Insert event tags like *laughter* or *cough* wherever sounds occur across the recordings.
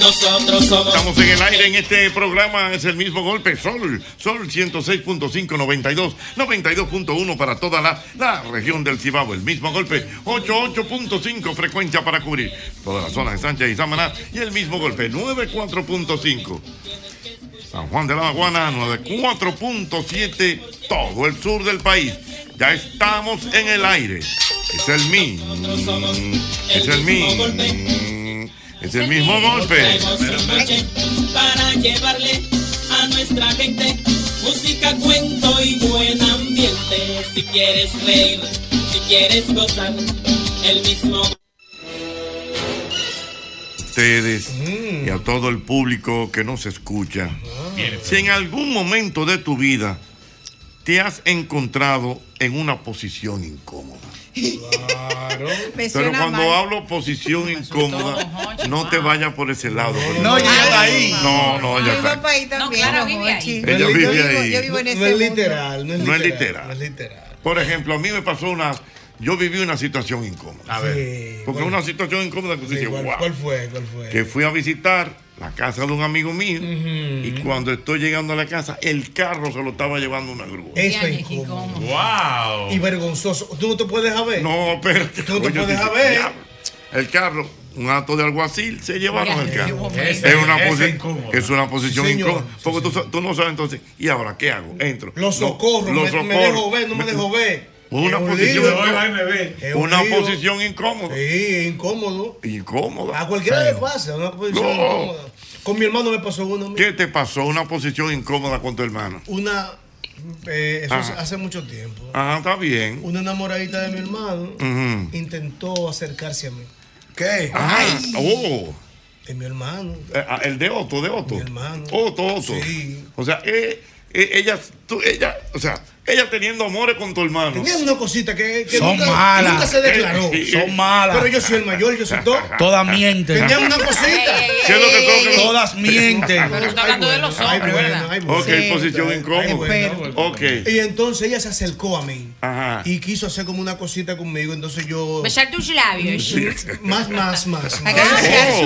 Nosotros somos. Estamos en el aire en este programa, es el mismo golpe, Sol, Sol 106.5, 92, 92.1 para toda la, la región del Cibao, el mismo golpe, 88.5 frecuencia para cubrir toda la zona de Sánchez y Samaná y el mismo golpe, 94.5. San Juan de la Maguana, 94.7, todo el sur del país. Ya estamos en el aire. Es el mismo. Es el mismo. Es el mismo golpe. Para llevarle a nuestra gente música, cuento y buen ambiente. Si quieres reír, si quieres gozar, el mismo ustedes y a todo el público que nos escucha. Si en algún momento de tu vida te has encontrado en una posición incómoda. *laughs* Me Pero cuando mal. hablo posición incómoda, no te vayas por ese lado. No, ella está ahí. No, no, ella Mi está papá ahí también. claro, no, vive ahí. Jochi. Ella Yo vive vivo- ahí. Yo vivo en ese No es literal, no es No es literal. literal. No es literal. Por ejemplo, a mí me pasó una. Yo viví una situación incómoda. A ver. Sí, Porque bueno. una situación incómoda que tú Sí, dices, ¿cuál, wow. cuál fue? ¿Cuál fue? que fui a visitar la casa de un amigo mío y cuando estoy llegando a la casa, el carro se lo estaba llevando una grúa. Eso es incómodo. Y vergonzoso. ¿Tú no te puedes ver? No, espérate. Tú no te puedes. "Diablo". El carro, un acto de alguacil, se llevaron el carro. Ese- es, una incómodo. es una posición Sí, incómoda. Porque tú, sa- tú no sabes entonces, ¿y ahora qué hago? Entro. Los socorros, los me, me dejo ver, no me dejo ver. Una Es posición incómoda. Un Una posición incómoda. Sí, incómodo. Incómoda. A cualquiera Feo. le pasa, una posición No. incómoda. Con mi hermano me pasó uno. ¿Qué te pasó? Una posición incómoda con tu hermano. Una. eh, eso Ajá. hace mucho tiempo. Ajá, está bien. Una enamoradita de mi hermano intentó acercarse a mí. ¿Qué? Ajá. Oh. De mi hermano. Eh, ah, el de Otto, de Otto. Mi hermano. Otto, Otto. Sí. O sea, eh, eh, ella, tú, ella, o sea, ella teniendo amores con tu hermano. Tenía una cosita que, que Son nunca, malas. nunca se declaró. Son malas. Pero yo soy el mayor, yo soy todo. Todas mienten. Tenía una cosita. ¿Qué es lo que tengo que- Todas mienten. Pero está hablando de los Ay, hombres, bueno, ¿verdad? ay, bueno. Ok, Sí. posición incómoda. bueno. Ok. Y entonces ella se acercó a mí Ajá. y quiso hacer como una cosita conmigo. Entonces yo. Besar tus labios. Más, más, más. Oh,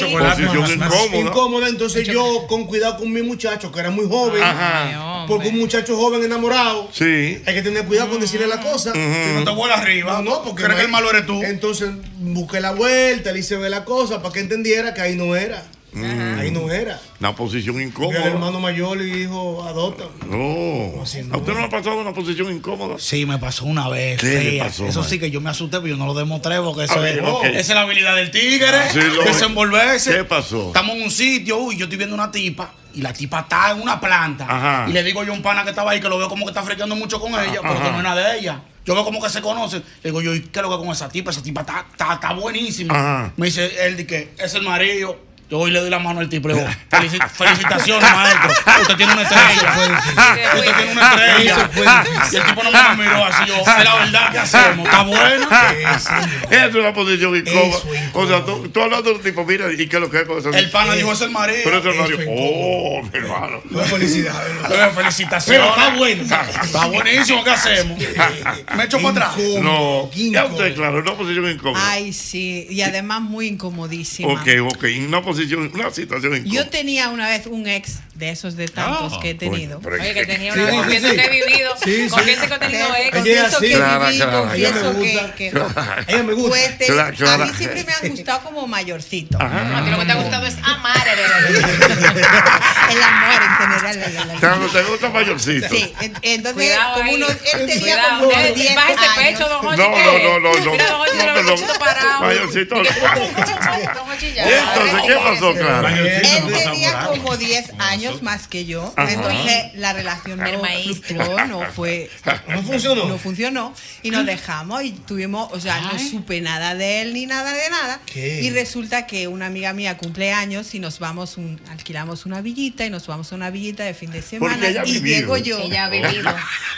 incómoda. Incómoda, entonces yo con cuidado con mi muchacho, que era muy joven, Ajá. porque un muchacho joven enamorado, Sí. hay que tener cuidado con decirle la cosa. Si no te vuelas arriba, No, no, porque crees no que el malo eres tú. Entonces busqué la vuelta, le hice ver la cosa para que entendiera que ahí no era. Ahí no era. Una posición Porque el incómoda. hermano mayor le dijo, adopta. No. Así no. ¿A usted no le ha pasado una posición incómoda? Sí, me pasó una vez. ¿Qué le pasó, eso man? sí que yo me asusté, pero yo no lo demostré porque eso ver, es, ok. esa es la habilidad del tigre. Sí, lo- desenvolverse. ¿Qué pasó? Estamos en un sitio, uy, yo estoy viendo una tipa y la tipa está en una planta. Ajá. Y le digo yo a un pana que estaba ahí que lo veo como que está frequeando mucho con ella, pero Ajá. que no es nada de ella. Yo veo como que se conocen. Le digo yo, ¿y qué es lo que con esa tipa? Esa tipa está, está, está buenísima. Ajá. Me dice él de que es el marido. Yo hoy le doy la mano al tipo "Felici- felicitaciones, maestro. Usted tiene una estrella. Usted tiene una estrella. Y el tipo no me miró así. Yo, es la verdad que hacemos. Está bueno. *laughs* *laughs* Es una posición incómoda. O sea, tú, tú hablando de un tipo, mira, ¿y qué es lo que es con eso? El pana dijo, es el marido. Pero es el marido. Eso es Oh, mi hermano. *laughs* No, felicidades. Eh, Felicitaciones. Pero está bueno. Está buenísimo. ¿Qué hacemos? Me echo para atrás. No, ya usted, claro, una posición incómoda. Ay, sí, y además muy incomodísima. Ok, ok, una posición, una situación incómoda. Yo tenía una vez un ex de esos de tantos Ah, que he tenido. bueno, pero Oye, que tenía Sí, una sí, confieso sí. que he vivido. Sí, confieso sí. que he tenido ex. Confieso que Clara, viví, clara. confieso me que, gusta. que- me gusta. Pues te- Clara, Clara. a mí siempre me han gustado como mayorcito. A ti lo que te ha gustado es amar. *laughs* El amor en general. la- la- la- Claro, te gusta mayorcito. Sí, en- entonces, Cuidado como uno, él tenía como Eh, 10 Baja ese pecho, don No, Jochi. no, no, no, no. No, parado. Mayorcito. *laughs* Don Jochi, ya. ¿Y entonces qué pasó, Clara? Él tenía como 10 años más que yo. Ajá. Entonces la relación El no maíz. fructuó, no fue. *laughs* No funcionó. No funcionó y nos dejamos y tuvimos, o sea, no supe nada de él ni nada de nada. ¿Qué? Y resulta que una amiga mía cumple años y nos vamos, un, alquilamos una villita y nos vamos a una villita de fin de semana. Porque ella ha y vivido. llego yo. Ella ha vivido.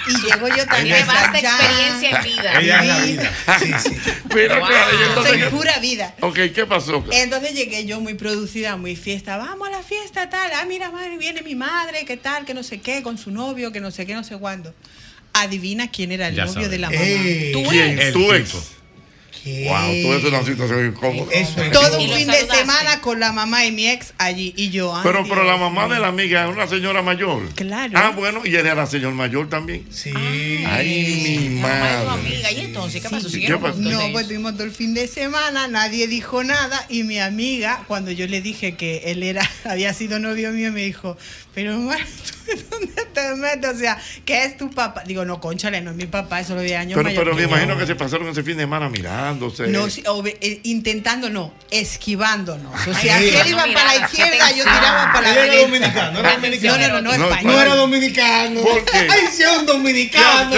Y llego yo también. Tiene vasta experiencia en vida. Ella es la vida. Sí, sí. Mira, Wow. Soy entonces, ¿qué- pura vida. Ok, ¿qué pasó? Entonces llegué yo muy producida, muy fiesta. Vamos a la fiesta, tal. Ah, mira, madre, viene mi madre, qué tal, que no sé qué, con su novio, que no sé qué, no sé cuándo. Adivina quién era el Ya novio sabe. de la mamá. Ey, Tu ¿Quién? ex. Tu ex. ¿Qué? Wow, tú es una situación incómoda. Eso es. Todo un fin de semana con la mamá y mi ex allí. Y yo, ay, Pero, pero la mamá de la amiga es una señora mayor. Claro. Ah, bueno, y ella era señor mayor también. Sí. Ay, mi La mamá de tu madre. amiga. ¿Y entonces qué pasó? ¿Qué ¿Siguieron pasó? No, pues tuvimos todo el fin de semana, nadie dijo nada y mi amiga, cuando yo le dije que él era, *laughs* había sido novio mío, me dijo, pero hermano, *laughs* ¿tú ¿dónde te metes? O sea, ¿qué es tu papá? Digo, no, conchale, no es mi papá, eso lo de años Pero, mayor pero me yo". imagino que se pasaron ese fin de semana mirándose. Ob- eh, intentando no, esquivándonos. O sea, Ay, si él iba para la izquierda, yo tiraba para la Él era derecha. dominicano, era dominicano. No, no, no, no, No, español. No era dominicano. ¿Por qué? Ay, si es un dominicano.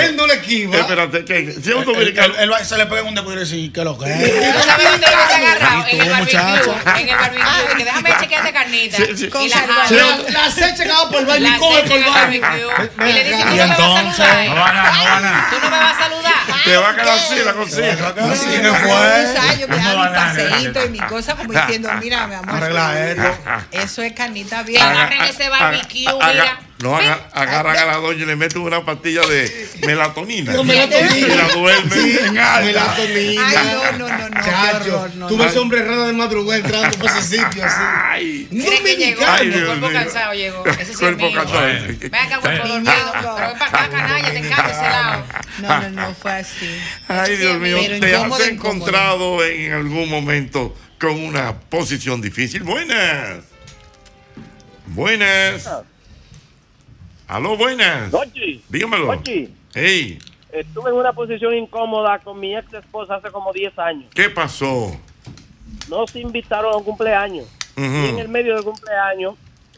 Él no le esquiva. Espérate, ¿qué? Si es un Él, dominicano. él- se le pega un dedo y dice, ¿qué lo que es? En el barbecue. En el barbecue. Que déjame chequearte carnita. Sí, sí. Y Con la salvación. jalo. La, la se llegaba por el barbecue. Y le dice, tú no me vas a saludar. Tú no me vas a saludar. Te va a quedar así la cocina. Así que Yo fue. yo me No daba mi va nada, paseíto dale. y mi cosa como diciendo, mira, mi amor. Arregla esto. Eso es carnita Que bien. agarren ese barbecue, mira. No, aga- agarran a la doña y le meten una pastilla de melatonina. No, melatonina. Y la duermen. Sí, melatonina. Ay, no, no, no, no, Chacho, no, tú no. ves hombre raro de madrugada entrando por ese sitio así. Ay. Un. Ay, El Dios cuerpo cansado llegó. Ese sí es Cuerpo mío. cansado. Ven acá, cuerpo dormido. Pero ven para acá, canalla, te encanta ese lado. No, no, no, fue así. Ay, Dios mío, ¿te has encontrado en algún momento con una posición difícil? Buenas. Buenas. Aló, buenas. Ochi, Dígamelo. Ochi, Hey, estuve en una posición incómoda con mi ex esposa hace como 10 años. ¿qué pasó? Nos invitaron a un cumpleaños. Y en el medio del cumpleaños,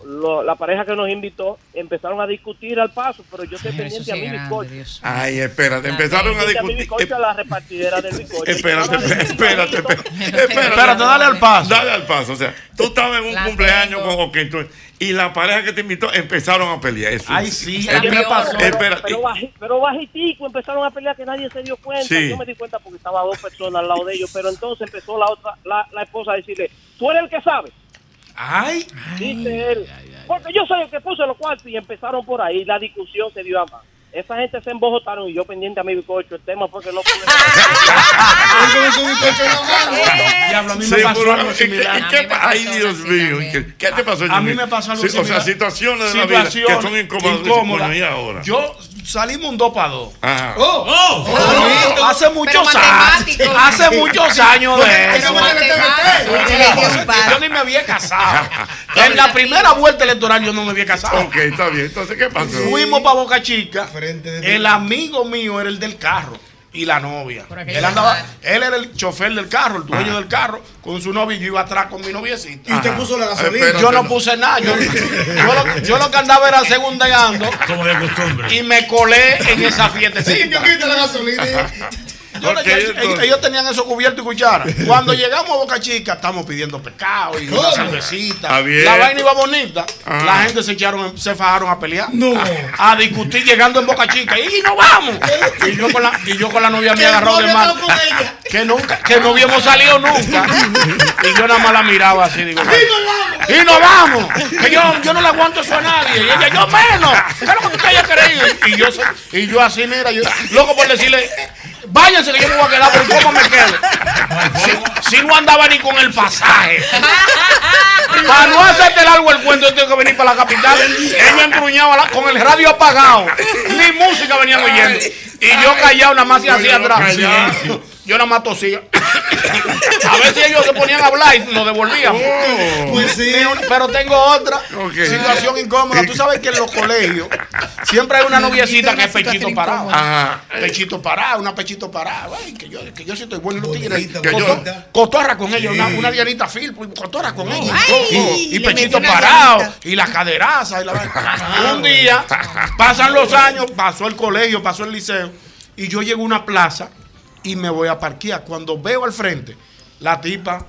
lo- la pareja que nos invitó empezaron a discutir al paso, pero yo estoy pendiente sí a mi grande, bizcocho. Ay, espérate, empezaron a Pendiente a mi discutir. bizcocho, a la repartidera del bizcocho. Espérate, espérate, espérate, espérate, Espérate, dale al paso. Dale al paso. O sea, tú estabas en un La cumpleaños tengo. con ok, entonces, y la pareja que te invitó empezaron a pelear. Eso. Ay, sí, es ¿qué me pasó? Pero, Espera, pero, y- baji- pero bajitico empezaron a pelear que nadie se dio cuenta. Sí. Yo me di cuenta porque estaba dos personas al lado de ellos, pero entonces empezó la otra, la, la esposa a decirle, tú eres el que sabe. Ay, Dice él, porque yo soy el que puse los cuartos y empezaron por ahí, la discusión se dio a más. Esa gente se embojotaron y yo pendiente a mi bizcocho. El tema fue que no pude. Él con su bizcocho en la mano. diablo, a mí Sí, me pasó pero, algo ¿y qué- similar. qué pasó Ay, Dios mío. ¿Qué, qué te pasó, A mí me pasó algo Sí, O sea, similar. situaciones de la vida que son incómodas. incómoda. Bueno, ¿y ahora? Yo salimos un 2 para 2. Ajá. Oh, hace muchos años. Hace muchos años de eso. Yo ni me había casado. En la primera vuelta electoral yo no me había casado. Ok, está bien. Entonces, ¿qué pasó? Fuimos para Boca Chica. Frente de ti. El amigo mío era el del carro y la novia. Él andaba, él era el chofer del carro, el dueño Ajá. del carro, con su novia y yo iba atrás con mi noviecita. Y usted puso la gasolina. Espérate, Yo no puse nada. Yo, *laughs* yo lo, yo lo que andaba era segundeando Como de costumbre. y me colé en esa fiesta. Sí, yo quité la gasolina. *laughs* Yo yo- ellos, ellos tenían eso cubierto y cuchara. *laughs* Cuando llegamos a Boca Chica, estamos pidiendo pescado y una cervecita. La vaina iba bonita. Ajá. La gente se echaron, se fajaron a pelear. A, a discutir llegando en Boca Chica. Y nos vamos. Y yo con la, y yo con la novia me agarró no de mano. Que nunca, que no habíamos salido nunca. Y yo nada más la miraba así, digo. Y nos vamos. Que yo, yo no le aguanto eso a nadie. Y ella, yo menos. ¿Qué es lo que usted haya querido? Y yo, y yo así, mira, yo, loco por decirle, váyanse que yo me voy a quedar, pero ¿cómo me quedo? Si, si no andaba ni con el pasaje. Para no hacerte largo el cuento, yo tengo que venir para la capital. Él me con el radio apagado. Ni música venían oyendo. Y yo callado, nada más y hacia atrás. Yo nada más tosía. A veces ellos se ponían a hablar y nos devolvíamos. Pues sí. Pero tengo otra situación incómoda. Tú sabes que en los colegios siempre hay una noviecita que es pechito parado. Ajá. Pechito parado, una pechito parada. Ay, que yo, que yo sí estoy bueno en los tigres. Bonita, Coto- bonita. Cotorra con ella, una, una Dianita Phil, pues, cotorra con ella. Ay, y, pechito parado. Y la caderaza. Y la... Un día, pasan los años, pasó el colegio, pasó el liceo. Y yo llego a una plaza y me voy a parquear. Cuando veo al frente, la tipa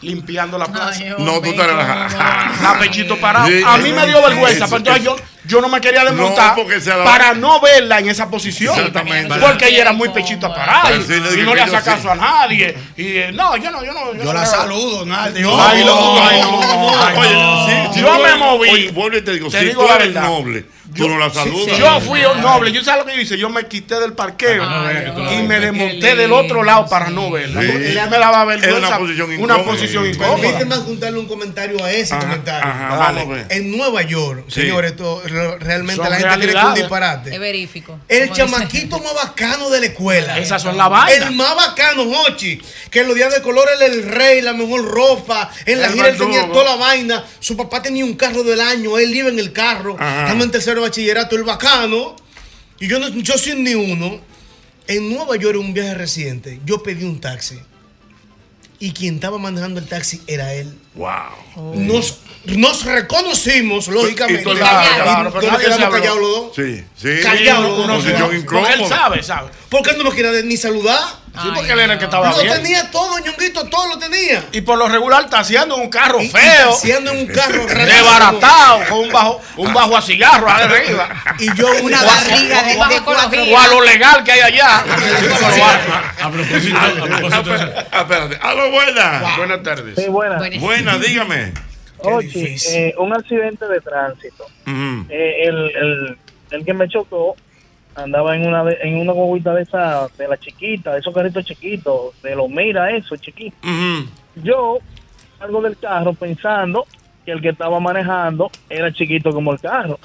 limpiando la plaza. No, tú te relajas. *laughs* La pechito parado. Sí. a mí me dio vergüenza, pero entonces yo, yo no me quería desmontar No, para no verla en esa posición. Exactamente. Porque ella era muy pechito parada y, Sí, no, y no le yo hace sí. caso a nadie. Y eh, no, yo no, yo no. Yo no la saludo, Naldi. No, ay, no, ay, no, ay, no. Oye, si, si Yo me moví. Oye, vuelvo y te digo, Te si digo tú la eres verdad. Tú no la saludas. Yo fui un noble. ¿Yo sabes lo que yo hice? Yo me quité del parqueo y me desmonté del otro lado para no verla. Sí. Porque me daba vergüenza. Es una posición Una incómoda. posición Sí. incómoda. Permíteme juntarle un comentario a ese Ajá, comentario. ajá, a ver. En Nueva York, Sí. señores, esto re- realmente Son la gente cree que es un disparate. Es verífico. El chamaquito más bacano de la escuela. Esas son las vainas. El más bacano, Hochi. Que en los días de color era el rey, la mejor ropa. En la El gira él tenía toda la vaina. Su papá tenía un carro del año. Él iba en el carro. Estamos en tercero de bachillerato. El bacano. Y yo, no, yo sin ni uno. En Nueva York, en un viaje reciente, yo pedí un taxi. Y quien estaba manejando el taxi era él. Wow. Nos, nos reconocimos, lógicamente. y Claro, claro, callados los dos. Sí, sí. Callado, Una uno posición Porque él sabe, sabe. ¿Por qué no nos quería ni saludar? Sí, porque él era el que estaba Lo bien. tenía todo, ñonguito, todo lo tenía. Y por lo regular taseando en un carro Y- feo, Haciendo en un carro *laughs* desbaratado, con un bajo, un bajo a cigarro arriba. Y yo Una barriga de, de. O a lo legal que hay allá. A *laughs* propósito, a propósito de eso. Ah, Espérate. Aló, buena. Buenas tardes. Sí, buena. Bueno. Buena, dígame. Oye, eh, un accidente de tránsito. Eh, el, el, el que me chocó andaba en una de- en una guaguita de esa, de la chiquita, de esos carritos chiquitos, de los mira eso, chiquito. Yo salgo del carro pensando que el que estaba manejando era chiquito como el carro.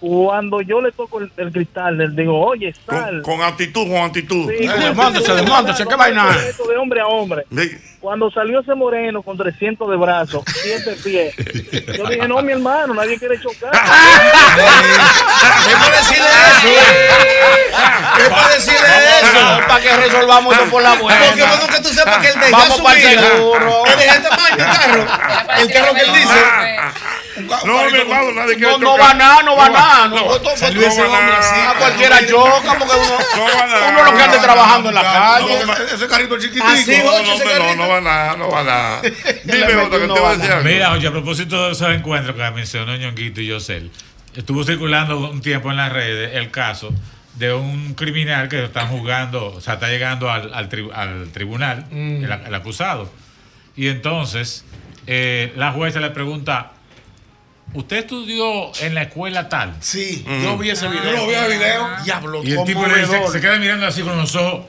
Cuando yo le toco el, el cristal, le digo, oye, Con, sal. con actitud, con actitud. Sí, Eh, con desmándese, actitud, desmándese, ¿qué vaina De hombre a hombre. Sí. Cuando salió ese moreno con 300 de brazos, 7 pies, yo dije, no, mi hermano, nadie quiere chocar. *laughs* ¿Qué para decirle eso? *laughs* ¿Qué para decirle eso? Para que resolvamos esto por la buena. Porque bueno que tú sepas que el de Vamos su pa'l vida, seguro. el de este tamaño, el carro, el carro que él dice. No, mi hermano, nadie quiere *laughs* No, va nada, no va nada. no, va. A cualquiera choca porque uno, No va nada. uno lo que ande trabajando en la calle. Ese carrito chiquitico. No, no, no, va nada, no va nada. Dime otra que te voy a va decir algo. Mira, oye, a propósito de esos encuentros que mencionó Ñonguito y Yosel, estuvo circulando un tiempo en las redes el caso de un criminal que están jugando, o sea, está llegando al, al tri- al tribunal, Mm. el, el acusado. Y entonces eh, la jueza le pregunta, ¿usted estudió en la escuela tal? Sí, yo vi ese video. Yo lo vi el video. Diablo, Y el tipo le dice, se queda mirando así con los ojos.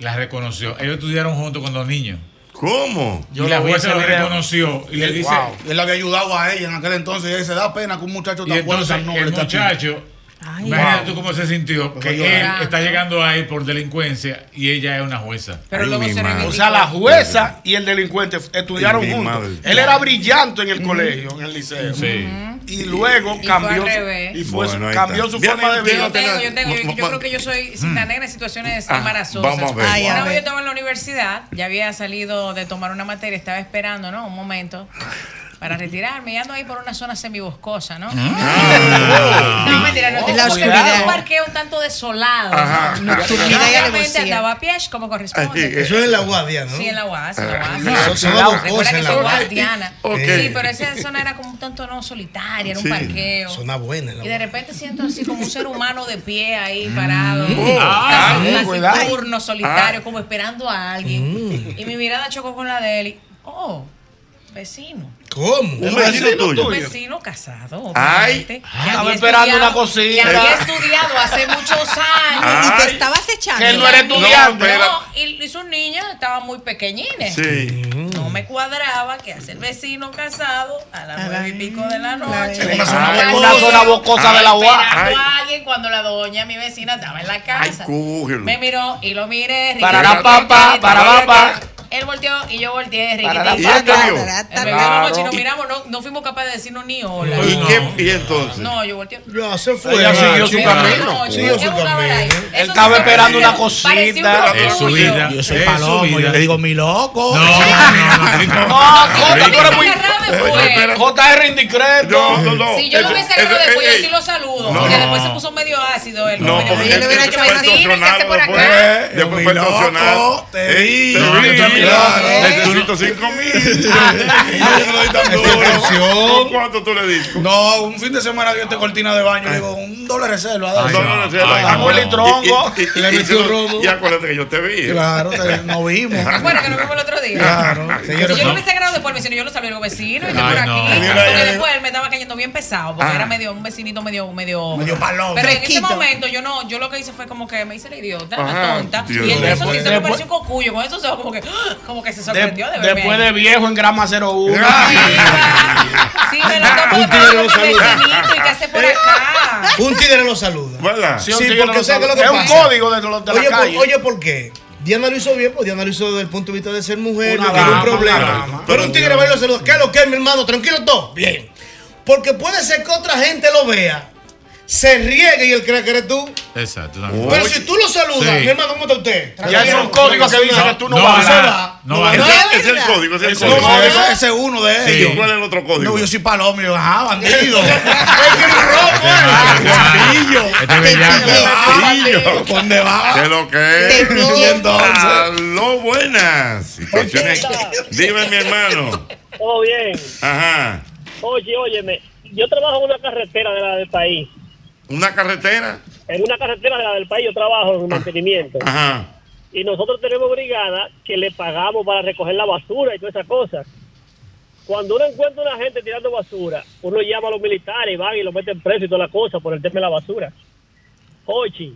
La reconoció. Ellos estudiaron juntos con dos niños. ¿Cómo? y la jueza lo video. reconoció y le dice, Wow. Él había ayudado a ella en aquel entonces y ahí se da pena que un muchacho Y tan bueno, tan noble el muchacho, Ay, imagínate wow. tú cómo se sintió, que Llorando. él está llegando ahí por delincuencia y ella es una jueza. Pero Ay, luego se. O sea, la jueza y el delincuente estudiaron juntos. madre. Él era brillante en el colegio, en el liceo. Sí. Y luego Y cambió, y fue- Bueno, cambió su Bien, forma de vida. Yo tengo, yo tengo, yo, creo que yo soy cinta negra en situaciones Ah, embarazosas. vamos a ver. Ay, Una vez yo estaba en la universidad, ya había salido de tomar una materia, estaba esperando, ¿no? Un momento para retirarme. Y ando ahí por una zona semiboscosa, ¿no? Ah. No, mentira, no. La tengo- oscuridad. tengo Un parqueo un tanto desolado. Ajá. ¿no? Nocturnidad andaba a pie como corresponde. Eso es en la guardia, ¿no? Sí, en la UAS. Eso son Recuerda que soy UAS. guardiana. Ok. Sí, pero esa zona era como un tanto no solitaria, era un Sí. parqueo. Zona buena. la Y de repente siento así como un ser humano de pie ahí parado. Mm. Ah, cuidado. turno, solitario, Ah. como esperando a alguien. Mm. Y mi mirada chocó con la de él. y, Oh, vecino. ¿Cómo? Un vecino tuyo. Un vecino casado, Ay. que estaba había esperando una cosita. Que había estudiado hace muchos años. Ay. Y te estabas echando. Que él no era estudiante. No, y, y sus niños estaban muy pequeñines. Sí. No me cuadraba que hace el vecino casado a las nueve y pico de la noche. Ay, ay, ay, Una zona bocosa de la UAS. esperando Ay. a alguien cuando la doña, mi vecina, estaba en la Ay, casa. cógelo. Me miró y lo miré. Para la papa, para la papa. Él volteó y yo volteé. Riquitito. ¿Y él te vio? Claro. nos miramos, no, no fuimos capaces de decirnos ni hola. ¿Y qué? ¿Y entonces? No, yo volteé. Ya se fue. Ella siguió su camino. Siguió su camino. Él estaba esperando una cosita. Es su vida. Yo soy palomo, yo le digo mi loco. No, no, no. No, Jota, tú eres muy. después. JR indiscreto. No, no, no. Si yo lo hubiese agarrado después, yo sí lo saludo. No. Porque después se puso medio ácido él. No, después. Fue loco, te Eh, te yo claro. Eh. Necesito cinco mil. *laughs* Atención. ¿Cuánto tú le dices? No, un fin de semana dio este cortina de baño. Digo, un dólar reserva. No, dale. no, no, no, Ay, no, no. no, el tronco. y- y- Le metió romo. Y acuérdate que yo te vi. Claro, te- *laughs* nos vimos. Bueno, que nos vimos el otro día. Claro. Si yo no. hubiese agarrado después, el vecino, yo lo sabía, digo, vecino, y por aquí. no. Porque después él me estaba cayendo bien pesado, porque Ah. era medio, un vecinito medio, medio. Medio palón. Pero en ese momento, yo no, yo lo que hice fue como que me hice la idiota, la tonta. Y eso sí se me pareció un cocuyo, con eso se como que, como que se De- sorprendió de verme. después ahí. de viejo en grama 01. Sí, me lo topo Un de tigre lo saluda. y qué hace por acá. Un tigre lo saluda. ¿Verdad? Sí, un Sí, tigre porque lo ¿sabes qué es lo que saluda. Es un pasa? código de, los- de la Oye, por, calle. oye, ¿por qué? Diana lo hizo bien, pues Diana lo hizo desde el punto de vista de ser mujer, Una no tiene un dama, problema. dama. Pero un tigre va y lo saluda. ¿Qué es lo que es, mi hermano? Tranquilo todo. Bien. Porque puede ser que otra gente lo vea, se riegue y él cree que eres tú. Exacto. Pero si tú lo saludas, Sí. mi hermano, ¿cómo está usted? Ya es un código que dice que tú no, No vas. a va. No va a Ese No, ese es el código, ese es el No, código. ese, ese es uno de ¿Y ellos. cuál es el otro código? No, yo soy palomo. yo, ajá, bandido. *laughs* Bandido. Este es bellaco. Pillo. ¿Dónde va? ¿Qué es lo que es? Entonces. Aló, buenas. Dime, mi hermano. Todo bien. Ajá. Oye, óyeme, yo trabajo en una carretera de la del país. ¿Una carretera? En una carretera de la del país yo trabajo en mantenimiento. Ajá. Y nosotros tenemos brigada que le pagamos para recoger la basura y todas esas cosas. Cuando uno encuentra a una gente tirando basura, uno llama a los militares, van y lo meten preso y toda la cosa por el tema de la basura. Ochi,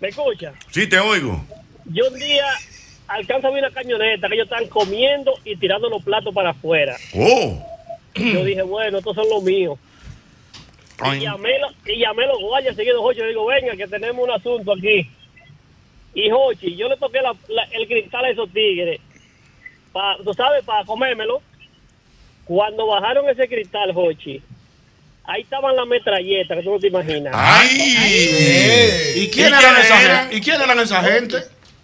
¿me escucha? Sí, te oigo. Yo un día alcanzo a ver una camioneta que ellos están comiendo y tirando los platos para afuera. Oh. Yo dije, bueno, estos son los míos. Y llamé, y llamé a los guardias seguidos, Jochi, le digo, venga, que tenemos un asunto aquí. Y Jochi, yo le toqué la- la- el cristal a esos tigres, pa, tú sabes, para comérmelo. Cuando bajaron ese cristal, Jochi, ahí estaban las metralletas, que tú no te imaginas. ¡Ay! ¿Y quién eran esa gente? ¿Y quién eran esa gente?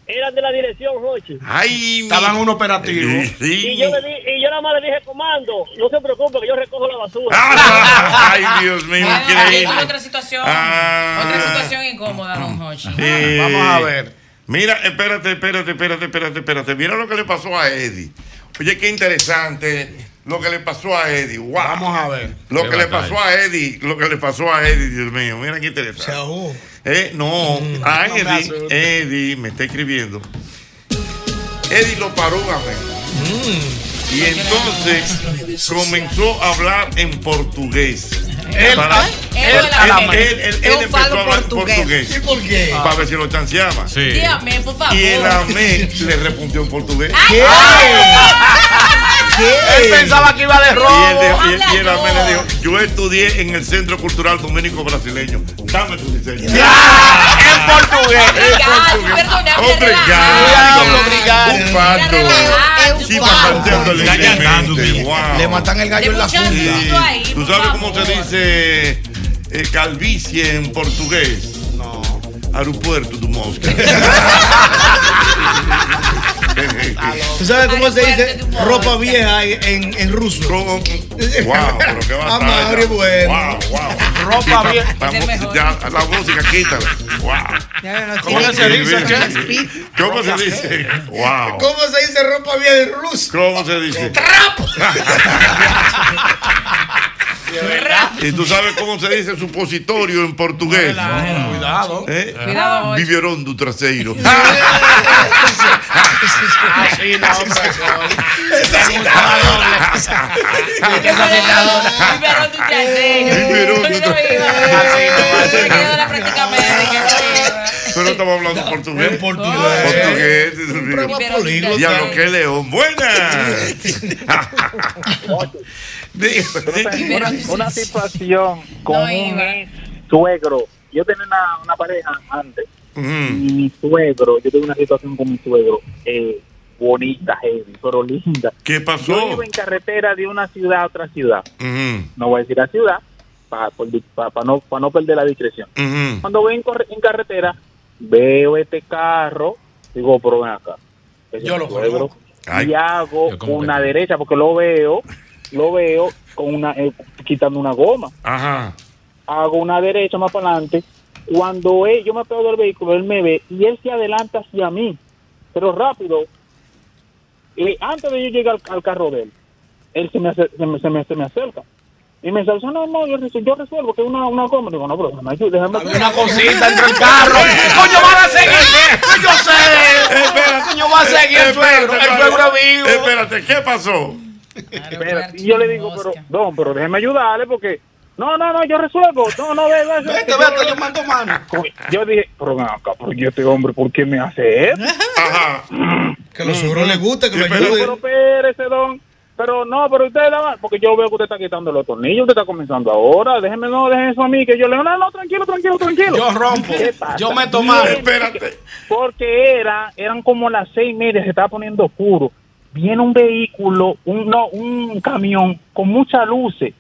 Eran de la dirección, Jochi. ¡Ay! Estaban en un operativo. Y yo, le di- y yo nada más le dije, comando, no se preocupe, que yo recojo la basura. Ah, ¡Ay, Dios mío! Increíble. otra situación, Ah. otra situación incómoda, don Hochi. Eh, Vamos a ver. Mira, espérate, espérate, espérate, espérate, espérate. Mira lo que le pasó a Eddie. Oye, qué interesante lo que le pasó a Eddie. Wow. Vamos a ver. Lo Qué que le pasó a Eddie, lo que le pasó a Eddie, Dios mío, mira qué interesante. Se ahogó. Eh, no, a no me Eddie, asustes. Eddie me está escribiendo. Eddie lo paró a ver. Y entonces comenzó a hablar en portugués. Él, empezó falo a hablar portugués. portugués. ¿Y por qué? Para ver si lo chanceaba. Sí. Dígame, por favor. Y el amé le respondió en portugués. Él pensaba que iba de robo. de- y el- y el habla amé yo. le dijo, yo estudié en el Centro Cultural Dominico Brasileño. Dame tu diseño. En portugués. Obrigado, perdoname, Obrigado. Obrigado. Un relajado. Sí. Le matan el gallo en la ahí, ¿Tú sabes cómo se dice eh, calvicie en portugués? No. Aeropuerto de Mosca. ¿Tú sabes cómo se dice ropa vieja en, en ruso? Wow, pero qué batalla. Amable, bueno. Wow, wow. Ropa vieja. La, la música, quítala. Wow. ¿Cómo se dice? ¿Cómo se dice? Wow. ¿Cómo se dice ropa vieja en ruso? ¿Cómo se dice? *laughs* ¿Y tú sabes cómo se dice supositorio en portugués? Cuidado. ¿Eh? Cuidado. Biberón do traseiro. Así no, de un trasero. Biberón de un Yo no Pero estamos hablando portugués. En portugués. Portugués. Ya lo que león. Buenas. Una, una situación con un ex suegro. Yo tenía una, una pareja antes. Y mi suegro, yo tengo una situación con mi suegro. Eh, bonita, heavy, pero linda. ¿Qué pasó? Yo iba en carretera de una ciudad a otra ciudad. No voy a decir la ciudad para no, pa no perder la discreción. Cuando voy en, corre- en carretera, veo este carro, digo, pero ven acá. Yo lo suegro. conozco. Y hago una derecha porque lo veo, lo veo con una eh, quitando una goma. Ajá. Hago una derecha más para adelante. Cuando él, yo me pego del vehículo, él me ve y él se adelanta hacia mí, pero rápido. Y antes de yo llegar al, al carro de él, él se me, acer- se me, se me, se me acerca. Y me dice, no, no, yo, resuelvo- yo resuelvo, que es una, una goma. Digo, no, pero déjame ayudar, déjame Una cosita entre el carro. *laughs* Coño, van a seguir. Yo sé. Coño, va a seguir el suegro. El suegro vivo. Espérate, ¿qué pasó? Espérate, y yo le digo, pero, don, pero déjeme ayudarle porque, no, no, no, yo resuelvo, no, no, ve, ve, Vete, vete, yo mando mano. Yo dije, pero ven acá, pero yo este hombre, ¿por qué me hace esto? Ajá. Que a los suegros les gusta que lo Pero, pero espérese, don. Pero no, pero usted la porque yo veo que usted está quitando los tornillos, usted está comenzando ahora, déjeme, no, déjeme eso a mí, que yo le digo, no, no, tranquilo, tranquilo, tranquilo. Yo rompo. ¿Qué pasa? Yo meto mano. Espérate. Porque era, eran como las seis y media, se estaba poniendo oscuro. Viene un vehículo, un, no, un camión con muchas luces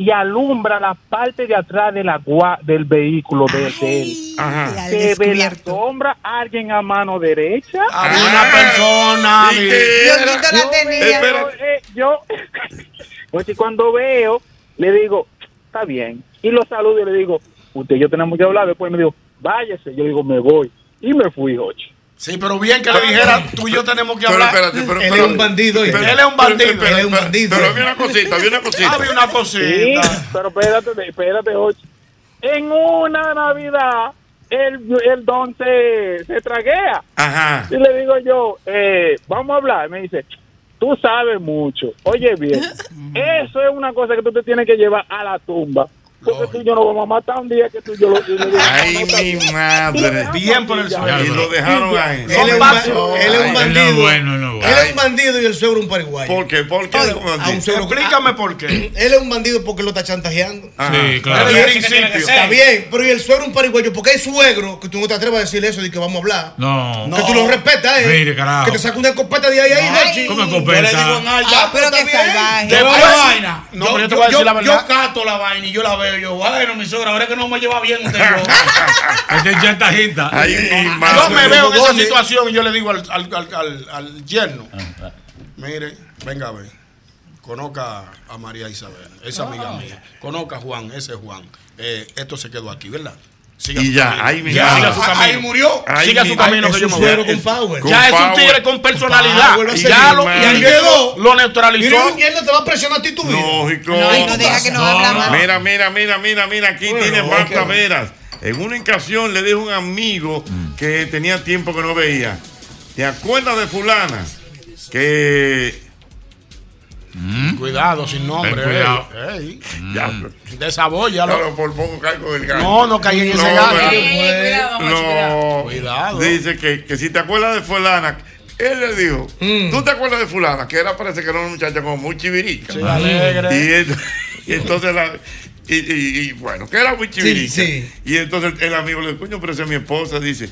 y alumbra la parte de atrás de la gua- del vehículo de, de él. Ajá. Se ve la sombra, alguien a mano derecha. Había una persona. ¿Y mi- qué era? Yo eh, yo, *laughs* pues, y cuando veo, le digo, está bien. Y lo saludo y le digo, usted y yo tenemos que hablar. Después me dijo, váyase. Yo digo, me voy. Y me fui, Jochi. Sí, pero bien que le dijera, tú y yo tenemos que Pero hablar. espérate, pero, Él pero- es un bandido. Él es un bandido. pero- Él es un pero- bandido. Pero había una cosita, había una cosita. Había una Sí, cosita. pero espérate, espérate, Jochi. En una Navidad, el, el don se, se traguea. Ajá. Y le digo yo, eh, vamos a hablar. Me dice, tú sabes mucho. Oye bien, *laughs* eso es una cosa que tú te tienes que llevar a la tumba. Porque tú y yo nos vamos a matar un día que tú y yo lo tienes. Ay, mi madre. Bien por el suegro. Y lo dejaron ahí. Él es un, ba- él es un Él no es bandido. bueno, no es bueno. Él es un bandido y el suegro un paraguayo. ¿Por qué? ¿Por qué? Explícame por qué. *clears throat* Él es un bandido porque lo está chantajeando. Ajá. Sí, claro. Está bien, pero y el suegro un pariguayo, porque hay suegro que tú no te atreves a decirle eso de que vamos a hablar. No. Que tú lo respetas, ¿eh? Mire, carajo. Que te saca una escopeta de ahí, ahí, Jochi. ¿Cómo Yo le digo escopeta? en alta. Ah, pero bien. salvaje. Vaina. No, pero yo te voy a decir la verdad. Yo cato la vaina y yo la veo. Yo, bueno, mi suegra, ahora que no me lleva bien usted. yo. Es. Ay, mi Yo me veo en esa situación y yo le digo al, al, al, al- al yerno, mire, venga a ver, conozca a María Isabel, esa amiga mía, conozca a Juan, ese es Juan, Eh, esto se quedó aquí, ¿verdad? Siga Y ya, ahí Ya, madre. siga su camino. Ahí murió. Ay, Siga mi- su camino que yo me voy. suegro con power. Con Ya es un power. tigre con personalidad. Power, y ya lo, y quedó. lo neutralizó. Mira, yerno te va a presionar a ti tu vida. Lógico. No, y no deja que nos habla más. Mira, mira, mira, mira, mira, aquí tiene no, Marta que- Veras. En una ocasión le dijo un amigo que tenía tiempo que no veía. ¿Te acuerdas de fulana? Que Cuidado, sin nombre. Ten cuidado. ey, ey. ya, Desabóllalo. claro, por poco caigo del gato. No, no caí en ese No, gato. cuidado, cuidado. No, Cuidado. dice que, que si te acuerdas de fulana, él le dijo, Mm. ¿tú te acuerdas de fulana? Que era, parece que era una muchacha como muy chivirica. Sí, alegre. Y, él- y entonces la... Y, y- y, bueno, que era muy chivirica. sí. Y entonces el amigo le dice, coño, pero esa es mi esposa. Dice,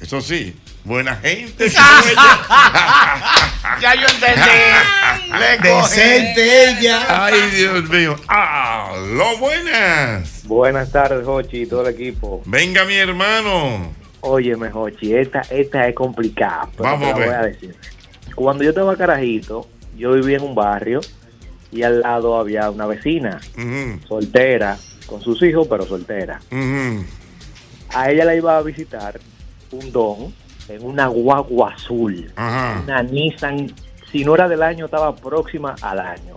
eso sí, buena gente. *laughs* *laughs* Ya yo entendí. Decente ella. Ay, Dios mío. Ah, lo buenas. Buenas tardes, Jochi y todo el equipo. Venga, mi hermano. Óyeme, Jochi, esta, esta es complicada. pero Vamos te a la ver. voy a decir. Cuando yo estaba carajito, yo vivía en un barrio y al lado había una vecina, soltera, con sus hijos, pero soltera. A ella la iba a visitar un don en una guagua azul, una Nissan, si no era del año, estaba próxima al año.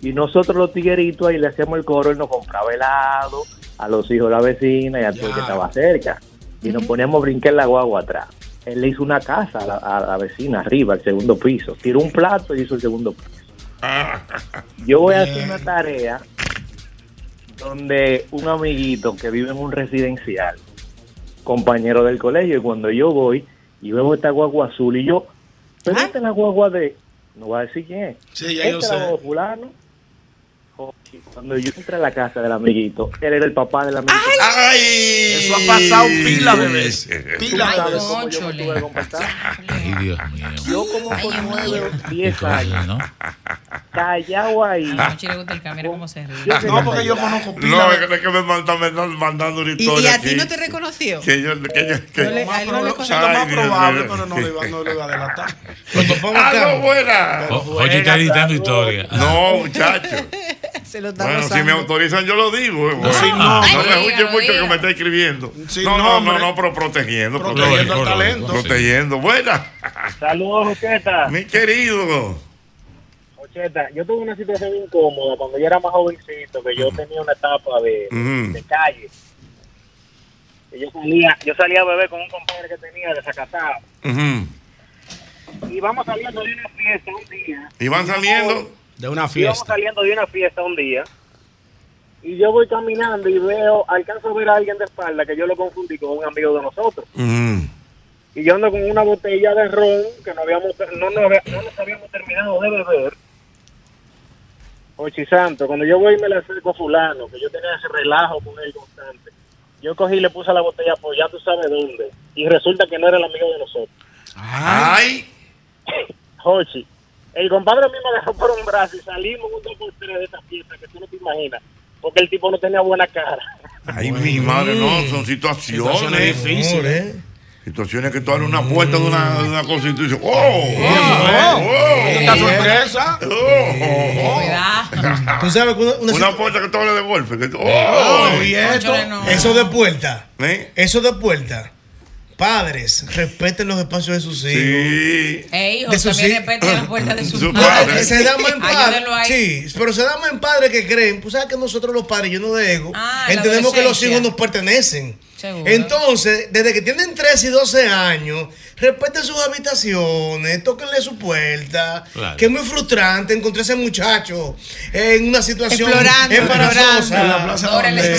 Y nosotros los tigueritos ahí le hacíamos el coro, él nos compraba helado a los hijos de la vecina y a todo el que estaba cerca. Y nos poníamos a brincar la guagua atrás. Él le hizo una casa a la, a la vecina arriba, al segundo piso. Tiró un plato y hizo el segundo piso. Yo voy a hacer una tarea donde un amiguito que vive en un residencial, compañero del colegio, y cuando yo voy y veo esta guagua azul y yo, pero esta es la guagua de, no voy a decir quién es. Sí, ya Esta yo la sé. guagua fulano. Cuando yo entré a la casa del amiguito, él era el papá del amiguito. ¡Ay! Eso ha pasado pila de veces. Pila de veces. cómo yo me tuve que comportar. Ay, Dios mío. Yo como con nueve o diez años, ¿no? callado ahí. A Mochi le gusta el mira cómo se ríe. No, porque yo conozco pila No, es que, me mandan, me están mandando una ¿Y, historia y a ti no te reconoció? Que yo, que yo, que No le- a él no le Sí, lo más Ay, Dios probable, pero no le iba, no le iba a delatar. ¡Algo buena! O- Oye, está editando historia. No, muchacho. Se lo está Bueno, si me autorizan, yo lo digo. eh, bueno. sí, no. me escuche dígalo, mucho que me está escribiendo. Sí, no, no, no, no, pero protegiendo. Protegiendo protegiendo, el talento. Protegiendo. Buena. Saludos, Ocheta. Mi querido. Ocheta, yo tuve una situación incómoda cuando yo era más jovencito, que yo tenía una etapa de, calle. Que yo salía, yo salía a beber con un compadre que tenía desacatado. Y vamos saliendo de una fiesta un día. Y van saliendo. De una Íbamos fiesta. saliendo de una fiesta un día. Y yo voy caminando y veo, alcanzo a ver a alguien de espalda que yo lo confundí con un amigo de nosotros. Y yo ando con una botella de ron que no habíamos no, nos había- no nos habíamos terminado de beber. Ochi Santo, cuando yo voy y me le acerco a fulano, que yo tenía ese relajo con él constante, yo cogí y le puse la botella por ya tú sabes dónde. Y resulta que no era el amigo de nosotros. Ay. Jochi, el compadre mío me agarró por un brazo y salimos un dos por tres de esta fiesta que tú no te imaginas. Porque el tipo no tenía buena cara. Ay, mi madre, no, son situaciones. Situaciones difíciles. Situaciones que tú abres una puerta de una, de una cosa y tú dices, ¡oh! Oh, ¡Oh! Esta sorpresa. ¡Oh! Tú sabes que una, una Una puerta que tú abres de golpe. que tú- Oh, ¡Oh! y esto. No. eso de puerta. ¿Eh? Eso de puerta. Padres, respeten los espacios de sus hijos. Sí. Eh, hijo, De sus también hijos. respete la puerta de *laughs* sus Su padres. padre. Se da más en padres. Sí, pero se da más en padres que creen. Pues sabes que nosotros los padres, llenos de ego, Ah, entendemos que los hijos nos pertenecen. Seguro. Entonces, desde que tienen 13 y 12 años, respeten sus habitaciones, tóquenle su puerta. Claro. Que es muy frustrante encontrar ese muchacho en una situación Explorando, embarazosa. explorando. En la plaza Ahora el mucho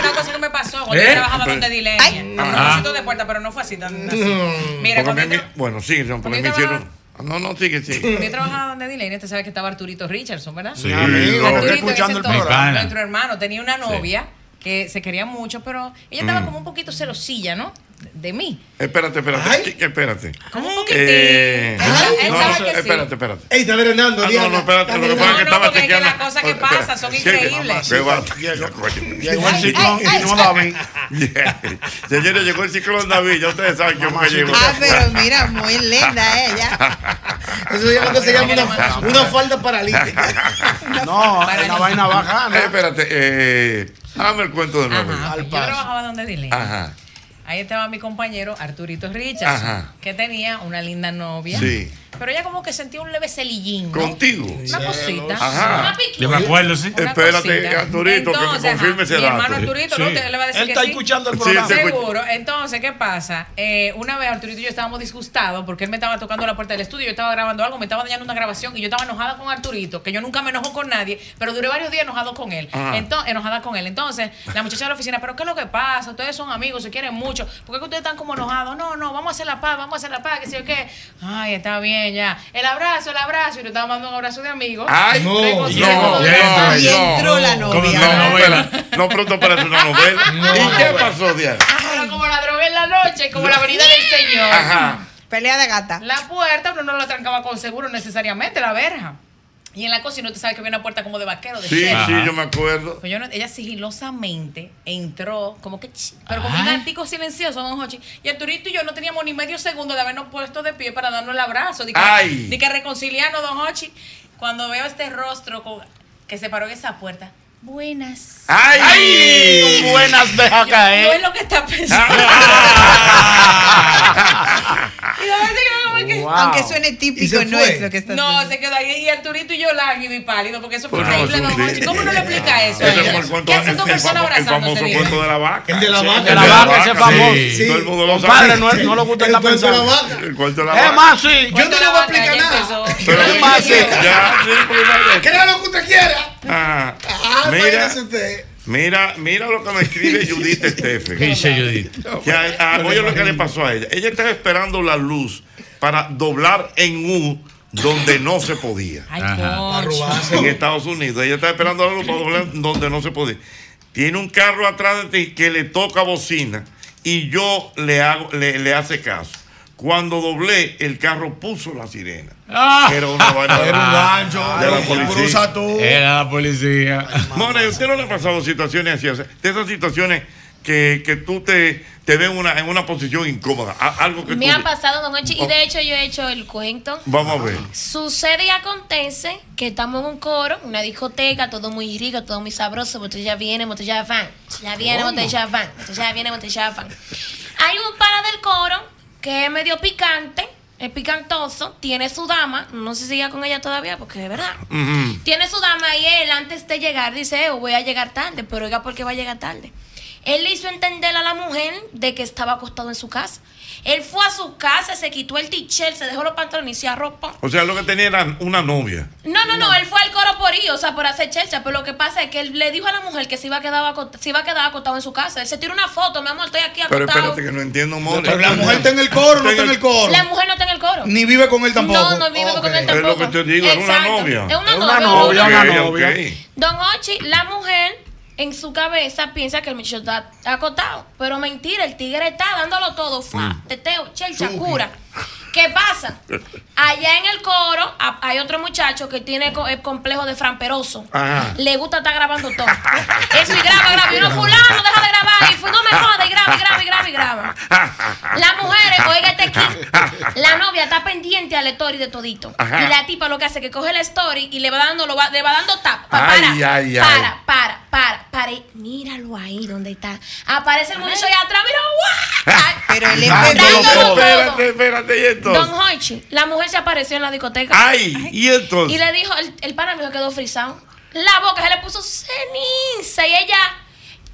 una cosa que me cuando ¿Eh? yo trabajaba donde Dilenia. A Ah. propósito de puerta, pero no fue así tan así. Mira, Porque bueno, sí, no, porque Porque me hicieron. No, no, sigue, sigue. cuando yo trabajaba donde Dilenia, usted sabe que estaba Arturito Richardson, ¿verdad? Sí, Mi amigo, Arturito escuchando el programa. Nuestro hermano tenía una novia que se quería mucho, pero ella Mm. estaba como un poquito celosilla, ¿no? De, mí. Espérate, espérate. Ay. ¿qué- qué- espérate. Como un poquitín. Eh, Él no, sabe no, que sí. espérate, espérate. Ey, está drenando, Ah, no, no, espérate, lo que pasa es que No, no, estaba porque es que chequeando. las cosas que pasan son ¿qué- increíbles. Llegó el ciclón y no David. Señores, llegó el ciclón David, ya ustedes saben que me llegó. Ah, pero mira, muy linda ella. *laughs* Eso es lo que se llama una, falda paralítica. *laughs* No, es una vaina Eh, bajana. espérate, eh, hágame el cuento de nuevo. Yo trabajaba donde Dilenia. Ajá. Ahí estaba mi compañero Arturito Richardson, Ajá. que tenía una linda novia. Sí. Pero ella como que sentía un leve celillín. Contigo. Una cosita. Ajá. Una piquita. Yo me acuerdo, sí. Una Espérate, cosita. Arturito, que me Entonces, confirme ese Mi dato. hermano Arturito, ¿no? Te- le va a decir Él que está sí. escuchando el programa. sí. Seguro. Entonces, ¿qué pasa? Eh, una vez Arturito y yo estábamos disgustados porque él me estaba tocando la puerta del estudio, yo estaba grabando algo, me estaba dañando una grabación y yo estaba enojada con Arturito, que yo nunca me enojo con nadie, pero duré varios días enojado con él. Entonces, enojada con él. Entonces, la muchacha de la oficina, ¿pero qué es lo que pasa? Ustedes son amigos, se quieren mucho. ¿Por qué ustedes están como enojados? No, no, vamos a hacer la paz, vamos a hacer la paz, que sé yo qué. Ay, está bien, ya. El abrazo, el abrazo. Y le estaba mandando un abrazo de amigo. Ay, No, no, entró Y entró la novia. una No, novela. no pronto parece una novela. ¿Y qué pasó, Diana? Pero como la droga en la noche, como la venida del Señor. Ajá. Pelea de gata. La puerta, pero no la trancaba con seguro necesariamente, la verja. Y en la cocina usted sabe que había una puerta como de vaquero, de Sí, chef. sí, yo me acuerdo. Pues yo no- ella sigilosamente entró, como que, ch- pero como un Ay. gatito silencioso, don Hochi. Y el turito y yo no teníamos ni medio segundo de habernos puesto de pie para darnos el abrazo. De que, Ay. de que reconciliarnos, don Hochi. Cuando veo este rostro con- que se paró en esa puerta. Buenas. ¡Ay! Ay, buenas deja No caer. es lo que está pensando. *laughs* Y don Hochi quedó como que- Wow. Aunque suene típico, no es lo que está No, se quedó ahí. Y el turito y yo lánguido y pálido, porque eso fue Pues no, increíble, es día. ¿Cómo no le explica eso? fue el cuento- ¿Qué el- el personas famo- el abrazándose? famoso cuento de la vaca. El de la vaca. el De la vaca, ese es famoso. Sí, todo el mundo lo Compadre, sabe. no, no lo gusta El estar cuento de la pensando. vaca. El cuento de la Es vaca. más, sí. Yo no le voy a explicar nada. Pero Es más, sí. Ya, sí, no- Crea lo que usted quiera. Ah, Ah, mira, mira, mira lo que me escribe Judith Stephen. ¿Qué dice Judith? Que a- a- oye lo que le pasó a ella. Ella estaba esperando la luz para doblar en U donde no se podía. Ay, Ajá. En Estados Unidos. Ella estaba esperando la luz para doblar donde no se podía. Tiene un carro atrás de ti que le toca bocina y yo le hago, le, le hace caso. Cuando doblé, el carro puso la sirena. Ah. Era una vaina *laughs* Era un gancho. de la policía. Tú. Era la policía. More, ¿usted no le ha pasado situaciones así? O sea, de esas situaciones que, que tú te, te ves en una, en una posición incómoda. algo que Me tú... ha pasado, don Ochi, y Oh. de hecho yo he hecho el cuento. Vamos a ver. Sucede y acontece que estamos en un coro, una discoteca, todo muy rico, todo muy sabroso, botella viene, botella van, botella viene, ¿Cómo? botella van, botella viene, botella van. Hay un pana del coro que es medio picante, es picantoso, tiene su dama, no sé si sigue con ella todavía, porque es verdad. Tiene su dama y él antes de llegar dice, "Eh, voy a llegar tarde, pero oiga, ¿por qué va a llegar tarde? Él le hizo entender a la mujer de que estaba acostado en su casa. Él fue a su casa, se quitó el t-shirt, se dejó los pantalones y se arropó. O sea, lo que tenía era una novia. No, no, no, él fue al coro por ir, o sea, por hacer chelcha, pero lo que pasa es que él le dijo a la mujer que se iba a quedar, acot- se iba a quedar acostado en su casa. Él se tiró una foto, mi amor, estoy aquí Pero acostado. espérate que no entiendo. Pero la mujer está en el coro, no está en el coro. La mujer no está en el coro. Ni vive con él tampoco. No, no vive con él Es tampoco. lo que te digo, era una novia. Es una Es una novia. una novia. Don Ochi, la mujer en su cabeza piensa que el muchacho está acostado. Pero mentira, el tigre está dándolo todo. Fua, Mm. teteo, chelcha, cura. *laughs* ¿Qué pasa? Allá en el coro a- hay otro muchacho que tiene co- el complejo de framperoso. Ajá. Le gusta estar grabando todo. Eso y graba, graba. Y uno, fulano, deja de grabar. Y fu- no me jodas, y graba, y graba, y graba, y graba. Las mujeres, oiga este aquí. La novia está pendiente al story de todito. Ajá. Y la tipa lo que hace es que coge el story y le va dando, lo va, le va dando tap. Pa- Ay, para, ay, ay. para, para, para, para. Y Míralo ahí donde está. Aparece el muchacho allá atrás, mira, ¡guau! Pero él es dándolo todo. Espérate, espérate, y entonces. Don Hochi, la mujer se apareció en la discoteca. Ay, y entonces. Y le dijo, el, el pana mío quedó frisado. La boca se le puso ceniza y ella.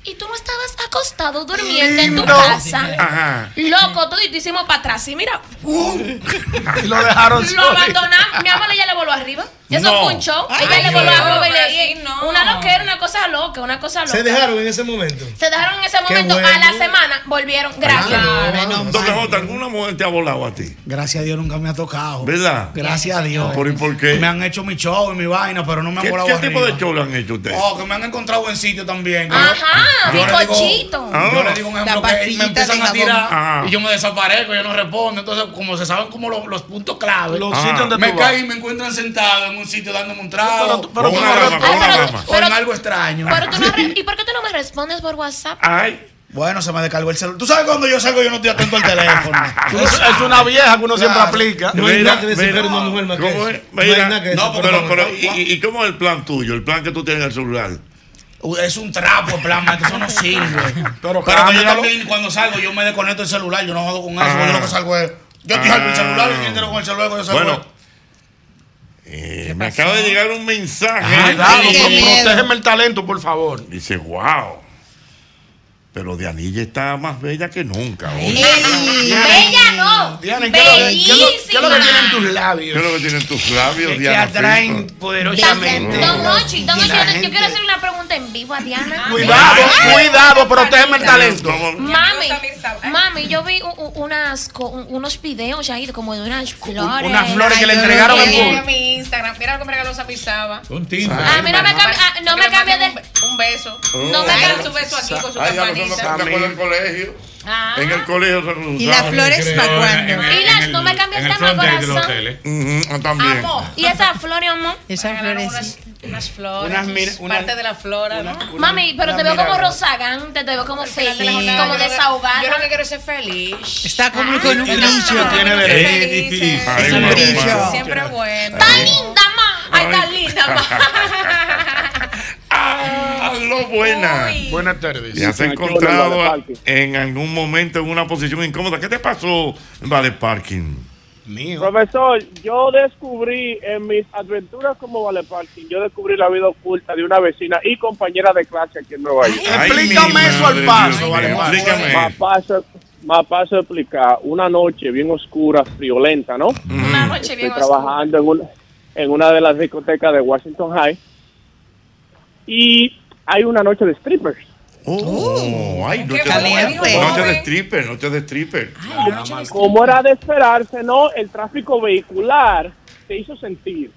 Y tú no estabas acostado durmiendo en tu casa. Ajá. Loco, todo y te hicimos para atrás. Y mira, Y lo dejaron lo solo. abandonamos. Mi amor, ella le voló arriba. Eso No. fue un show. Ay, ella le no. voló arriba y Pero le no. Una loquera, una cosa loca, una cosa loca. Se dejaron en ese momento. Se dejaron en ese momento. bueno. A la semana volvieron. Gracias. Doble J, ¿alguna mujer te ha volado a ti? Gracias a Dios nunca me ha tocado. ¿Verdad? Gracias a Dios. ¿Por, y por qué? Me han hecho mi show y mi vaina, pero no me han ¿Qué, volado qué arriba. tipo de show le han hecho ustedes? Oh, que me han encontrado en sitio también. Ajá, yo- yo le digo-. Ah. Yo le digo un ejemplo que me empiezan a tirar y yo me desaparezco, yo no respondo. Entonces, como se saben como los, puntos clave, Los Ah. sitios donde me caen y me encuentran sentado en un sitio dándome un trago. Pero una o en algo extraño. Pero tú no re- *laughs* ¿Y por qué tú no me respondes por WhatsApp? Ay, Bueno, se me descargó el celular. Tú sabes cuando yo salgo yo no estoy atento al teléfono. *laughs* Es, una vieja que uno siempre aplica. No hay Mira, nada que mira. una mujer más ¿Cómo es? No hay nada que no, pero, pero, pero- ¿y, cómo es el plan tuyo? El plan que tú tienes en el celular. Es un trapo, plan, maestro, eso no sirve. *laughs* Pero Pero que yo también cuando salgo yo me desconecto el celular, yo no jodo con eso, Ah. yo lo que salgo es. Yo estoy Ah. el celular y entero con el celular cuando yo salgo. Bueno, eh, me acaba de llegar un mensaje. Miedo. protégeme el talento, por favor. Dice, wow. Pero Dianilla está más bella que nunca. oye. Bella no. Diana, ¿qué es lo que- lo- lo que tienen tus Bellísima. ¿Qué labios? es lo que tienen tus labios, que Diana? atraen Filpo? poderosamente. Don Ochi, Don Ochi, yo- yo quiero hacer una pregunta en vivo a Diana. Cuidado, cuidado, protégeme el talento. Mami, mami, yo vi unas, unos videos ahí como de unas flores. unas flores que le entregaron en Mira público. mi Instagram. Mira lo que me regaló Samir Saba. Un timbre. A mí no me cambia, ah, no me cambia de... Un beso. No me cambia su beso aquí con su Ay, campanita. me acuerdo del colegio. Ah. En el colegio se ¿Y las flores para cuándo? Y las, no me cambies el tema, corazón. Ah, también. Amor. ¿Y esa flor, amor? Esas flores. flores. Unas, flores. Unas mira- una- parte de la flora, ¿no? Mami, pero una te veo como rozagante, te veo como feliz, como desahogada. Yo lo que quiero es ser feliz. Está como Ay, con un brillo. no- Tiene derecho. Es eh. Un brillo. Siempre bueno. ¡Está linda, ma! ¡Ay, está linda, ma! Ah, lo buena. Uy. Buenas tardes. ¿Te has encontrado en algún momento en una posición incómoda? ¿Qué te pasó, Vale Parking? Mío. Profesor, yo descubrí en mis aventuras como Vale Parking, yo descubrí la vida oculta de una vecina y compañera de clase aquí en Nueva York. Ay, Explícame eso al paso, Dios Vale. Explícame. Más paso, más paso a explicar, una noche bien oscura, friolenta, ¿no? Una noche Estoy bien trabajando en una, en una de las discotecas de Washington High y hay una noche de strippers. Oh, ay, noche, de, noche de stripper, noche de stripper. Como era de esperarse, ¿no? El tráfico vehicular se hizo sentir.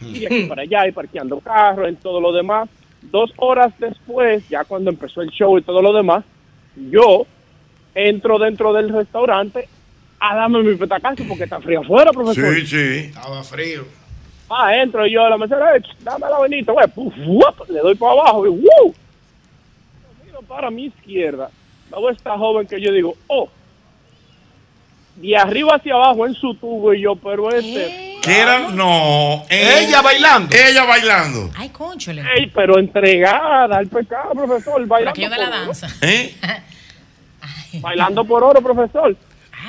Y de aquí para allá, y parqueando carros, en todo lo demás. Dos horas después, ya cuando empezó el show y todo lo demás, yo entro dentro del restaurante a darme mi petacazo porque está frío afuera, profesor. Sí, sí. Estaba frío. Ah, entro yo a la mesera, "Eh, dame la güey, wup, le doy para abajo y ¡wow! Miro para mi izquierda, luego esta joven que yo digo, oh, de arriba hacia abajo en su tubo y yo, pero este, ¿Qué era? No. Ella bailando. Ella bailando. Ay, conchole. ey, pero entregada al pecado, profesor, bailando aquello de la danza. ¿Eh? *laughs* Bailando por oro, profesor.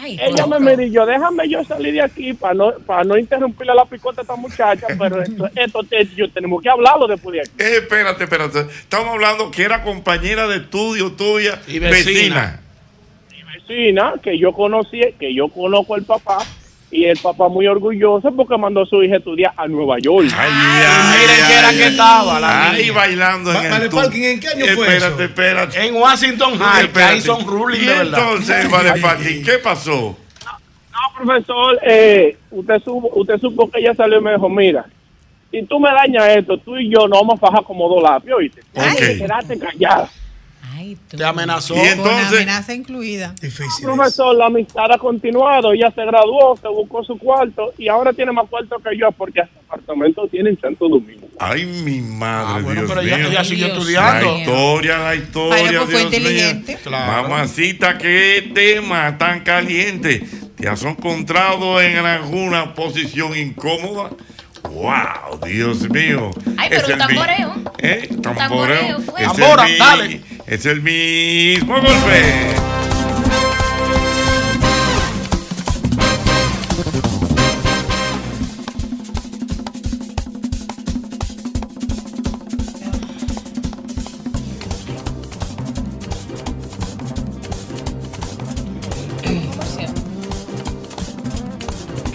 Ay, Ella me dijo, déjame yo salir de aquí para no, para no interrumpirle la picota a esta muchacha, pero esto, *laughs* esto, te- yo tenemos que hablarlo después de aquí. Eh, espérate, espérate. Estamos hablando que era compañera de estudio tuya Y vecina. vecina. vecina que yo conocí, que yo conozco al papá, y el papá muy orgulloso porque mandó a su hija a estudiar a Nueva York. Ay, miren ay, que era ay, que estaba la Ahí niña. bailando en el. Parking, ¿en qué año fue espérate, eso? Espérate, En Washington High, que ahí son ruling Y de verdad. entonces, Vale Parking, ¿qué pasó? No, profesor, eh, usted, supo, usted supo que ella salió y me dijo, mira, si tú me dañas esto, tú y yo nos vamos a fajar como dos lapios, ¿oíste? Ok. Quédate callada. Ay, tú. Te amenazó. Y Con entonces, amenaza incluida. Difícil. Profesor, la amistad ha continuado, ella se graduó, se buscó su cuarto y ahora tiene más cuarto que yo porque hasta apartamento tiene en Santo Domingo. ay, mi madre, Ah, bueno, Dios pero ella, mío. ella siguió Dios La estudiando. historia, la historia. Pues fue Dios mío. inteligente. Claro. Mamacita, qué tema tan caliente. ¿Te has encontrado en alguna posición incómoda? ¡Wow! Dios mío. Ay, pero Es un el mi- tamboreo. ¿Eh? tamboreo Tamboreo. fue. Es Tambora, el mi- dale. Es el mismo golpe.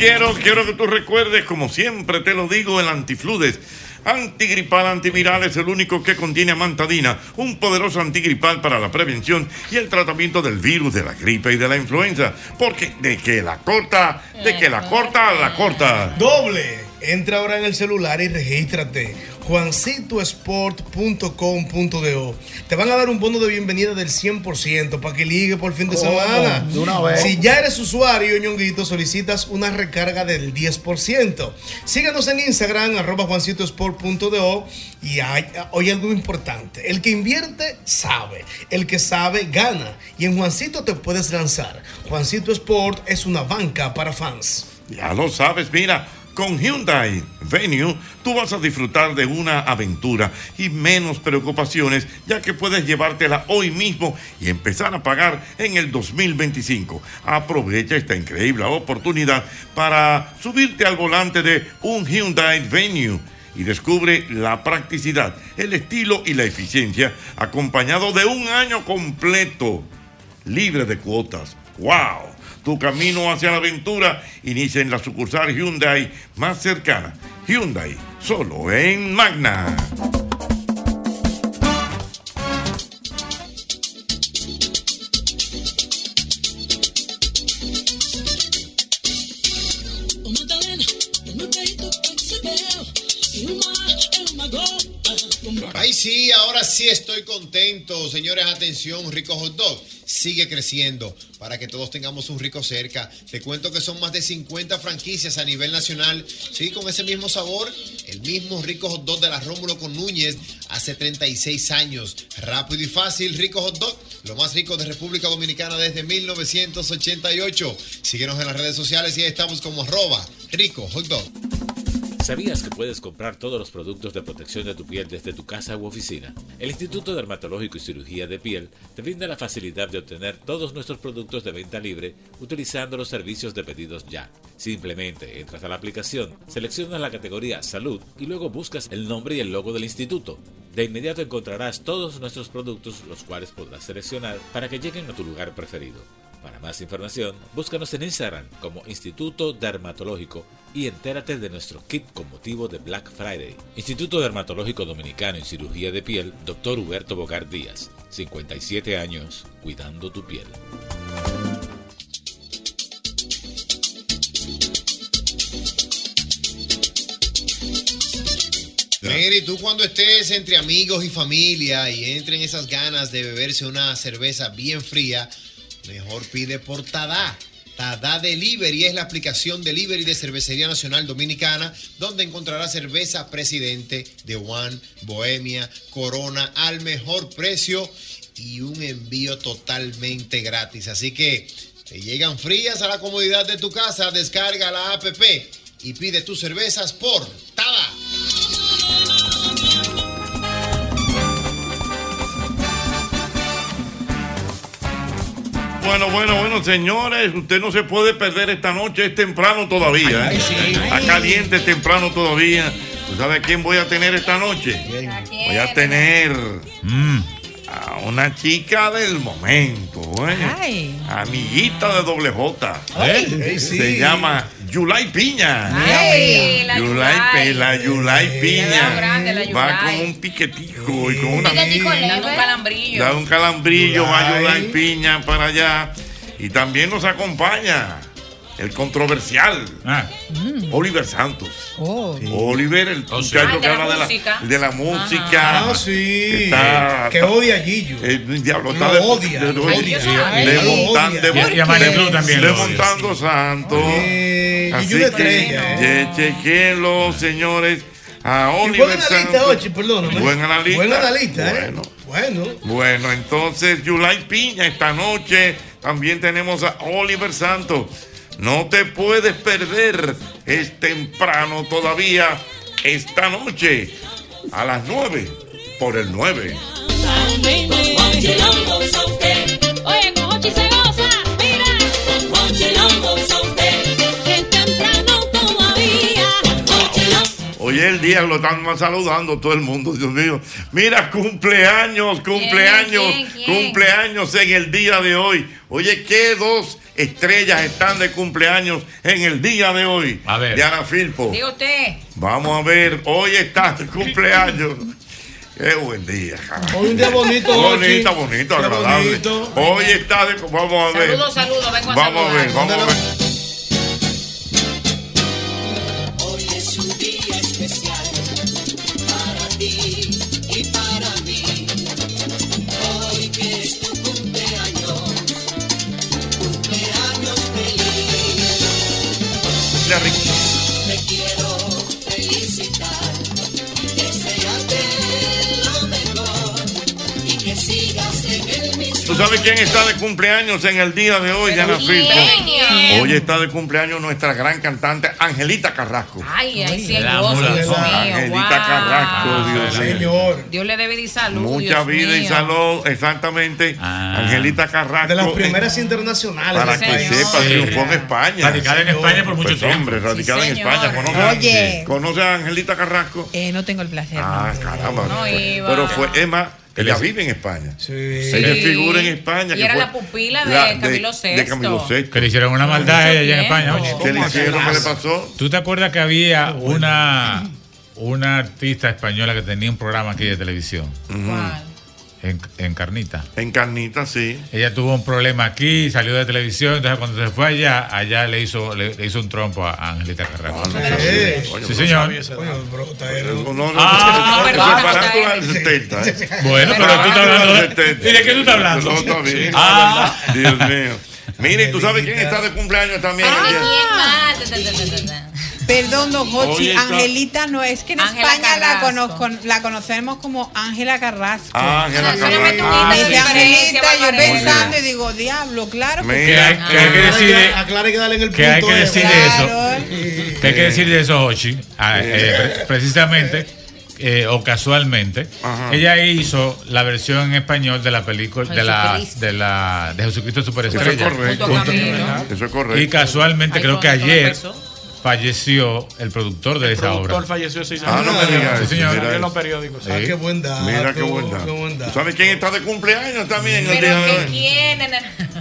Quiero, quiero que tú recuerdes, como siempre te lo digo, el antifludes. Antigripal antiviral es el único que contiene amantadina, un poderoso antigripal para la prevención y el tratamiento del virus, de la gripe y de la influenza. Porque de que la corta, de que la corta, la corta. Doble. Entra ahora en el celular y regístrate. juancitosport.com.do Te van a dar un bono de bienvenida del 100% para que ligue por fin de ¿Cómo? semana. De una vez. Si ya eres usuario, ñonguito, solicitas una recarga del 10%. Síguenos en Instagram, arroba juancitosport.do y hay, hoy algo importante. El que invierte sabe. El que sabe gana. Y en Juancito te puedes lanzar. Juancito Sport es una banca para fans. Ya lo sabes, mira, con Hyundai Venue tú vas a disfrutar de una aventura y menos preocupaciones, ya que puedes llevártela hoy mismo y empezar a pagar en el 2025. Aprovecha esta increíble oportunidad para subirte al volante de un Hyundai Venue y descubre la practicidad, el estilo y la eficiencia acompañado de un año completo libre de cuotas. ¡Wow! Tu camino hacia la aventura inicia en la sucursal Hyundai más cercana. Hyundai, solo en Magna. Sí, ahora sí estoy contento. Señores, atención, Rico Hot Dog. sigue creciendo para que todos tengamos un rico cerca. Te cuento que son más de 50 franquicias a nivel nacional. Sí, con ese mismo sabor, el mismo rico hot dog de la Rómulo con Núñez hace 36 años. Rápido y fácil, rico hot dog, lo más rico de República Dominicana desde 1988. Síguenos en las redes sociales y ahí estamos como arroba rico hot dog. ¿Sabías que puedes comprar todos los productos de protección de tu piel desde tu casa u oficina? El Instituto Dermatológico y Cirugía de Piel te brinda la facilidad de obtener todos nuestros productos de venta libre utilizando los servicios de pedidos ya. Simplemente entras a la aplicación, seleccionas la categoría Salud y luego buscas el nombre y el logo del instituto. De inmediato encontrarás todos nuestros productos los cuales podrás seleccionar para que lleguen a tu lugar preferido. Para más información, búscanos en Instagram como Instituto Dermatológico y entérate de nuestro kit con motivo de Black Friday. Instituto Dermatológico Dominicano en Cirugía de Piel, Dr. Huberto Bogar Díaz, 57 años, cuidando tu piel. Mira, y tú cuando estés entre amigos y familia y entren esas ganas de beberse una cerveza bien fría, mejor pide por Tada. Tada Delivery es la aplicación delivery de Cervecería Nacional Dominicana, donde encontrarás cerveza Presidente de One, Bohemia, Corona al mejor precio y un envío totalmente gratis. Así que te llegan frías a la comodidad de tu casa, descarga la app y pide tus cervezas por Tada. Bueno, bueno, bueno, señores, usted no se puede perder esta noche, es temprano todavía. ¿eh? Está caliente, es temprano todavía. ¿Tú sabes quién voy a tener esta noche? Voy a tener a una chica del momento, ¿eh? Amiguita de doble J. ¿eh? Sí. Se llama Yulai Piña. Ay, la Yulai, Pe- la Yulai Piña. grande, la Va con un piquetico y con una Dando un calambrillo. Da un calambrillo, va a ayudar piña para allá. Y también nos acompaña el controversial Oliver Santos. Oliver, el muchacho Ah, de que la habla de la, música. de la música. Ah, sí. Que, está- Que odia a Gillo. el diablo está Lo de, odia. de- montando santos. Así Gillo es que estrella, che- chequenlo, señores. A Oliver buen analista, Santos. Ochi, perdóname. Buen analista. Buen analista, ¿eh? Bueno. Bueno. Bueno, entonces Yulai Piña esta noche. También tenemos a Oliver Santos. No te puedes perder. Es temprano todavía. Esta noche. A las 9. Por el 9. Oye, Hoy es el día que lo están saludando todo el mundo, Dios mío. Mira, cumpleaños, cumpleaños, ¿Quién, quién, quién? cumpleaños en el día de hoy. Oye, ¿qué dos estrellas están de cumpleaños en el día de hoy? A ver. Diana Filpo. Diga usted. Vamos a ver, hoy está de cumpleaños. Qué buen día, carajo. Hoy un día bonito. Bonito, bonito, agradable. bonito. Hoy está de. Vamos a ver. Saludos, saludos, vengo a Vamos a ver, vamos a ver. ¿Tú sabes quién está de cumpleaños en el día de hoy, Diana ¿quién? Filpo? Hoy está de cumpleaños nuestra gran cantante Angelita Carrasco. Ay, ay, sí, el La gozo, mula. Dios mío. Angelita wow. Carrasco, Dios mío. Dios le debe de salud. Mucha Dios vida y salud, exactamente. Angelita Carrasco. De las eh, primeras internacionales. Para que España. sepa, triunfó en España. Radicada en España por mucho Pues, tiempo. Hombre, radicada Sí, en señor. España. ¿Conoce, Oye. ¿Conoce a Angelita Carrasco? Eh, no tengo el placer. Ah, caramba. No iba. Pero fue Emma. Ella les- vive en España. Sí. Ella Sí. figura en España. Y que era fue la pupila de la- Camilo De Camilo VI. VI. Que le hicieron una maldad a ella allá en España, oye. ¿Qué le hicieron? ¿Qué le pasó? ¿Tú te acuerdas que había una, una artista española que tenía un programa aquí de televisión? ¿Cuál? En, en Carnita. En Carnita, sí. Ella tuvo un problema aquí, salió de televisión, entonces cuando se fue allá, allá le hizo, le, le hizo un trompo a Angelita Carrasco. Eh, sí, señor. Coño, bro, está ahí. No, no, Ah, eso perdón, es farándula está del 70, ¿eh? Bueno, pero tú estás hablando de- ¿Y de qué tú estás hablando? No, está bien. Ah. Dios mío. Mire, ¿tú sabes quién está de cumpleaños también? ¿Y Perdón, don Jochi, Angelita no es que en Ángela España la, conozco- la conocemos como Ángela Carrasco. Ah, Ángela Carrasco. Ah, dice. Angelita, yo pensando y digo, diablo, claro. Mira, Que hay, que hay que decir de- Aclara que darle en el que hay punto, que decir de eso. Que hay que decir de eso, Ochi. Ah, eh, pre- precisamente eh, o casualmente, ella hizo la versión en español de la película de la Jesucristo. de la de Jesucristo Superestrella. Eso es correcto. Eso es correcto. Y casualmente Ahí creo que ayer empezó. Falleció el productor de esa obra. productor falleció seis Ah, no me digas Sí, señor. mira en los periódicos. Sí. Ah, qué buen dato. Mira qué buen dato. qué buen dato. ¿Tú sabes quién está de cumpleaños también el día Pero de que hoy? quién.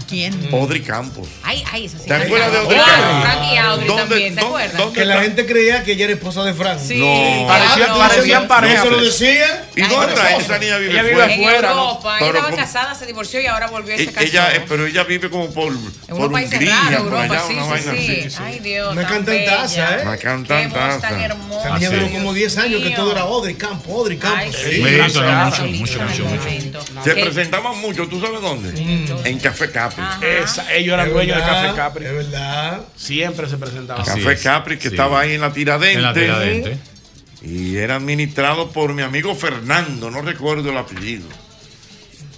¿Quién? Audrey Campos. Ay, ay, eso sí. ¿Te acuerdas de Audrey Claro, Campos? Frank y Audrey ¿Dónde- también, ¿te dónde- acuerdas? Que la gente creía que ella era esposa de Frank. Sí. No. Parecían- Ah, parecían no, pareja. No se lo decía. ¿Y dónde está? Esa niña vive Ella vive fuera. En afuera, ¿no? Europa. Pero Ella estaba casada, se divorció y ahora volvió y se E- casó. Ella, eh, pero ella vive como por, en Hungría, por Europa, allá, sí, una sí, vaina sí. así. Ay, Dios, Una tan cantantaza, bella. ¿eh? Una Qué voz cantantaza. tan hermosa. Sí. duró como 10 años que todo era Audrey Campo, Audrey Campo. Ay, Sí. mucho, mucho, mucho, mucho. Se presentaban mucho, ¿tú sabes dónde? En Café Capri. Esa- ellos eran dueños de Café Capri. Es verdad. Siempre se presentaban. Café es. Capri, que Sí. estaba ahí en la Tiradente. En la Tiradente. Y era administrado por mi amigo Fernando, no recuerdo el apellido.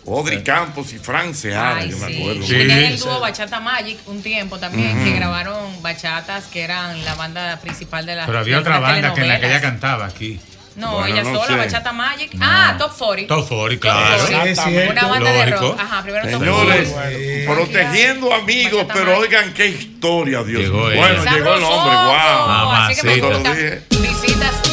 Audrey Campos y Fran Seara, Ay, yo me sí. acuerdo. Sí. Tenían el dúo Bachata Magic un tiempo también, Ujú. que grabaron bachatas que eran la banda principal de la Pero había de otra banda que en la que ella cantaba aquí. No, Bueno, ella no sola, sé. Bachata Magic. Ah, Top 40. Top 40, claro. Sí, es cierto. Una banda de Lógico. rock. Ajá, primero Top Señores, 40. protegiendo amigos, Bachata pero Magic. oigan qué historia, Dios mío. ella. Bueno, llegó el hombre, wow. Así que me Mamacita. visitas.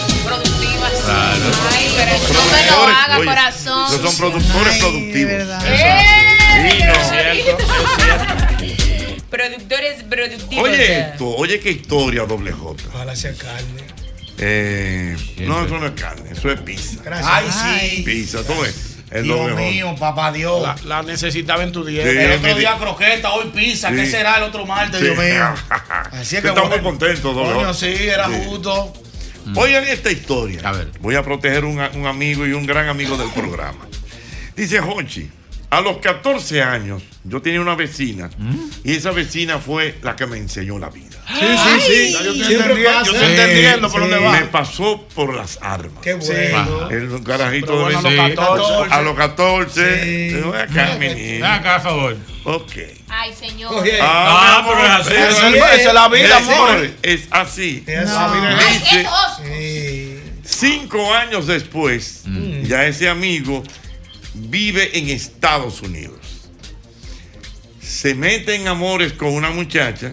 Claro. Ay, pero No me lo haga, oye, corazón. Son productores Ay, productivos. ¡Eh! Sí, no. Es cierto, es cierto. Productores productivos. Oye esto, oye qué historia, doble J. Ojalá sea carne. Eh, no, eso no es carne, eso es pizza. Gracias. Ay, sí. Pizza, tú ves. El Dios doble J. mío, papá Dios. La, la necesitaba en tu dieta. Sí, el otro di- día croqueta, hoy pizza. ¿Qué será el otro martes, Sí. Dios mío? *laughs* Así es que Estamos bueno. contentos, doble Coño, sí, era Sí. justo. Oigan esta historia. A ver. Voy a proteger un, un amigo y un gran amigo del programa. Dice Hochi, a los 14 años yo tenía una vecina y esa vecina fue la que me enseñó la vida. Sí, sí, sí. Yo estoy Siempre entendiendo, pasa. yo estoy Sí, entendiendo por dónde Me va. pasó por las armas. Qué bueno. El carajito Pero bueno, de a los 14. A los 14. Sí. Digo, "Ven acá, mi Ven niño". acá, a favor. Ok. Ay, señor. Ah, mi pero es amor, así. es Esa es- esa es la vida, amor. Es así. es La así. vida Ay, Dice- qué tosco. Sí. Cinco años después, ya ese amigo vive en Estados Unidos. Se mete en amores con una muchacha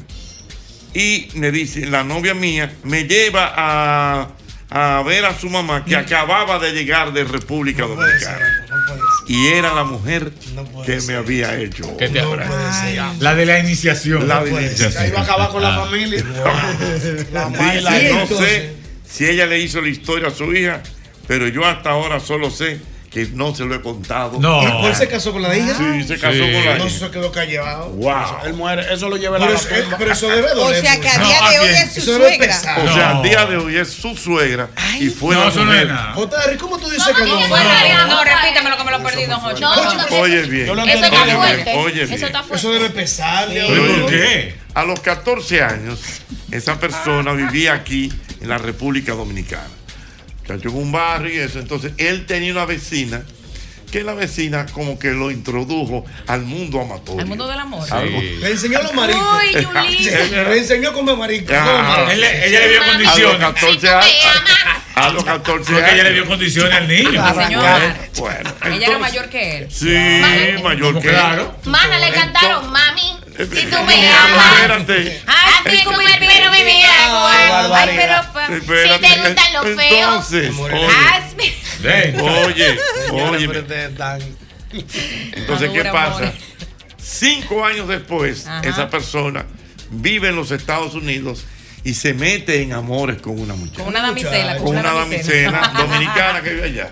y me dice, la novia mía me lleva a, a ver a su mamá que acababa de llegar de República No puede ser, Dominicana. no puede ser. Y era la mujer No que ser. me había hecho. ¿Qué te No habrá? puede ser. La de la iniciación. La de iniciación. Ahí va a acabar con la Ah. familia. *laughs* La no sé si ella le hizo la historia a su hija, pero yo hasta ahora solo sé que no se lo he contado. No. ¿Y él se casó con la hija? Sí, se casó Sí. con la No, hija. se quedó callado. Wow. Él muere, eso lo lleva a la Pero eso, tumba. pero eso debe O doler. sea que a No, día ¿a de hoy es su Eso suegra. O sea, No. al día de hoy es su suegra y fue No, la eso no mujer. JR, ¿cómo tú dices ¿Cómo que no? fue No. María? No, repítamelo que me lo perdí, don. No, no, no. Oye bien. Eso está Oye fuerte. bien, oye Eso bien. está fuerte. Eso debe pesarle. ¿Pero Oye, por qué? A los 14 años, esa persona vivía aquí en la República Dominicana. Chacho en un barrio y eso. Entonces, él tenía una vecina que la vecina como que lo introdujo al mundo amatorio. Al mundo del amor. Algo- Le enseñó los maricos. Uy, Yulín. *laughs* Le enseñó como maricos. Ah, Él le- ella le dio a los condiciones. 14 años. A los 14 Porque ella le años. dio condiciones al niño. Señora. Bueno, Ella era entonces- mayor que él. Sí, mayor ¿Cómo que claro? Mana, le cantaron, mami. Si tú me amas. Espérate. Antes tú me pero me me pero si te gustan los feos. Entonces, oye, oye, Entonces, ¿qué pasa? Cinco años después, esa persona vive en los Estados Unidos y se mete en amores con una muchacha. Con una damisela. Con una damisela *laughs* dominicana que vive allá.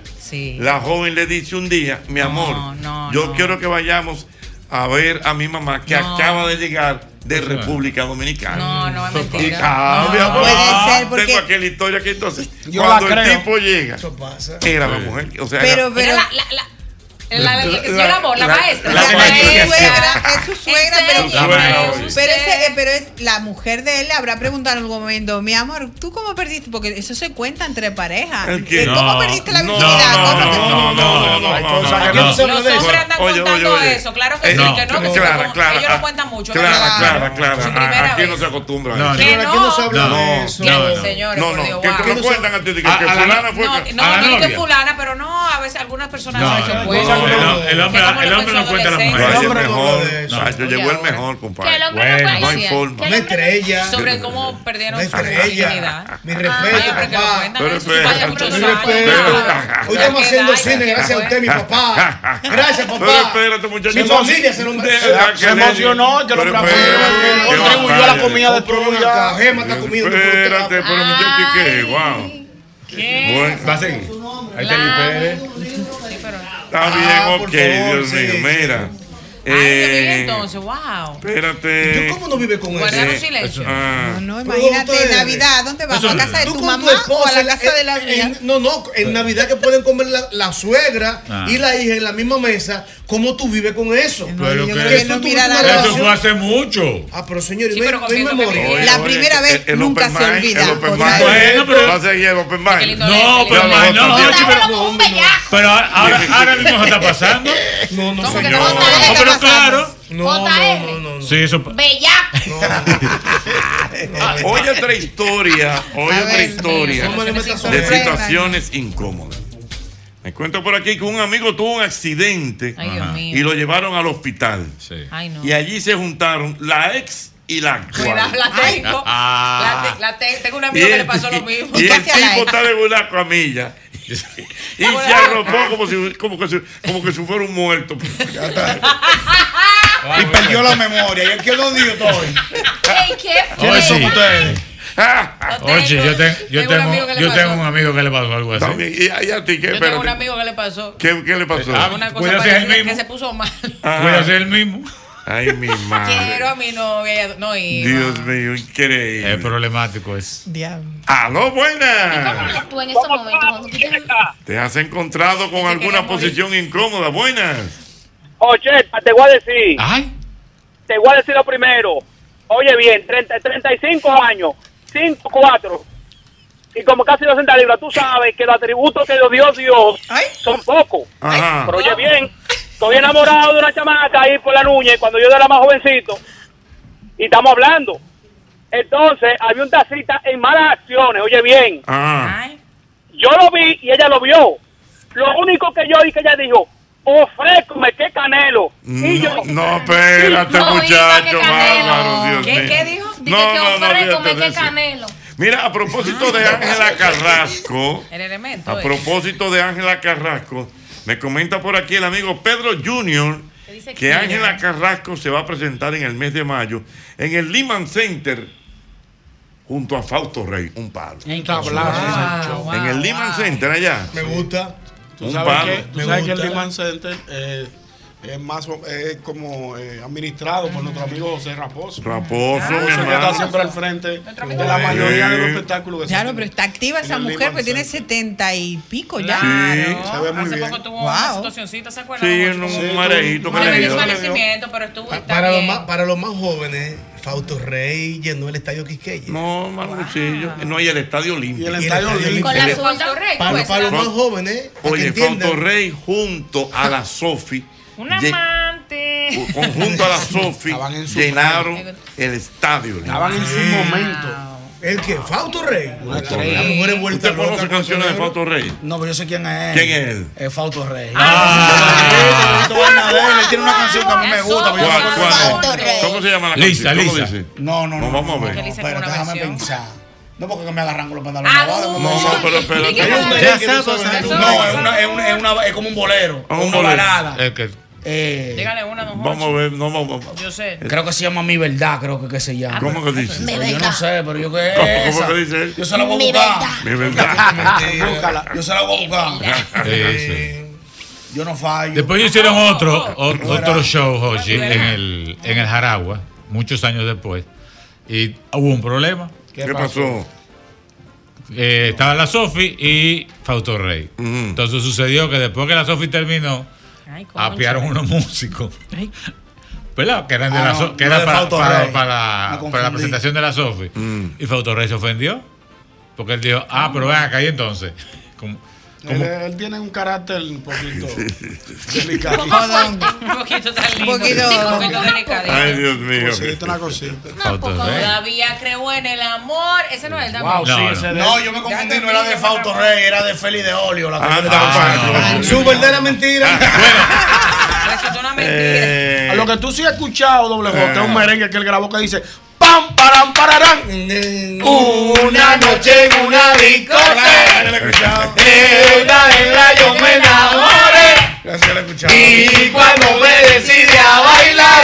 La joven le dice un día, mi amor, yo quiero que vayamos a ver a mi mamá que acaba de llegar de República Dominicana. No, no es mentira. Y cambia, no, ah, tengo aquella historia que entonces cuando el tipo llega, era la mujer, o sea, pero, pero la la, la, la, maestra. Es su suegra, pero, es, la mujer de él le habrá preguntado en algún momento, mi amor, ¿tú cómo perdiste? Porque eso se cuenta entre parejas. Eh, ¿Cómo perdiste la virginidad? No, no, no, no, no, Los hombres andan contando eso, claro que sí, que no, ellos no cuentan mucho. Claro, claro, claro. Aquí no se acostumbra. No, aquí no se habla de eso. No, no, que no cuentan antes de que fulana fue. No, no, que fulana, pero no, a veces algunas personas no se cuentan el hombre, el no cuenta las mujeres. El hombre mejor. Yo llegó el mejor, compadre. No hay forma. Una estrella. Sobre cómo perdieron su dignidad. Mi respeto, papá. Mi respeto. Hoy estamos haciendo cine gracias a usted, mi papá. Gracias, papá. Mi familia se lo Se emocionó, que lo Contribuyó a la comida de todo. Gema está comiendo. Espérate, pero muchacho, ¿qué? Wow. ¿Qué? Va a seguir. Ahí está el Pérez. Está ah, bien, ok, favor, Dios sí, mío, sí. mira. Ay, eh, entonces, wow. Espérate. ¿Yo cómo no vive con él? Guardamos silencio. Ah. No, no, imagínate, en Navidad, ¿dónde vas? ¿A casa de tu mamá tu o a la casa en, de la en, No, no, en Navidad que pueden comer la, la suegra ah. y la hija en la misma mesa, ¿cómo tú vives con eso? No, pero yo creo que, que eso, no eso fue hace mucho. Ah, pero señor, sí, pero me. La primera vez el, el nunca se olvida. El open mind. Va a seguir el open mind. No, open mind, no. Pero ahora mismo se está pasando. No, no, señor. Pero claro. No, no, no, no, Sí, eso. Bella. *laughs* Oye otra historia, oye otra historia de situaciones incómodas. Me cuento por aquí que un amigo tuvo un accidente y lo llevaron al hospital. Y allí se juntaron la ex y la actual. La, la tengo. Ah. La, la tengo un amigo que le pasó lo *laughs* mismo. Y, y el tipo está de una camilla *laughs* y se arropó como si, como, que, como que si fuera un muerto. *laughs* y perdió la memoria. ¿Y en qué dos días estoy? Ey, qué ¿Quiénes Oye. son ustedes? Oye, yo, te- yo tengo, un yo tengo un amigo que le pasó algo así. También, y, y a ti, ¿qué? Yo tengo un amigo que le pasó ¿Qué, qué le pasó? Ah, una cosa el parecida que se puso mal. Ah. Puede ser el mismo. Ay, mi madre. *laughs* Quiero a mi novia. No, iba. Dios mío, increíble. Es problemático es. Diablo. ¡Aló, buena! ¿Y tú en estos momentos? ¿Te has encontrado con alguna posición incómoda? Buenas. Oye, te voy a decir. Ay. Te voy a decir lo primero. Oye, bien, 30, 35 años, 5, 4. Y como casi 200 libras, tú sabes que los atributos que los Dios dio son pocos. Pero oye, bien estoy enamorado de una chamaca ahí por la Núñez cuando yo era más jovencito y estamos hablando. Entonces había un taxista en malas acciones, oye bien. Ah. Yo lo vi y ella lo vio. Lo único que yo y que ella dijo, ofrécome que canelo. No, yo, no, espérate, muchacho, bárbaro, ¿Qué, mío. Dijo? Dije no, que ofrécome que canelo. Mira, a propósito de Ángela Carrasco, El elemento, a propósito de Ángela Carrasco, me comenta por aquí el amigo Pedro Junior que Ángela Carrasco se va a presentar en el mes de mayo en el Lehman Center junto a Fausto Rey, un palo. En, wow, en el Lehman. Center allá. Me gusta. ¿Tú un sabes palo. Que, ¿tú el Lehman Center... Eh, es más es como eh, administrado por nuestro amigo José Raposo. Raposo, ah, que está siempre al frente de la mayoría de los espectáculos que Claro, pero está activa esa mujer, pues tiene setenta y pico ya. Sí. Se Hace poco tuvo una situacioncita, ¿se acuerdan? Sí, en un sí, que le pero estuvo para, los más, para los más jóvenes. Fausto Rey llenó el estadio Quisqueya. No, Marcuchillo. Wow. No, y el estadio Olímpico. Y. Con la Fausto Rey. Para, pues, para los más jóvenes. Oye, Fausto Rey junto a la *laughs* Sofi un amante. Conjunto a la *laughs* Sofi llenaron el estadio. Estaban en su momento. ¿El que ¿Fausto Rey? Fausto Rey. La mujer es vuelta ¿Usted conoce canciones de Fausto Rey? No, pero yo sé quién es. ¿Quién es él? Es Fausto Rey. Ah, él tiene una canción que a mí me gusta. ¿Cuál, ¿Cómo se llama la canción? Lisa, Lisa. No, no, no. vamos a ver. Pero déjame pensar. No, porque me agarran con los pantalones. Ah, no, no, no, pero espérate. No, es, es, como un bolero. Un una balada. Es que eh, Dígale una, don Vamos a ver, no vamos. Yo sé. Creo que se llama Mi Verdad, creo que, que se llama. ¿Cómo que dice? Yo no sé, pero yo qué es ¿Cómo- cómo que dice él? Yo se la voy a Mi buscar. verdad. Mi verdad. *laughs* Búscala. Yo se la voy a buscar. Sí, sí. Yo no fallo. Después hicieron otro, o- otro show, Jochi, en el, en el Jaragua, muchos años después. Y hubo un problema. ¿Qué ¿Qué pasó? Eh, estaba la Sofi y Fausto Rey. Entonces sucedió que después que la Sofi terminó, apiaron unos músicos. ¿Verdad? Que eran de Ah, la no, So- que no era para, la presentación de la Sofi. Y Fausto Rey se ofendió. Porque él dijo, ah, pero ven acá y entonces. Como- Él, tiene un carácter un poquito *laughs* delicado. Un poquito tan lindo. Un poquito- Sí, un poquito delicadito. Ay, Dios mío. Cosita, una cosita. Fausto Rey. Todavía creo en el amor. Ese no es el Wow, sí, ese de- no, yo me confundí, no era de Fausto Rey, era de Feli de Olio. La Paco. Su verdadera mentira. *laughs* Una Eh, A lo que tú sí has escuchado, doble J, es un Eh. merengue que él grabó que dice ¡Pam, param, pararán! Una noche en una discoteca. De una en la yo me enamoré. Y cuando me decidí a bailar,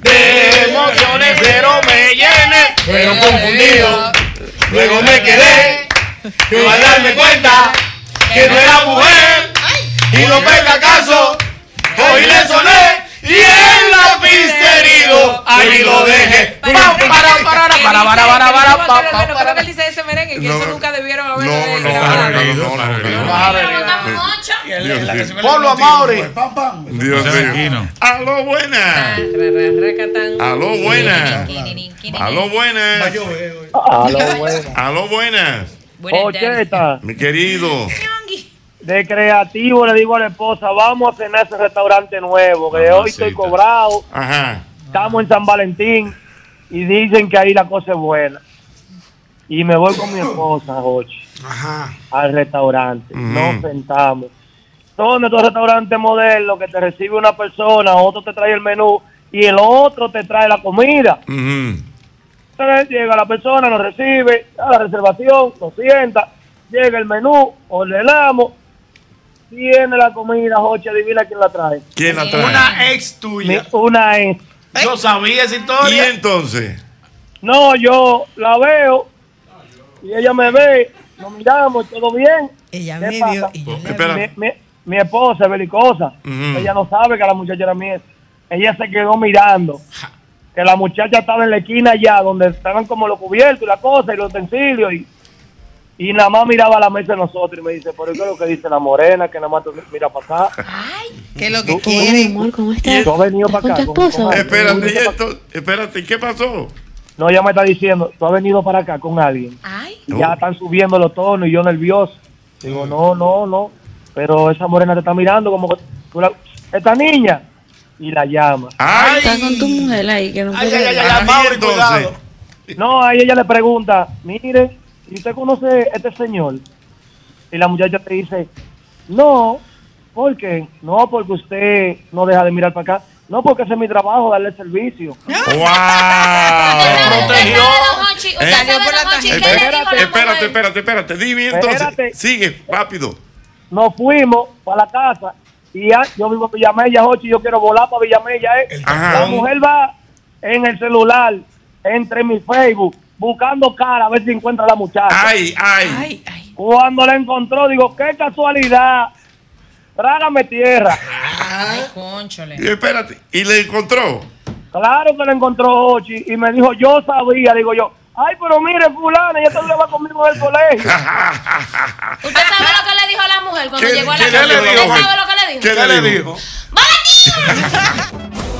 de emociones pero me llené. Pero confundido, luego me quedé. Y al darme cuenta que no era mujer. Y no pega caso, hoy le soné. Y el lápiz herido, ahí lo dejé. Pam, para, para, para, para, para, para, para, pa, pa, Lo creo que él dice ese merengue, que eso nunca debieron haber No, no, no, no, no, Dios mío. Aló, buenas. Aló, buenas. Aló. Ocheta, Mi querido. de creativo le digo a la esposa, vamos a cenar ese restaurante nuevo, que hoy estoy cobrado, Ajá. Estamos en San Valentín y dicen que ahí la cosa es buena. Y me voy con mi esposa, Jochi, al restaurante. Nos sentamos. Son estos restaurantes modernos que te recibe una persona, otro te trae el menú y el otro te trae la comida. Entonces llega la persona, nos recibe, da la reservación, nos sienta, llega el menú, ordenamos, viene la comida, Jochi, adivina quién la trae. ¿Quién la trae? Una ex tuya. Una ex. Yo sabía esa historia. ¿Y entonces? No, yo la veo y ella me ve, nos miramos, todo bien. Ella ¿Qué me pasa? vio y yo. Mi, mi- mi esposa es belicosa. Ella no sabe que la muchacha era mía. Ella se quedó mirando. Que la muchacha estaba en la esquina allá, donde estaban como los cubiertos y la cosa y los utensilios. Y, y nada más miraba a la mesa de nosotros y me dice, ¿por qué es lo que dice la morena? Que nada más mira para acá. ¿Qué es lo que quiere? amor, ¿cómo estás? Tú has venido para acá. con-. Espérate, y esto- espérate, ¿qué pasó? No, ella me está diciendo, tú has venido para acá con alguien. Y Ya están subiendo los tonos y yo nervioso. Digo, no, no, no. Pero esa morena te está mirando como que tú la- esta niña. Y la llama. Está con tu mujer ahí que no Ay, puede ay, ay, ay, Mauri, cuidado. No, ahí ella le pregunta, mire, ¿y usted conoce a este señor? Y la muchacha te dice, no, ¿por qué? No, porque usted no deja de mirar para acá. No, porque ese es mi trabajo, darle servicio. *laughs* protegió. O sea, ¿sabe, don Hochi, qué le dijo la Espérate, espérate, espérate, espérate. Dime entonces. Espérate. Sigue, rápido. Nos fuimos para la casa y ya, yo vivo en Villamella, Jochi, y yo quiero volar para Villamella. ¿eh? La mujer va en el celular, entre mi Facebook, buscando cara a ver si encuentra a la muchacha. Ay, ay. Cuando la encontró, digo, qué casualidad. Trágame tierra. Ay, conchole. Y espérate, ¿y le encontró? Claro que la encontró Ochi y me dijo, yo sabía, digo yo, ay, pero mire, fulana, ella todavía va conmigo en el colegio. *laughs* ¿Usted sabe lo que le dijo a la mujer cuando ¿Qué- llegó a la qué casa? le dijo? ¿Usted sabe lo que le dijo? ¿Qué le dijo? Siempre *laughs*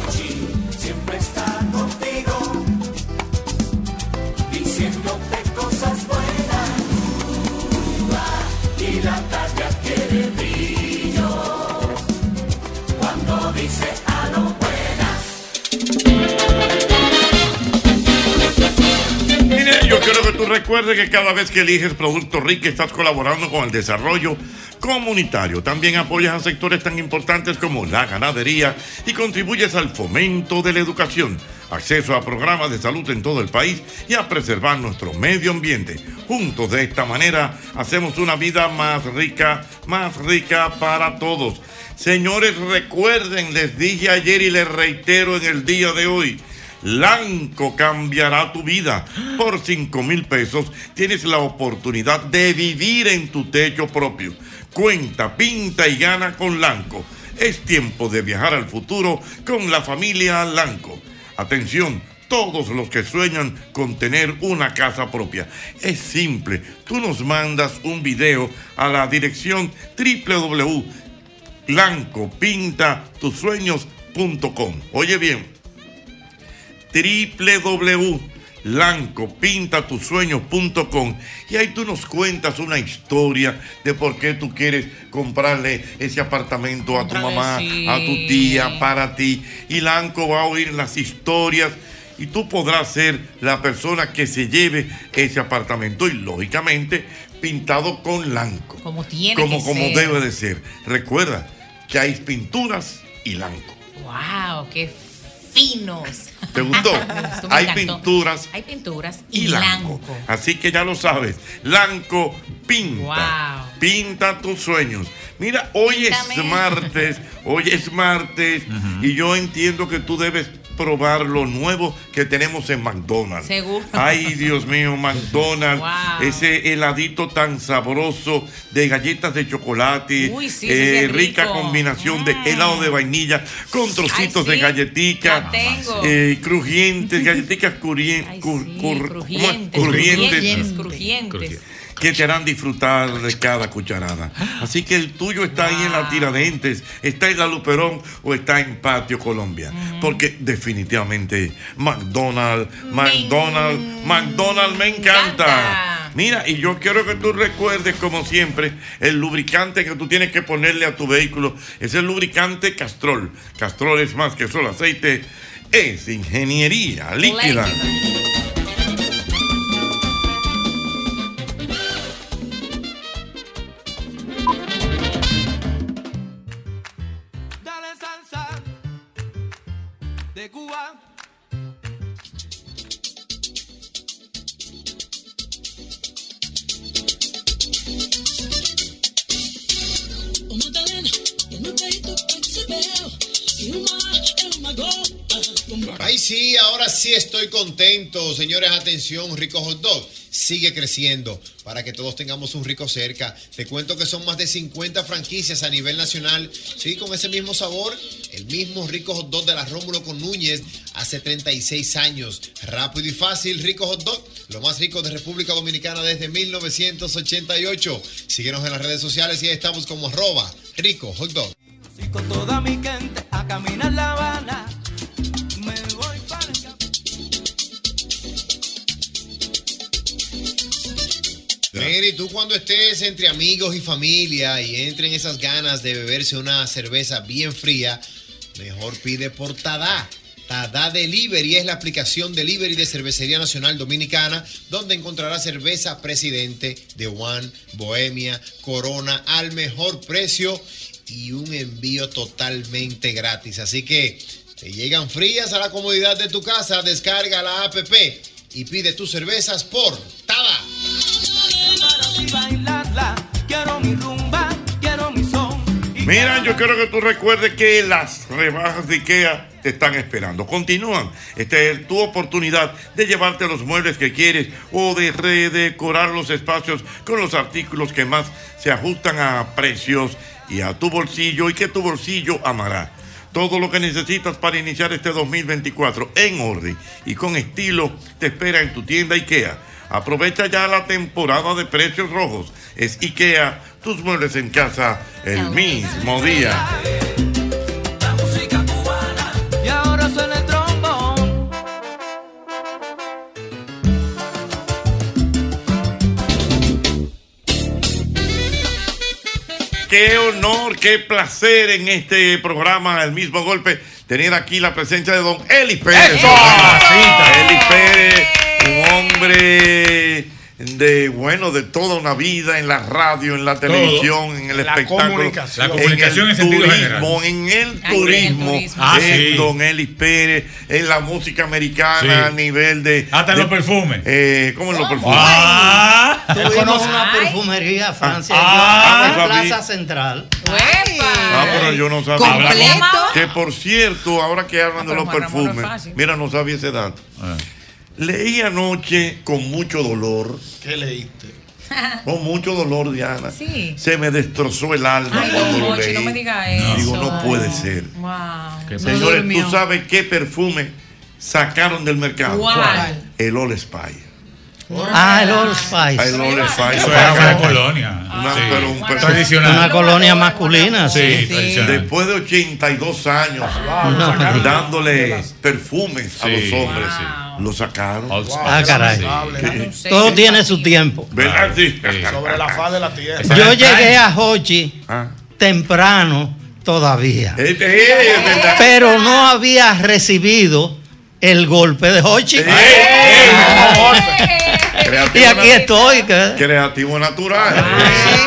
que tú recuerdes que cada vez que eliges Producto Rica estás colaborando con el desarrollo comunitario. También apoyas a sectores tan importantes como la ganadería y contribuyes al fomento de la educación, acceso a programas de salud en todo el país y a preservar nuestro medio ambiente. Juntos de esta manera hacemos una vida más rica, más rica para todos. Señores, recuerden, les dije ayer y les reitero en el día de hoy. Lanco cambiará tu vida. Por 5 mil pesos tienes la oportunidad de vivir en tu techo propio. Cuenta, pinta y gana con Lanco. Es tiempo de viajar al futuro con la familia Lanco. Atención, todos los que sueñan con tener una casa propia. Es simple, tú nos mandas un video a la dirección www.lancopintatusueños.com. Oye bien, www.lancopintatusueños.com y ahí tú nos cuentas una historia de por qué tú quieres comprarle ese apartamento a tu mamá, a tu tía, para ti. Y Lanco va a oír las historias y tú podrás ser la persona que se lleve ese apartamento y lógicamente pintado con Lanco. Como tiene Como, que como ser. debe de ser. Recuerda que hay pinturas y Lanco. ¡Wow! ¡Qué finos! ¿Te gustó? *laughs* Hay encantó. pinturas Hay pinturas y, y Lanco. blanco. Así que ya lo sabes. Lanco pinta. Wow. Pinta tus sueños. Mira, hoy es martes, hoy es martes y yo entiendo que tú debes probar lo nuevo que tenemos en McDonald's. Seguro. Ay, Dios mío, McDonald's, Wow. ese heladito tan sabroso de galletas de chocolate, Uy, sí, eh, sí, rica rico. Mm. combinación de helado de vainilla con trocitos Ay, de sí, galletica, eh, crujientes, *laughs* galletitas Crujientes crujientes, crujientes. Que te harán disfrutar de cada cucharada. Así que el tuyo está ahí en la Tiradentes, está en la Luperón o está en Patio Colombia. Porque definitivamente McDonald's, McDonald's, McDonald's me encanta. Mira, y yo quiero que tú recuerdes, como siempre, el lubricante que tú tienes que ponerle a tu vehículo es el lubricante Castrol. Castrol es más que solo aceite, es ingeniería líquida. Rico Hot Dog sigue creciendo para que todos tengamos un rico cerca. Te cuento que son más de 50 franquicias a nivel nacional. Sí, con ese mismo sabor, el mismo Rico Hot Dog de la Rómulo con Núñez hace 36 años. Rápido y fácil, Rico Hot Dog, lo más rico de República Dominicana desde 1988. Síguenos en las redes sociales y estamos como arroba Rico Hot Dog. Y tú cuando estés entre amigos y familia y entren esas ganas de beberse una cerveza bien fría, mejor pide por Tadá. Tadá Delivery es la aplicación delivery de Cervecería Nacional Dominicana, donde encontrarás cerveza Presidente, de One, Bohemia, Corona al mejor precio y un envío totalmente gratis. Así que te llegan frías a la comodidad de tu casa, descarga la app y pide tus cervezas por Tada. Para así bailarla. Quiero mi rumba, quiero mi son. Mira, yo quiero que tú recuerdes que las rebajas de IKEA te están esperando. Continúan. Esta es tu oportunidad de llevarte los muebles que quieres o de redecorar los espacios con los artículos que más se ajustan a precios y a tu bolsillo y que tu bolsillo amará. Todo lo que necesitas para iniciar este 2024 en orden y con estilo te espera en tu tienda IKEA. Aprovecha ya la temporada de precios rojos. Es IKEA, tus muebles en casa el mismo día. Qué honor, qué placer en este programa, el mismo golpe, tener aquí la presencia de don Eli Pérez. ¡Eso! Eli Pérez, hombre de, bueno, de toda una vida en la radio, en la televisión, en el La espectáculo. comunicación. La comunicación en en el sentido turismo, general. en el Ah, en el turismo. Ah, es sí. don Eli Pérez, en la música americana Sí. a nivel de... Hasta de- los perfumes. Eh, ¿Cómo en los perfumes? Ah. Tuvimos una perfumería, Francia, yo, Ah, en sabía. Plaza Central. Ah, pero yo no sabía. ¿Completo? Que por cierto, ahora que hablan de los no perfumes, mira, no sabía ese dato. Leí anoche con mucho dolor, ¿Qué leíste? *laughs* con mucho dolor, Diana. Sí. Se me destrozó el alma Ay, cuando lo leí. no me diga eso. Digo, no puede ser. Wow. ¿Qué Señores, durmió. ¿tú sabes qué perfume sacaron del mercado? ¿Cuál? El All Spy. Ah, el Old Spice. El Old Spy. Eso de colonia. Una, Sí. pero un Tradicional. Una colonia masculina, sí. tradicional. Después de 82 años No me digas. dándole perfumes a Sí, los hombres, sí. Lo sacaron. Ah, caray. Sí. Todo tiene su tiempo. ¿Verdad? Sí. Sobre la faz de la tierra. Yo llegué a Hochi Ah. temprano todavía. Este, Pero no había recibido el golpe de Hochi. Y aquí estoy. ¿qué? Creativo natural.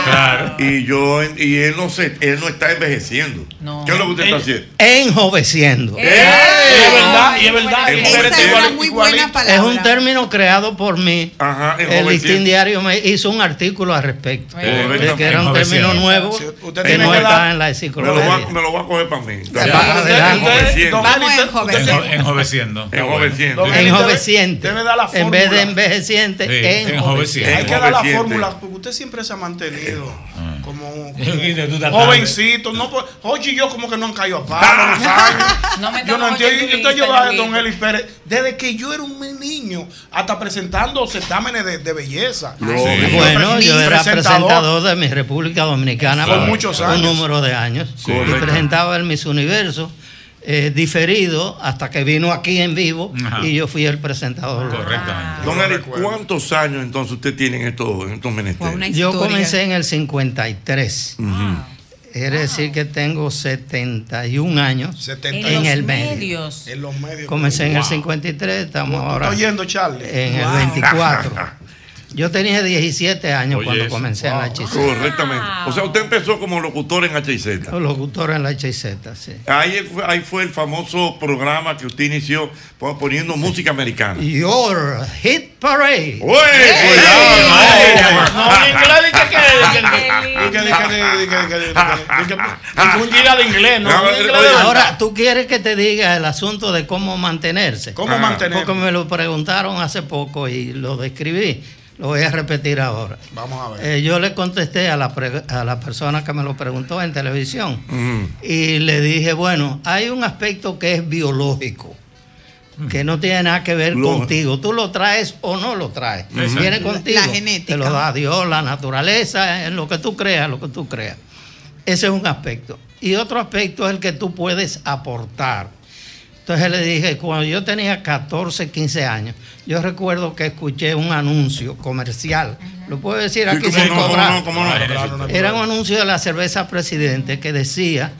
Claro. Y yo y él no se, él no está envejeciendo. ¿Qué es lo que usted está haciendo? Enjoveciendo. Y es verdad, y es verdad. Esa Tú eres es igual- una muy igualito. buena palabra. Es un término creado por mí. Ajá, el listín diario me hizo un artículo al respecto. De que era un término nuevo Sí, usted que tiene no que está dar- en la Me lo, enciclopedia. va, me lo va a coger para mí. Enjoveciendo. Enjoveciendo. Enjoveciendo. En vez de Sí. Hay que dar la fórmula, porque usted siempre se ha mantenido como *laughs* un Tú estás jovencito. No, pues, Oye y yo como que no han caído a palo los años. No me Yo no entiendo. Yo estoy a. Don Eli Pérez desde que yo era un niño, hasta presentando certámenes de, de belleza. Sí. Bueno, yo era Presentador. presentador de mi República Dominicana Por muchos un años. número de años. Y presentaba el Miss Universo eh, diferido hasta que vino aquí en vivo Ajá. y yo fui el presentador. Correctamente. Don Eli, ¿cuántos años entonces usted tiene en estos, en estos menesteres? Yo comencé en el 53. Quiere decir que tengo 71 años 70 en los el medio. medios. en los medios. Comencé en el Wow. 53, estamos ¿Tú ahora estás oyendo, Charlie? en el Wow. 24. *laughs* Yo tenía 17 años Oye, cuando comencé en la HZ. Correctamente. O sea, usted empezó como locutor en HIZ. Locutor en la HZ, sí. Ahí fue, ahí fue el famoso programa que usted inició pon- poniendo música americana. Your Hit Parade. ¡Uy! Eh, Ahora, ¿tú quieres que te diga el asunto de cómo mantenerse? ¿Cómo Ah. mantener? Porque me lo preguntaron hace poco y lo describí. Lo voy a repetir ahora. Vamos a ver. Eh, yo le contesté a la, pre- a la persona que me lo preguntó en televisión y le dije, bueno, hay un aspecto que es biológico, que no tiene nada que ver Lo- contigo. Tú lo traes o no lo traes. Viene contigo. La genética. Te lo da Dios, la naturaleza, en lo que tú creas, lo que tú creas. Ese es un aspecto. Y otro aspecto es el que tú puedes aportar. Entonces le dije, cuando yo tenía 14, 15 años, yo recuerdo que escuché un anuncio comercial. Lo puedo decir Sí, aquí sin no, cobrar. cómo Era un anuncio de la cerveza Presidente que decía,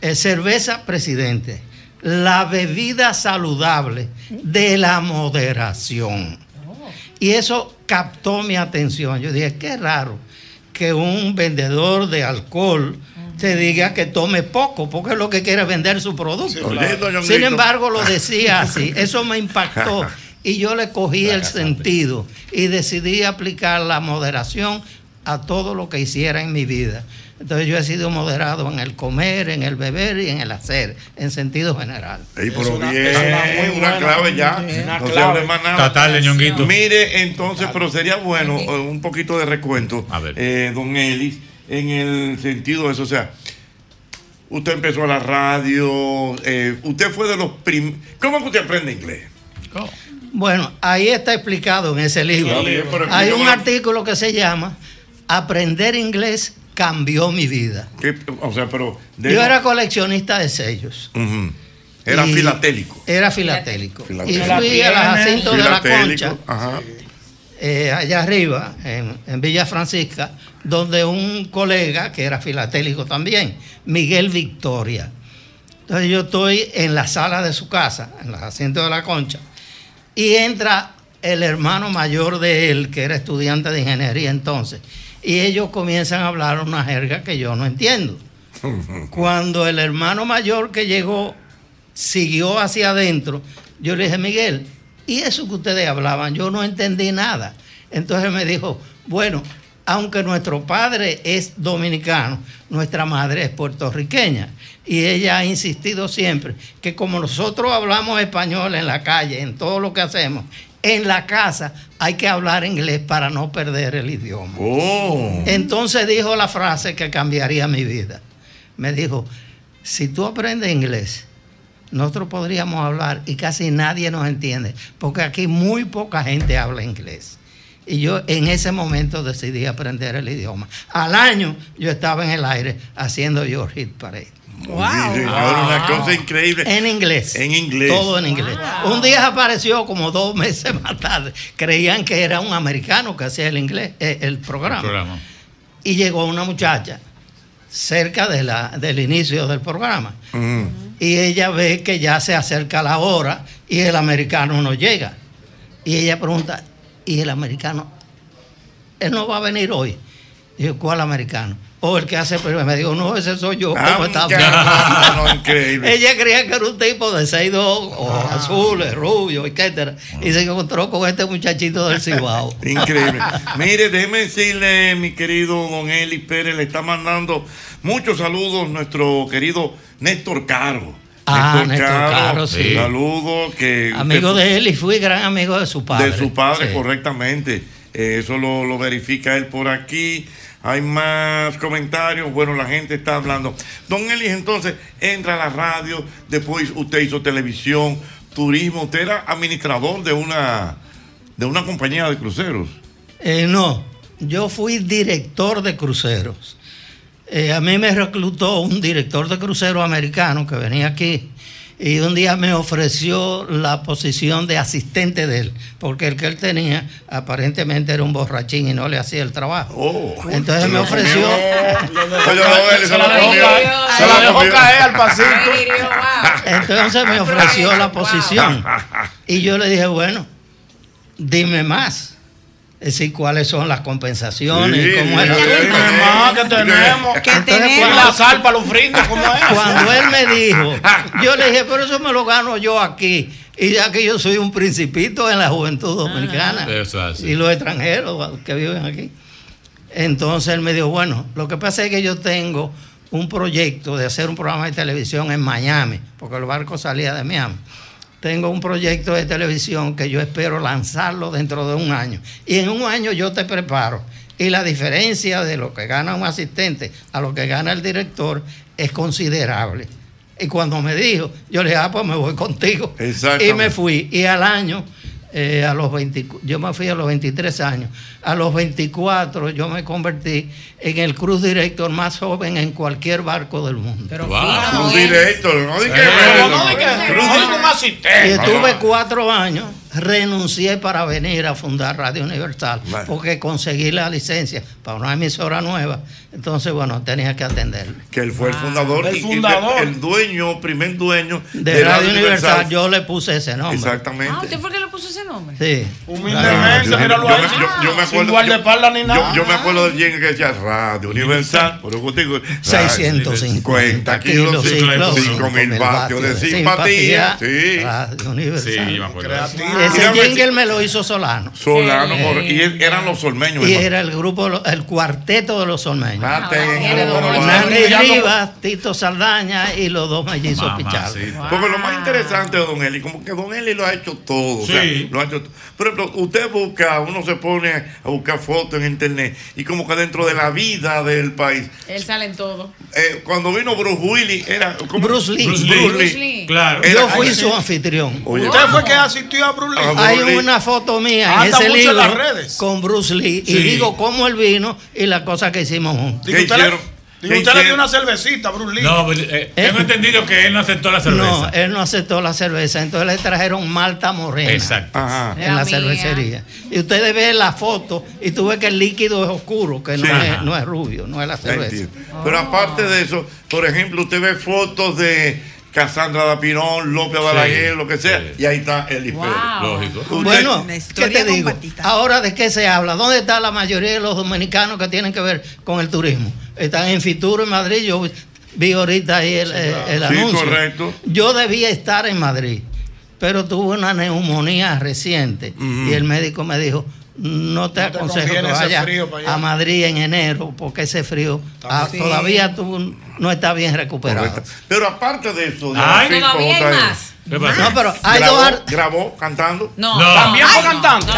eh, cerveza Presidente, la bebida saludable de la moderación. Y eso captó mi atención. Yo dije, qué raro que un vendedor de alcohol te diga que tome poco, porque es lo que quiere vender su producto. Sin embargo, lo decía *laughs* así. Eso me impactó y yo le cogí el sentido y decidí aplicar la moderación a todo lo que hiciera en mi vida. Entonces yo he sido moderado en el comer, en el beber y en el hacer, en sentido general. Ey, pero Es una- bien, es una muy una buena. clave ya. Una no se clave. hable más nada. Mire, entonces, pero sería bueno eh, un poquito de recuento, A ver. eh, don Elis, en el sentido de eso. O sea, usted empezó a la radio, eh, usted fue de los primeros. ¿Cómo que usted aprende inglés? Bueno, ahí está explicado en ese libro. Hay un artículo que se llama Aprender inglés cambió mi vida. ¿Qué- o sea, pero. de- Yo era coleccionista de sellos. Era filatélico. Era filatélico. Filatélico. Y fui a la Jacinto de la Concha, Ajá. Eh, allá arriba, en, en Villa Francisca, donde un colega que era filatélico también, Miguel Victoria. Entonces yo estoy en la sala de su casa, en la Jacinto de la Concha, y entra el hermano mayor de él, que era estudiante de ingeniería entonces, y ellos comienzan a hablar una jerga que yo no entiendo. *laughs* Cuando el hermano mayor que llegó siguió hacia adentro, yo le dije, Miguel, ¿y eso que ustedes hablaban? Yo no entendí nada. Entonces me dijo, bueno, aunque nuestro padre es dominicano, nuestra madre es puertorriqueña. Y ella ha insistido siempre que como nosotros hablamos español en la calle, en todo lo que hacemos, en la casa hay que hablar inglés para no perder el idioma. Entonces dijo la frase que cambiaría mi vida. Me dijo, si tú aprendes inglés, nosotros podríamos hablar y casi nadie nos entiende, porque aquí muy poca gente habla inglés. Y yo en ese momento decidí aprender el idioma. Al año yo estaba en el aire haciendo Your Hit Parade. Señor, una cosa increíble. En inglés. En inglés. Todo en inglés. Un día apareció como dos meses *laughs* más tarde. Creían que era un americano que hacía el inglés, eh, el programa. Programa. Y llegó una muchacha cerca de la, del inicio del programa. Y ella ve que ya se acerca la hora y el americano no llega. Y ella pregunta, ¿y el americano? Él no va a venir hoy. Digo, ¿cuál americano? O el que hace primero. Me dijo, no, ese soy yo. Ah, ¿Cómo *laughs* está? no, no, increíble. Ella creía que era un tipo de 6'2, ojos azules, rubio, etcétera. Y se encontró con este muchachito del Cibao. *laughs* Increíble. Mire, déjeme decirle, mi querido don Eli Pérez, le está mandando muchos saludos nuestro querido Néstor Caro. Ah, Néstor Caro, sí. Saludos que Amigo de él y fui gran amigo de su padre. de su padre, Sí. correctamente. Eh, eso lo, lo verifica él por aquí. Hay más comentarios. Bueno, la gente está hablando. Don Elis, entonces, entra a la radio. Después usted hizo televisión, turismo. Usted era administrador de una, de una compañía de cruceros. Eh, no, yo fui director de cruceros. Eh, a mí me reclutó un director de crucero americano que venía aquí y un día me ofreció la posición de asistente de él, porque el que él tenía aparentemente era un borrachín y no le hacía el trabajo. Entonces me ofreció... Se la dejó caer, se la dejó caer al pasito. Entonces me ofreció la posición. Y yo le dije, bueno, dime más. Es decir, cuáles son las compensaciones y cómo es la Dime más que tenemos. Que tenemos. La sal para los fritos, ¿cómo es? Cuando él me dijo, *laughs* yo le dije, pero eso me lo gano yo aquí. Y ya que yo soy un principito en la juventud dominicana Eso es así. y los extranjeros que viven aquí. Entonces él me dijo, bueno, lo que pasa es que yo tengo un proyecto de hacer un programa de televisión en Miami, porque el barco salía de Miami. Tengo un proyecto de televisión que yo espero lanzarlo dentro de un año. Y en un año yo te preparo. Y la diferencia de lo que gana un asistente a lo que gana el director es considerable. Y cuando me dijo, yo le dije, ah, pues me voy contigo. Y me fui. Y al año, eh, a los 20, yo me fui a los 23 años. A los 24 yo me convertí en el cruz director más joven en cualquier barco del mundo. Pero Cruz director, no di que- Pero no Cruz no asistente. Y estuve cuatro años, renuncié para venir a fundar Radio Universal, porque conseguí la licencia para una emisora nueva. Entonces, bueno, tenía que atender. Que él fue el fundador. El y- y fundador. el dueño, primer dueño De, Radio Universal, yo le puse ese nombre. Exactamente. Ah, ¿usted fue que le puso ese nombre? Sí. Humildemente, Yo- míralo yo, ahí. me- yo- yo me Sin acuerdo. ni nada. Yo, me acuerdo del jingle que decía Radio Universal. Por contigo. 650 kilos, kilos, 5 cinco mil de vatios de simpatía. simpatía. Sí. Radio Universal. Sí, yo me acuerdo. Ese jingle me lo hizo Solano. Solano, y eran los solmeños. Y era el grupo, el cuarteto de los solmeños. Ya no- Rivas, Tito Saldaña y los dos mellizos Pichardo. Porque lo más interesante de Don Eli, como que Don Eli lo ha hecho todo. o sea, Sí. lo ha hecho todo. Por ejemplo, usted busca, uno se pone a buscar fotos en internet y como que dentro de la vida del país. Él sale en todo. eh, cuando vino Bruce Willis, era. Bruce Lee. Bruce Bruce Lee. Bruce Lee. Claro. Era- Yo fui su anfitrión. Oye, Usted fue que asistió a Bruce Lee. Ah, Hay Bruce Lee. una foto mía en Anda ese mucho en libro las redes. con Bruce Lee y digo cómo él vino y la cosa que hicimos juntos. Digo, usted, le, usted le dio una cervecita a Bruce Lee. No, pero, eh, tengo entendido que él no aceptó la cerveza. No, él no aceptó la cerveza, entonces le trajeron Malta Morena. Exacto. Ajá. En la cervecería. Y ustedes ven la foto y tú ves que el líquido es oscuro, que no, es, no es rubio, no es la cerveza. Entiendo. Pero aparte de eso, por ejemplo, usted ve fotos de Cassandra Dapinón, López Balaguer, lo que sea, y ahí está Eli Pérez. Lógico. Bueno, ¿qué te digo? Ahora, ¿de qué se habla? ¿Dónde está la mayoría de los dominicanos que tienen que ver con el turismo? Están en Fituro, en Madrid. Yo vi ahorita ahí el, el Sí, anuncio. correcto. Yo debía estar en Madrid, pero tuve una neumonía reciente y el médico me dijo, no te No te aconsejo que vayas a Madrid en enero, porque ese frío ah, todavía tú no estás bien recuperado. Correcto. Pero aparte de eso, Ay, todavía hay más. No, pero hay grabó, dos ar- grabó cantando. No. No. También fue no. No, cantante.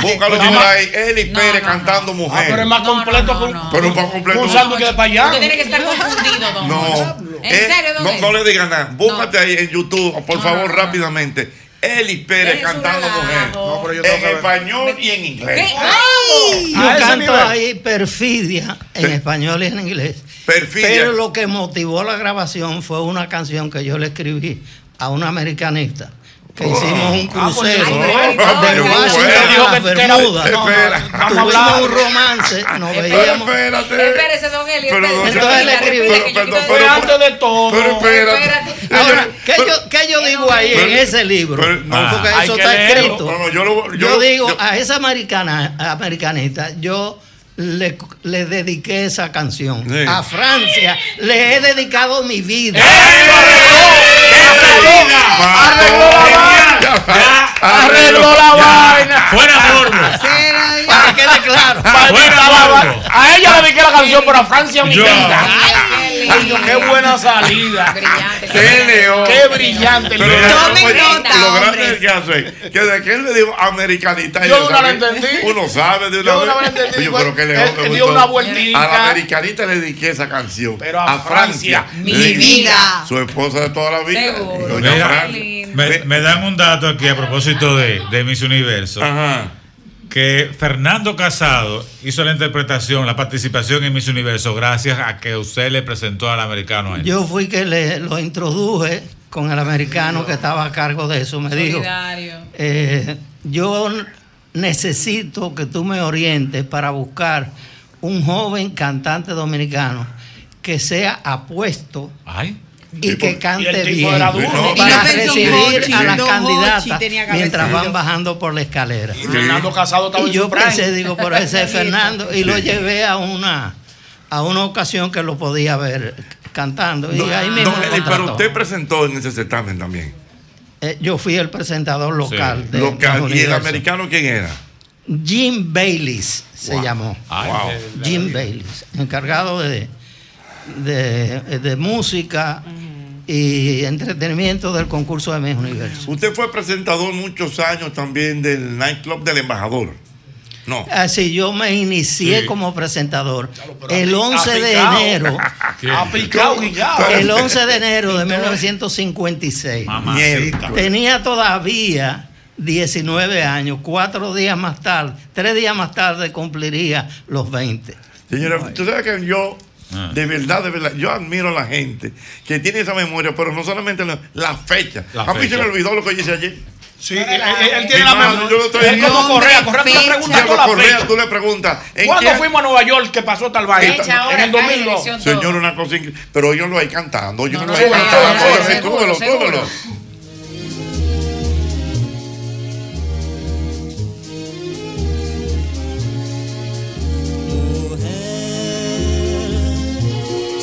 Búscalo más- ahí, Eli Pérez cantando mujer. Ah, pero es más completo Pero un poco completo. un sándwich de para allá. Usted tiene que estar confundido, don No. ¿En eh, serio, don no, no le digan nada. Búscate ahí en YouTube, por No, favor, no, no. rápidamente. Eli Pérez cantando relajo. mujer. No, pero yo tengo en español y en inglés. ¿Qué? ¡Ay! Yo canto nivel. ahí perfidia en Sí. español y en inglés. Perfidia. Pero lo que motivó la grabación fue una canción que yo le escribí a una americanista. Que hicimos un Ah, pues, crucero de Washington a dijo las que era- Bermudas. no, no, Espera. vamos a Tuvimos un romance, nos Pero veíamos. espérate. Espérese, don Eli. Entonces le escribí. Pero, antes de todo. Pero espérate. Espérate. Ahora, ¿qué, yo, qué yo digo ahí en ese libro? no, Porque hay eso está escrito. Yo digo, a esa americana, americanista, yo le, le dediqué esa canción. Sí. A Francia le he dedicado mi vida. Arregló la vaina. Fuera morbo. Para que quede claro. Fuera La. A ella le dediqué la canción, pero a Francia mi vida. Coño, qué buena salida. Brillante. Qué león. Qué brillante. Pero Tomen nota, lo grande que hace que de que él le dijo americanita Yo sabe- vez entendí. uno sabe de una Yo vez vez entendí, pero que león dio gustó. una vueltica. a la americanita le dediqué esa canción Pero a Francia, mi vida. su esposa de toda la vida doña Mira, Francia. Me, me dan un dato aquí a propósito de, de Miss Universo. Ajá. Que Fernando Casado hizo la interpretación, la participación en Miss Universo gracias a que usted le presentó al americano a él. Yo fui que le, lo introduje con el americano que estaba a cargo de eso. Me dijo, Solidario. eh, yo necesito que tú me orientes para buscar un joven cantante dominicano que sea apuesto Ay. Y que Y cante tipo bien. No, Y para no recibir Hochi, a las candidatas mientras van bajando por la escalera. Y Fernando Casado estaba Y yo pensé, digo, por ese es Fernando, y lo llevé a una a una ocasión que lo podía ver cantando. Y ahí mismo Don me Eli, pero usted presentó en ese certamen también Eh, yo fui el presentador local de Local. Y el americano quién era Jim Baileys se Wow. llamó. Ay, Wow. Jim Baileys, encargado de, de, de música y entretenimiento del concurso de Miss Universo. usted fue presentador muchos años también del nightclub del embajador no Así yo me inicié Sí. como presentador el ha- 11 ha de enero. *laughs* Guillado. El 11 de enero de 1956. Mamacita. Tenía todavía 19 años, cuatro días más tarde, tres días más tarde cumpliría los 20. Señora, tú sabes que yo, Ah. de verdad, de verdad, yo admiro a la gente que tiene esa memoria, pero no solamente la, la fecha. La a mí se fecha. me olvidó lo que yo hice ayer. Sí, él, él- él tiene la mano, yo lo estoy- Él como Correa, Correa, tú le fecha. preguntas toda la Correa, fecha. tú le preguntas. ¿en ¿Cuándo qué- fuimos a Nueva York que pasó tal vaina? Fecha, En el calle, 2002. dirección, Señor, una cosa increíble. Pero óyelo ahí cantando, óyelo No, no, cantando. seguro, óyelo, seguro, túbelo, túbelo.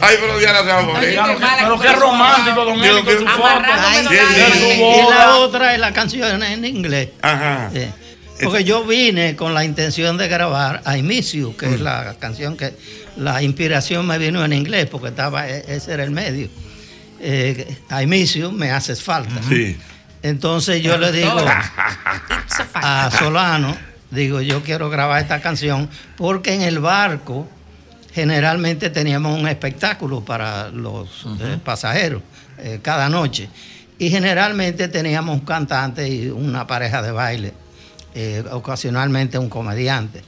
Ay, pero Diana se va a morir. Pero que qué romántico, don Eli, con su foto. Y la otra es la canción en inglés. Ajá. Sí. Porque yo vine con la intención de grabar I Miss You, que es la canción que la inspiración me vino en inglés, porque estaba e- ese era el medio. Eh, I Miss You, me haces falta. Sí. Entonces yo le digo a Solano, digo, yo quiero grabar esta canción porque en el barco generalmente teníamos un espectáculo para los eh, pasajeros eh, cada noche. Y generalmente teníamos un cantante y una pareja de baile, eh, ocasionalmente un comediante.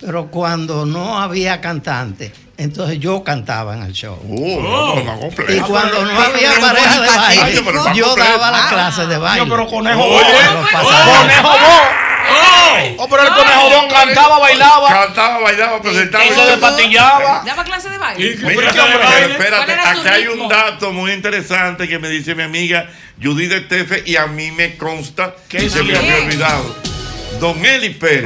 Pero cuando no había cantante, entonces yo cantaba en el show. Oh. Y cuando no había pareja de baile, yo daba las Ah. clases de baile. pero conejo Oye. Conejo. Oh, pero el conejo Bon cantaba, bailaba. Cantaba, bailaba, presentaba. Y se despatillaba. ¿Daba clase de baile? Mira, ¿Cuál pero espérate, aquí hay un dato muy interesante que me dice mi amiga Judith Estefe y a mí me consta que se me había olvidado. Don Eli Pérez,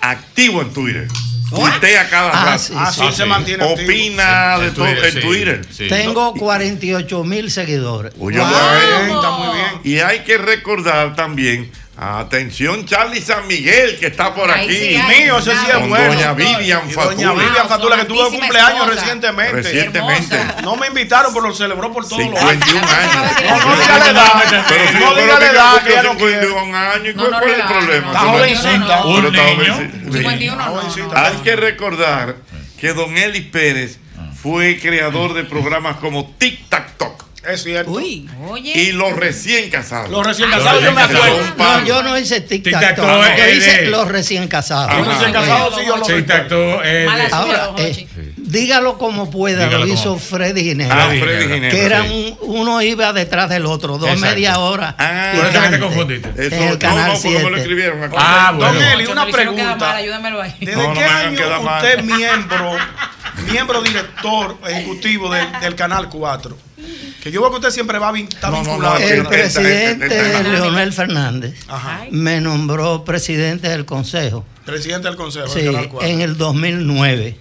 activo en Twitter. Tuitea cada Ah, rato. sí, Ah, sí, sí. se mantiene. Opina En- de en todo Twitter, en sí, Twitter. Tengo 48 mil seguidores. Oye, Wow. Está muy bien. Y hay que recordar también, atención Charlie San Miguel, que está por Ahí aquí. sí hay, Mío, ese sí es Con bueno. Doña Vivian Y Fatula. Doña Vivian Fatula, que tuvo Santísima cumpleaños esposa. recientemente. Recientemente. No me invitaron, pero lo celebró por todos los 51 años. No, no diga la edad. Pero si No yo diga la que edad, cumplió que ella no 51 años, ¿y No, ¿cuál no fue el relaja, problema? Está jovencita. Pero Un está niño. jovencita. 51 Hay que recordar que Don Eli Pérez fue creador de programas como Tic Tac Toc. Es cierto. Oye. Y los recién casados. Los recién casados, yo me acuerdo. No, yo no hice es Yo hice los recién casados. Los recién casados, sí, yo lo Tic Tic-tac toe es de- Mala Ahora, eh, dígalo como pueda, Dígalo lo como- hizo Freddy Ginebra. Ah, Freddy Ginebra, Que eran uno iba detrás del otro, dos Exacto. media hora. Ah, Por eso es que te confundiste. Eso, no, canal no, porque me lo 7. escribieron. Ah, bueno. Don Eli, una pregunta. mal, ayúdamelo ahí. ¿Desde No, no qué año usted es miembro, miembro director ejecutivo del, del Canal 4? Que yo veo que usted siempre va vin- está No, no, vinculado. no, El presidente Leonel Fernández Ajá. me nombró presidente del consejo. Presidente del Consejo Sí, del Canal 4. en el 2009.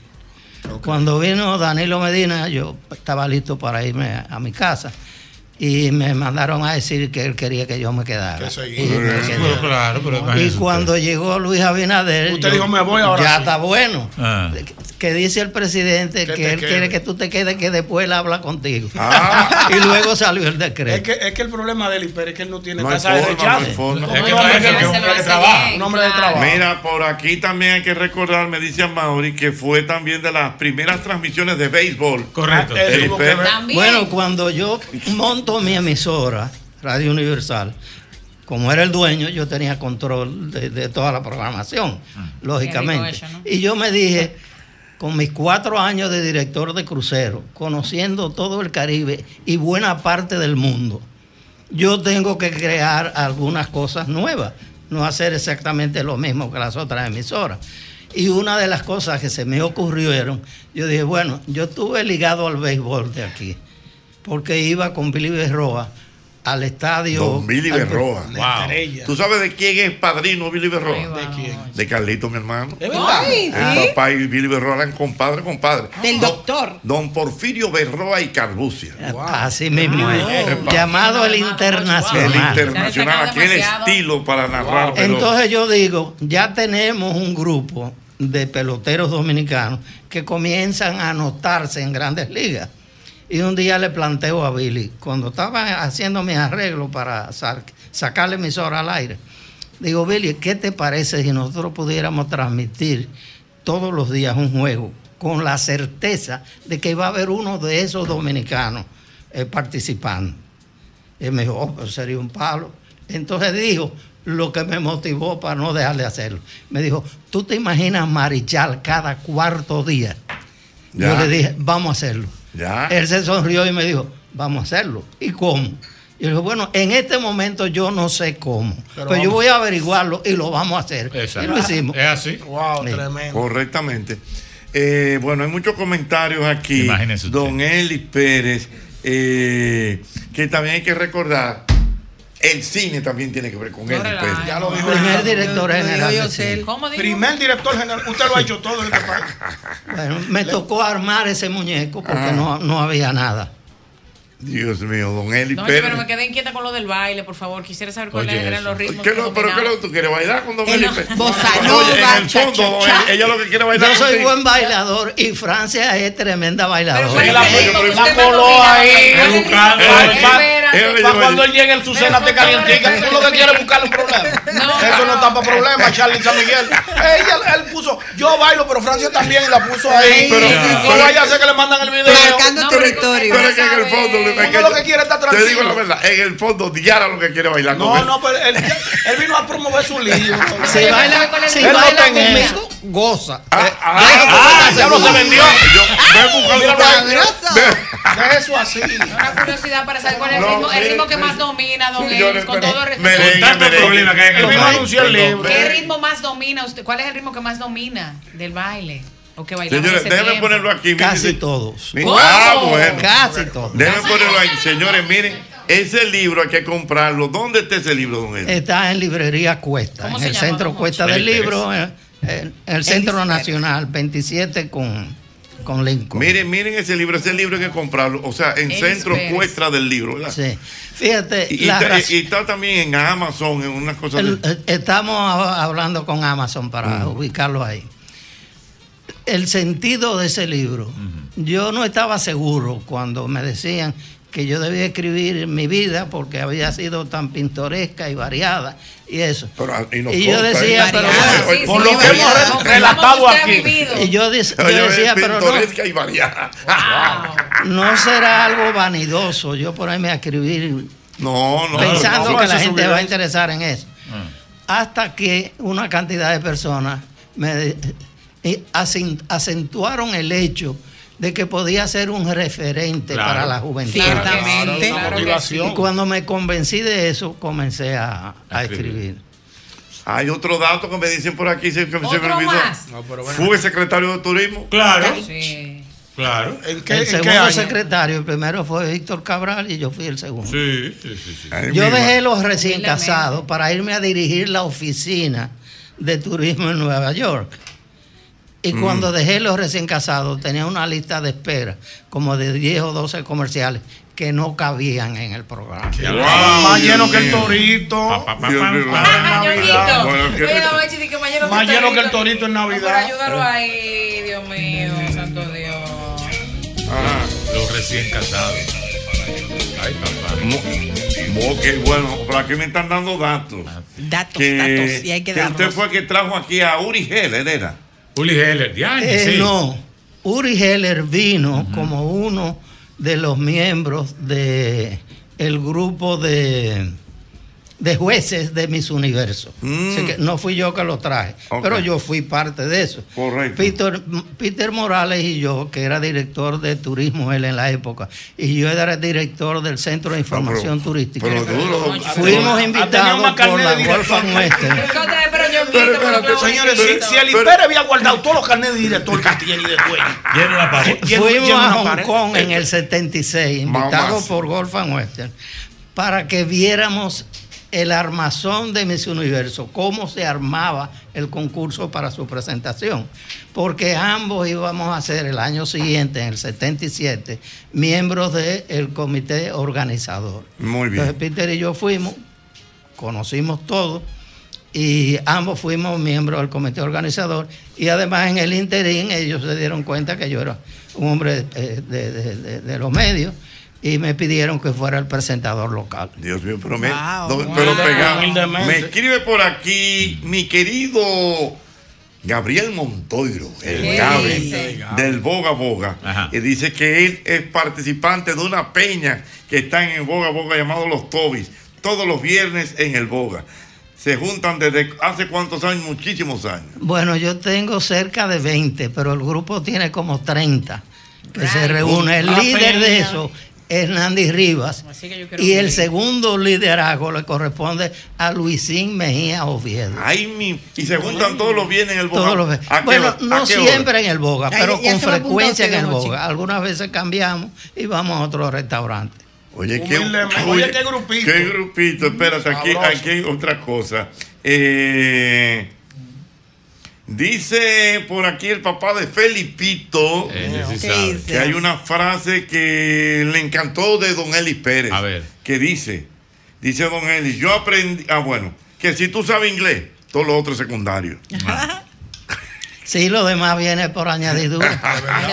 Cuando vino Danilo Medina, yo estaba listo para irme a, a mi casa. Y me mandaron a decir que él quería que yo me quedara. Que. Y, pero claro, pero Y cuando llegó Luis Abinader, Usted dijo, "Me voy ahora Ya sí". está bueno. Ah. Que dice el presidente Que él quede. quiere que tú te quedes, que después él habla contigo. Ah. *laughs* y luego salió el Es decreto. que, es que el problema de Pérez es que él no tiene No tasa de rechazo. no forma. Es que un no hombre es que- un hombre de trabajo. Un hombre de trabajo. Mira, por aquí también hay que recordar, me dice Mauri, que fue también de las primeras transmisiones de béisbol. Correcto. Ah. Bueno, cuando yo monto mi emisora, Radio Universal, como era el dueño, yo tenía control de, de toda la programación, lógicamente. Eso, ¿no? Y yo me dije, con mis cuatro años de director de crucero, conociendo todo el Caribe y buena parte del mundo, yo tengo que crear algunas cosas nuevas, no hacer exactamente lo mismo que las otras emisoras. Y una de las cosas que se me ocurrieron, yo dije, bueno, yo estuve ligado al béisbol de aquí, porque iba con Billy Berroa al estadio. Don Billy Berroa. Estrella. ¿Tú sabes de quién es padrino Billy Berroa? ¿De quién? De Carlito, mi hermano. ¿Es verdad? Ay, El ¿sí? papá y Billy Berroa eran compadre, compadre. Del doctor. Don Porfirio Berroa y Carbucia. Así mismo es. Wow. Llamado el El internacional. internacional, aquel estilo para narrar. Entonces yo digo, ya tenemos un grupo de peloteros dominicanos que comienzan a anotarse en grandes ligas. Y un día le planteo a Billy, cuando estaba haciendo mis arreglos para sa- sacar la emisora al aire, digo, Billy, ¿qué te parece si nosotros pudiéramos transmitir todos los días un juego con la certeza de que va a haber uno de esos dominicanos eh, participando? Y me dijo, oh, pues sería un palo. Entonces dijo lo que me motivó para no dejar de hacerlo. Me dijo, ¿tú te imaginas Marichal cada cuarto día? Yo le dije, vamos a hacerlo. Ya. Él se sonrió y me dijo, vamos a hacerlo. ¿Y cómo? Y yo le dije, bueno, en este momento yo no sé cómo, Pero pero, yo voy a averiguarlo y lo vamos a hacer. Exacto. Y lo hicimos. Es así. Wow, Sí. tremendo. Correctamente. Eh, bueno, hay muchos comentarios aquí. Imagínese usted. Don Eli Pérez, eh, que también hay que recordar, el cine también tiene que ver con. Ya lo dijo. Primer director general. yo. Primer director general. Usted lo ha hecho todo en este país. *laughs* Bueno, me tocó armar ese muñeco porque Ah. no, no había nada. Dios mío, don Eli No, Pérez. pero me quedé inquieta con lo del baile, por favor. Quisiera saber cuáles eran los ritmos. ¿Qué que lo, pero ¿qué lo que tú quieres bailar con don El- Eli Pérez? bossa Oye, nova, en el fondo, don cha-cha-cha. Eli, ella lo que quiere bailar Yo soy contigo. buen bailador y Francia es tremenda bailadora. ¿cuál es la, coló ahí. ¿Cuál es el buscando. Para- Espérate. Él- Para cuando él llegue en su cena te Pero, calientica, pero, tú lo que quieres es buscarle un problema. Eso no para problemas, Charlie San Miguel. Ella, él puso, yo bailo, pero Francia también la puso ahí. Pero- pero- vaya a ser que le mandan el video. Marcando pero- territorio. Pero es que en el fondo, es que lo que quiere es estar Te digo tranquilo. la verdad, en el fondo, Diara lo que quiere bailar con No, no, pero él, él vino a promover su lío. *laughs* Si baila, si baila está conmigo, goza. Ah, Eh, ah, ah, ya no se el vendió. Yo, eso así. Una curiosidad para saber cuál es el ritmo, el ritmo que más domina, don Elvis, con todo respeto. tantos merengue. problemas que hay en el Él vino a país. anunciar el libro. ¿Qué ritmo más domina usted? ¿Cuál es el ritmo que más domina del baile? ¿O que bailamos Señores, ese déjenme tiempo? ponerlo aquí. Casi miren, todos. miren. ¿Cómo? Ah, bueno. Casi todos. Déjenme ponerlo ahí. Señores, miren, ese libro hay que comprarlo. ¿Dónde está ese libro, don? Está en librería Cuesta, ¿Cómo en el llama, centro Cuesta del Libro, en, en el Centro Nacional 27 con, con Lincoln. Miren, miren ese libro, ese libro hay que comprarlo. O sea, en Centro Pérez. Cuesta del Libro, ¿verdad? Sí. Fíjate, Y, y la está, y está también en Amazon, en unas cosas. el- de- eh, estamos hablando con Amazon para Mm. ubicarlo ahí. El sentido de ese libro, yo no estaba seguro cuando me decían que yo debía escribir mi vida porque había sido tan pintoresca y variada y eso. Pero, ah, y yo decía, ¿eh? pero Oye, Sí, Por sí, lo que hemos relatado aquí. vivido. y yo, yo decía, pero no, pintoresca y variada. *laughs* no será algo vanidoso yo ponerme a escribir No, no. pensando no, que la gente va a interesar en eso. Hasta que una cantidad de personas me acentuaron el hecho de que podía ser un referente Claro. para la juventud. Ciertamente. Claro Motivación. Y cuando me convencí de eso, comencé a, escribir. escribir. Hay otro dato que me dicen por aquí, se, que se me ¿Otro olvidó. más? No. Fue secretario de turismo. Claro, Sí. claro. ¿En qué, El en qué segundo año? secretario, el primero fue Víctor Cabral y yo fui el segundo. Sí, sí, sí. sí. Ay, Yo dejé los recién casados para irme a dirigir la oficina de turismo en Nueva York. Y Mm. cuando dejé los recién casados, tenía una lista de espera, como de 10 o 12 comerciales, que no cabían en el programa. Más lleno que el torito. Pa, pa, pa, Dios pa, mío. pa. Ah, Ñonguito. Bueno, ¿qué- Oye, no, Echi, di que mañana Más lleno que el torito en Navidad. Para ayudarlo ahí, Dios mío, santo Dios. Ajá. Los recién casados. Ay, papá. Mo- Ok, bueno, por aquí me están dando datos. Datos, Que, datos. Y hay que que usted darlos. fue el que trajo aquí a Uri Heller, ¿era? Uli Heller, ya, Eh, sí. No, Uri Heller vino como uno de los miembros de el grupo de, de jueces de Miss Universo. Mm. Así que no fui yo que lo traje, pero yo fui parte de eso. Correcto. Peter, Peter Morales y yo, que era director de turismo él en la época, y yo era director del Centro de Información Turística. Pero duro. Fuimos invitados por de la. Wolfgang Western. Pero Pero, señores, si, si el Impere había guardado todos los carnets de director que tiene y de dueño. Fuimos a Hong. Kong en el 76, invitados Mamás. por Golfan Western, para que viéramos el armazón de Miss Universo, cómo se armaba el concurso para su presentación. Porque ambos íbamos a ser el año siguiente, en el 77, miembros del comité organizador. Muy bien. Entonces Peter y yo fuimos, conocimos todo y ambos fuimos miembros del comité organizador y además en el interín ellos se dieron cuenta que yo era un hombre eh, de, de- de- de los medios y me pidieron que fuera el presentador local. Dios mío, pero, me, Wow, no, wow. pero pegado. Humildemente. Me escribe por aquí mi querido Gabriel Montoiro, el ¿Qué Gaby, dice? del Boga Boga. Ajá. Y dice que él es participante de una peña que está en el Boga Boga llamado Los Tobis, todos los viernes en el Boga. Se juntan desde hace cuántos años, muchísimos años. Bueno, yo tengo cerca de 20, pero el grupo tiene como 30 que se reúne. El líder de eso es Nandy Rivas y el segundo liderazgo le corresponde a Luisín Mejía Oviedo. Ay, mi, y se juntan todos los viernes en el Boga. Todos los ¿A veces. qué Bueno, no hora? siempre en el Boga, pero con frecuencia en el Boga. Chico. Algunas veces cambiamos y vamos a otro restaurante. Oye, qué. Oye, qué grupito. Qué grupito. Espérate, aquí, aquí hay otra cosa. Eh, dice por aquí el papá de Felipito Ese sí ¿Qué sabe. dice? que hay una frase que le encantó de Don Eli Pérez. A ver. Que dice, dice Don Eli, yo aprendí, ah bueno, que si tú sabes inglés, todo lo otro es secundario. *laughs* Sí, lo demás viene por añadidura.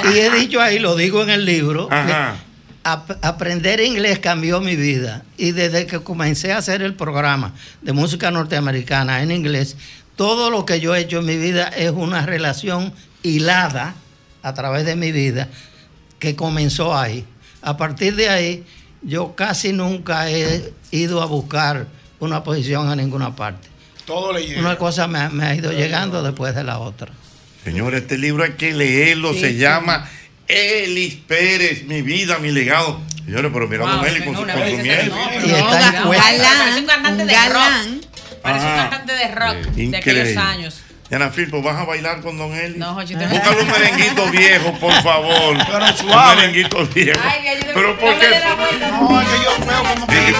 *laughs* y he dicho ahí, lo digo en el libro, Ajá. ap- aprender inglés cambió mi vida. Y desde que comencé a hacer el programa de música norteamericana en inglés, todo lo que yo he hecho en mi vida es una relación hilada a través de mi vida que comenzó ahí. A partir de ahí yo casi nunca he ido a buscar una posición a ninguna parte. Todo le llega. Una cosa me, ha- me ha ido llegando después de la otra. Señores, este libro hay que leerlo. Sí, se sí. llama Elis Pérez, mi vida, mi legado. Señores, pero mira a Don Eli con su, con su miel. Y está. Parece un galán. Parece un Ajá. cantante de rock de Increíble. aquellos años. Yana Filpo, ¿vas a bailar con Don Eli? No, Jochi, te Búscale un merenguito viejo, por favor. Pero suave. Un merenguito viejo. Ay, ayúdame, Pero ¿por qué? No, es que yo veo como que.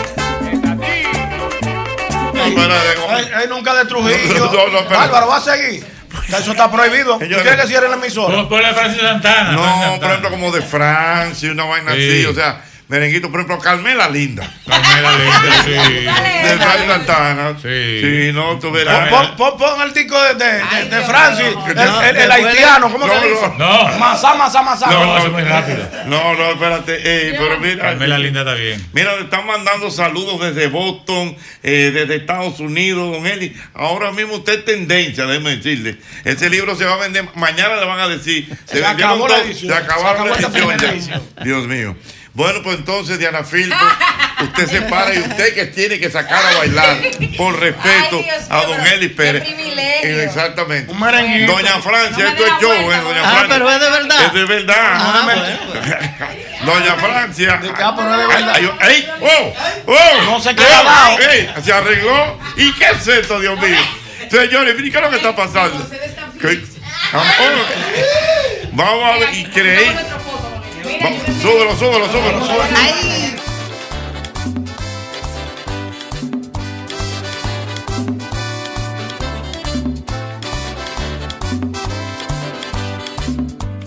Él, nunca de Trujillo. No, no, no, espera. Álvaro, va a seguir. Eso está prohibido. ¿Tú quieres que cierre la emisora? No, por ejemplo, como de Francia, una vaina Sí. así. O sea, merenguito, por ejemplo, Carmela Linda. Carmela Linda, sí. *laughs* De Francis Santana. Sí. Sí, no, tú verás. Pon, pon, pon el disco de, de, de, de Francis, el, No, el- el después- haitiano, ¿cómo no, que dice? no. No. Masá, masá, masá. No, eso es muy rápido. No, no, espérate. eh, pero mira. Carmela Linda está bien. Mira, le están mandando saludos desde Boston, eh, desde Estados Unidos, don Eli. Ahora mismo usted es tendencia, déjeme decirle. Ese libro se va a vender, mañana le van a decir. Se, Se acabó la edición, Se acabaron se la acabó ya. edición. Dios mío. Bueno, pues entonces, Diana Filpo, usted se para y usted que tiene que sacar a bailar por respeto Ay, Dios a don Eli qué Pérez. privilegio. Exactamente. Un. Doña Francia, No esto es show, ¿eh? Doña Ah, Francia. pero es de verdad. Es de verdad. Ah, *laughs* Doña Francia. ah, pero es de verdad. Ay, ay, ¡Ey! ¡Oh! ¡Oh! No se queda. ¡Ey! Se arregló. ¿Y qué es esto, Dios mío? Señores, miren qué es lo que está pasando. ¿Qué? Vamos- Vamos a ver. Y creí. Vamos, Súbelo, súbelo, súbelo. súbelo. Ay,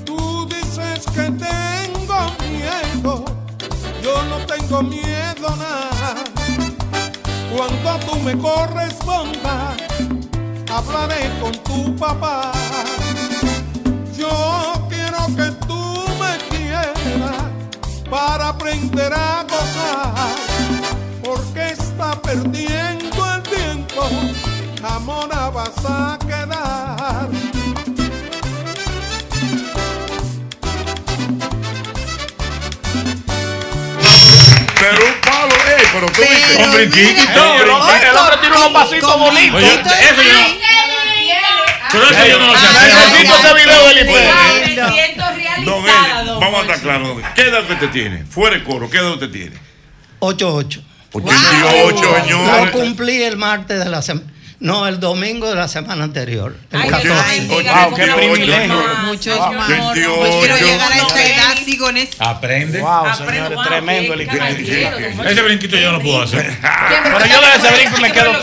Tú dices que tengo miedo, yo no tengo miedo nada. Cuando tú me correspondas, hablaré con tu papá. Yo quiero que para aprender a gozar, porque está perdiendo el tiempo, amor vas a quedar. Pero un palo, ey, pero tú viste. Hombre, todo. El hombre, tiene unos pasitos bonitos. Eso yo no. Pero eso yo no lo sé. Necesito ese video de Don vamos a estar claros. ¿Qué edad usted tiene? Fuera de coro, ¿qué edad usted tiene? 88. 88 Yo señores. cumplí el martes de la semana. No, el domingo de la semana anterior. El Ay, 14. Dios, Ay, wow, qué privilegio. Muchos Yo quiero llegar a esa edad, Eli. sigo en esto. Aprende. Wow, Aprendo, señores, wow, tremendo Jochi. Ese brinquito yo no puedo hacer. Pero yo de ese brinco me quedo.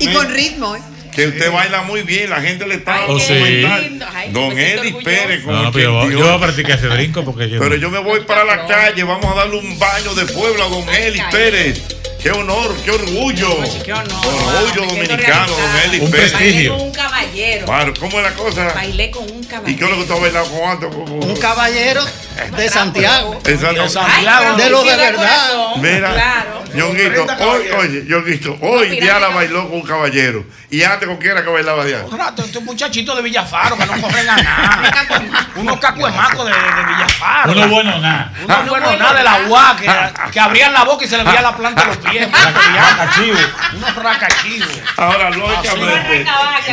Y con ritmo, ¿eh? Que usted baila muy bien, la gente le está Oh, sí. Ay, Don Eli. Pérez con No, pero yo, voy- yo voy a 88. practicar ese brinco porque yo. Pero yo me voy para la calle, vamos a darle un baño de pueblo a don Eli Pérez. Qué honor, qué orgullo. qué honor. Orgullo dominicano, don. Eli Un Pérez. prestigio. Bailé con un caballero. Claro, ¿cómo es la cosa? Bailé con un ¿Y qué es caballero. lo que usted ha bailado con Anto? Un caballero de Santiago. De Santiago. De lo de verdad. Mira, Claro. Ñonguito, 30 hoy, oye, Ñonguito, hoy. Diana bailó con un caballero. ¿Y antes con quién era que bailaba Diana? Un rato, estos muchachitos de Villafaro que no corren a nada. *laughs* Unos cacuemacos de, de Villafaro. Uno bueno, nada. Unos buenos nada de la UA que, que abrían la boca y se les veía la planta de los pies. Racachivos. Unos racachivos. Ahora, lógicamente,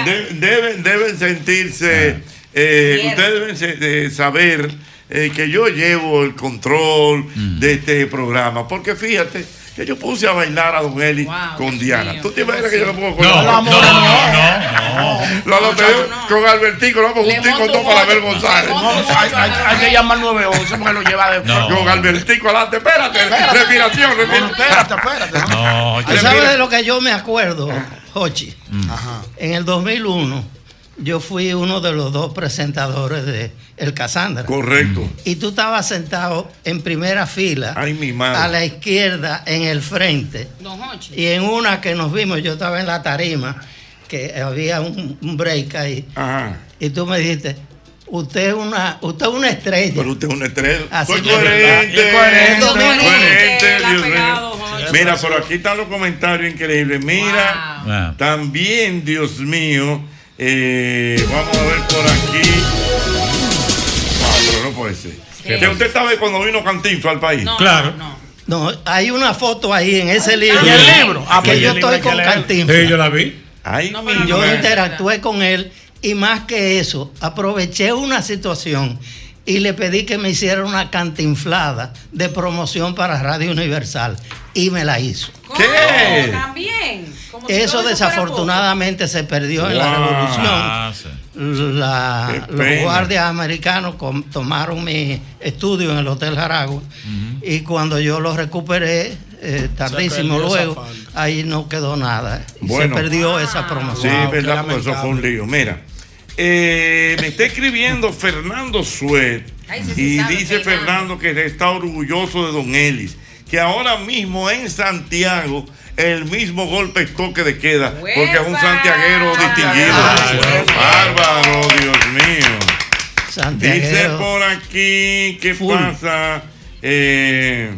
de- deben, deben sentirse, eh, ustedes deben se- de saber eh, que yo llevo el control de este programa, porque fíjate que yo puse a bailar a Don Eli Wow, con Diana. mío, ¿Tú te imaginas que yo lo pongo con No, la- no, no, no, no. Lo con Albertico, lo vamos juntico todo para ver González. Hay, hay- hay que llamar 911 porque lo lleva de. No. Con Albertico adelante, espérate, respiración, No, respiración. espérate, espérate. No, ¿Tú yo- sabes de lo que yo me acuerdo. Jochi? Ajá. En el 2001, yo fui uno de los dos presentadores de El Casandra. Correcto. Y tú estabas sentado en primera fila, Ay, mi madre. a la izquierda, en el frente. Don. Y en una que nos vimos, yo estaba en la tarima, que había un, un break ahí. Ajá. Y tú me dijiste, usted es una, usted es una estrella. Pero usted es una estrella. Así que- coherente. Es coherente. Coherente. Mira, pero aquí están los comentarios increíbles. Mira, Wow. también, Dios mío, eh, vamos a ver por aquí. Ah, pero no puede ser. ¿Qué Que usted sabe cuando vino Cantinflas al país. No, Claro. no, no. No, hay una foto ahí en ese libro. ¿En el libro? Ah, que pues yo estoy con. Cantinflas. Sí, yo la vi. Ay, Yo interactué con él y más que eso, aproveché una situación y le pedí que me hiciera una cantinflada de promoción para Radio Universal y me la hizo. ¿Qué? También. Si Eso desafortunadamente se perdió en la Wow. revolución. Ah, sí. La- los guardias americanos com- tomaron mi estudio en el Hotel Jaragua y cuando yo lo recuperé, eh, tardísimo luego, ahí no quedó nada. Y Bueno. se perdió esa Sí, promoción. verdad, porque eso fue un lío. Mira, eh, me está escribiendo *laughs* Fernando Suet Ay, sí, sí y sabe, dice Fernando. Fernando que está orgulloso de Don Elis, que ahora mismo en Santiago el mismo golpe toque de queda, porque es un santiaguero distinguido. Bárbaro, Dios mío. Dice Santiaguero. por aquí, ¿qué pasa? Eh,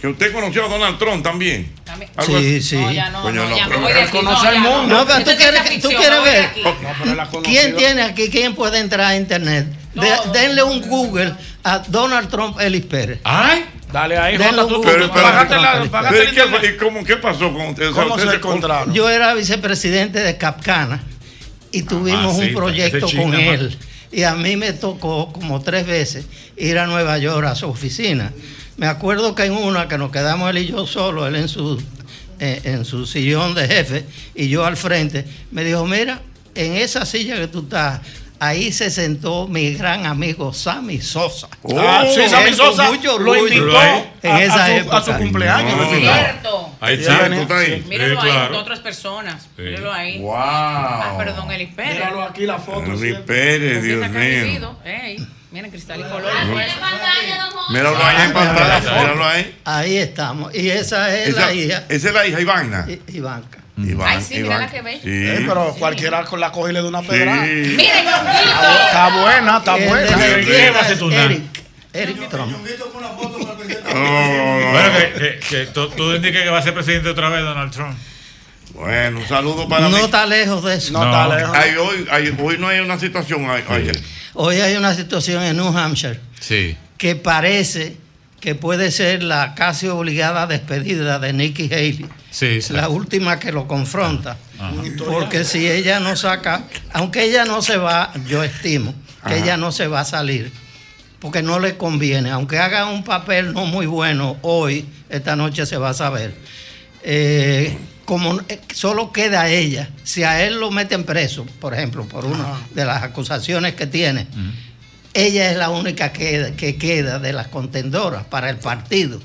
que usted conoció a Donald Trump también. Algo Sí, así. sí. No, ya no, Coño, no, no, ya pero voy conoce no, al ya mundo. No, pero Eso tú es quieres, tú ver. ¿Quién tiene aquí? ¿Quién puede entrar a internet? De- denle un Google a Donald Trump Ellis Pérez. Ay, dale ahí, Jota, tú. Pero, ¿y qué, fue- y cómo, ¿Qué pasó con usted? O sea, ¿Cómo se encontraron? Yo era vicepresidente de Capcana y tuvimos Ah, sí, un proyecto con chino, él. Y a mí me tocó como tres veces ir a Nueva York a su oficina. Me acuerdo que en una que nos quedamos él y yo solo, él en su, eh, en su sillón de jefe y yo al frente, me dijo, mira, en esa silla que tú estás, ahí se sentó mi gran amigo Sammy Sosa. Ah, sí, Sammy Sosa mucho lo invitó en a- a esa su- a época. su cumpleaños. No, Cierto. Ahí está. ahí. Míralo Sí, ahí, claro. con otras personas. Sí. Míralo ahí. Wow. Ah, perdón, Elis Pérez. Míralo aquí la foto. ¿sí? Pérez, Dios mío. Ey, miren, cristal y color. Míralo ahí en pantalla, míralo ahí. Ahí estamos. Y esa es Esa, la hija, esa es la hija Ivana. I- Ivanka. Iván, Ay, sí, mira la que bella. Sí. Eh, pero cualquiera con la coge y le da una pedrada. Sí. Miren, Ñonguito. Está buena, está El buena. de la ¿Qué izquierda vas a es tú, Nan? Eric, Eric Trump. Oh, Bueno, que, que, que tú, tú indiques que va a ser presidente otra vez Donald Trump. Bueno, un saludo para No mí. está lejos de eso. No, está lejos. Ay, hoy, ay, hoy no hay una situación. ay, ay, Hoy hay una situación en New Hampshire Sí. que parece que puede ser la casi obligada despedida de Nikki Haley. Sí, sí. La última que lo confronta. Ajá. Porque si ella no saca, aunque ella no se va, yo estimo que Ajá. ella no se va a salir, porque no le conviene. Aunque haga un papel no muy bueno hoy, esta noche se va a saber. Eh, como eh, solo queda ella, si a él lo meten preso, por ejemplo, por una de las acusaciones que tiene, ella es la única que, que queda de las contendoras para el partido.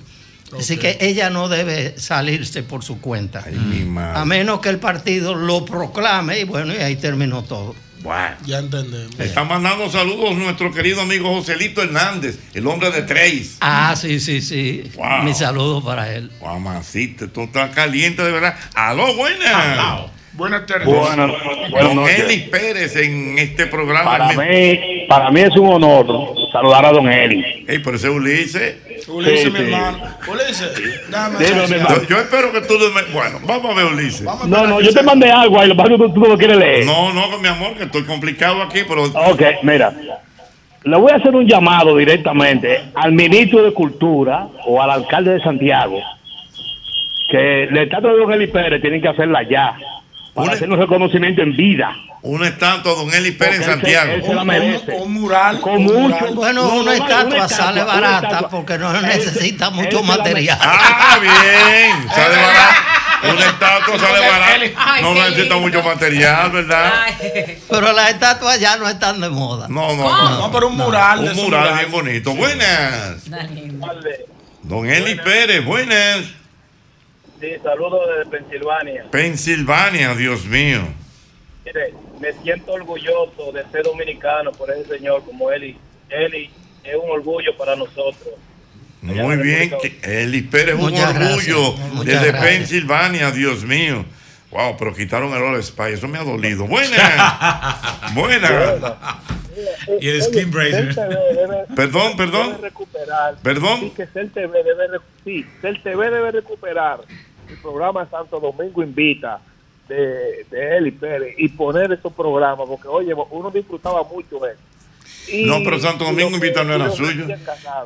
Así que ella no debe salirse por su cuenta. mi madre. A menos que el partido lo proclame y bueno, y ahí terminó todo. Bueno. Ya entendemos. Le está mandando saludos nuestro querido amigo Joselito Hernández, el hombre de Trace. Ah, sí, sí, sí. Wow. Mi saludo para él. Mamacita, esto está caliente de verdad. Aló, buenas. Buenas tardes. Buenas, buenas Don. Eli Pérez en este programa. Para mí, para mí es un honor saludar a don Eli. Ey, pero ese es Ulises. Ulises, Sí, mi sí. hermano. Ulises, decir mi hermano. Yo espero que tú... me- Bueno, vamos a ver Ulises. No, no, yo te mandé algo ahí, lo que tú, tú no lo quieres leer. No, no, mi amor, que estoy complicado aquí, pero... Ok, mira. Le voy a hacer un llamado directamente al ministro de Cultura o al alcalde de Santiago que la estatua de don Eli Pérez tienen que hacerla ya para hacer un reconocimiento en vida. Una estatua de Don Eli Pérez en Porque él se- Santiago. él se la merece. Un mural. Con un mucho-. Bueno, No, una no, estatua una sale estatua, barata estatua. porque no Él- necesita mucho material. Ah, bien. *laughs* Sale barato. Una estatua sale barato. Ay, No necesita mucho material, ¿verdad? Pero las estatuas ya no están de moda. No, no, No, pero un mural. Un mural bien bonito. Buenas. Don Eli Pérez, buenas. Sí, saludos desde Pensilvania. Pensilvania, Dios mío. Mire, me siento orgulloso de ser dominicano por ese señor como Eli. Eli es un orgullo para nosotros. Muy bien. Eli Pérez es un orgullo gracias, desde gracias. Pensilvania, Dios mío. Wow, pero quitaron el All Spy, eso me ha dolido. Buenas. *laughs* Buenas. Y el skin bracer. Perdón, perdón. Debe recuperar. Perdón. Sí, que Cel TV debe, re- sí, Cel TV debe recuperar el programa Santo Domingo Invita de, de Eli Pérez y poner esos programas, porque oye, uno disfrutaba mucho de él. Y- No, pero Santo Domingo invita no era suyo.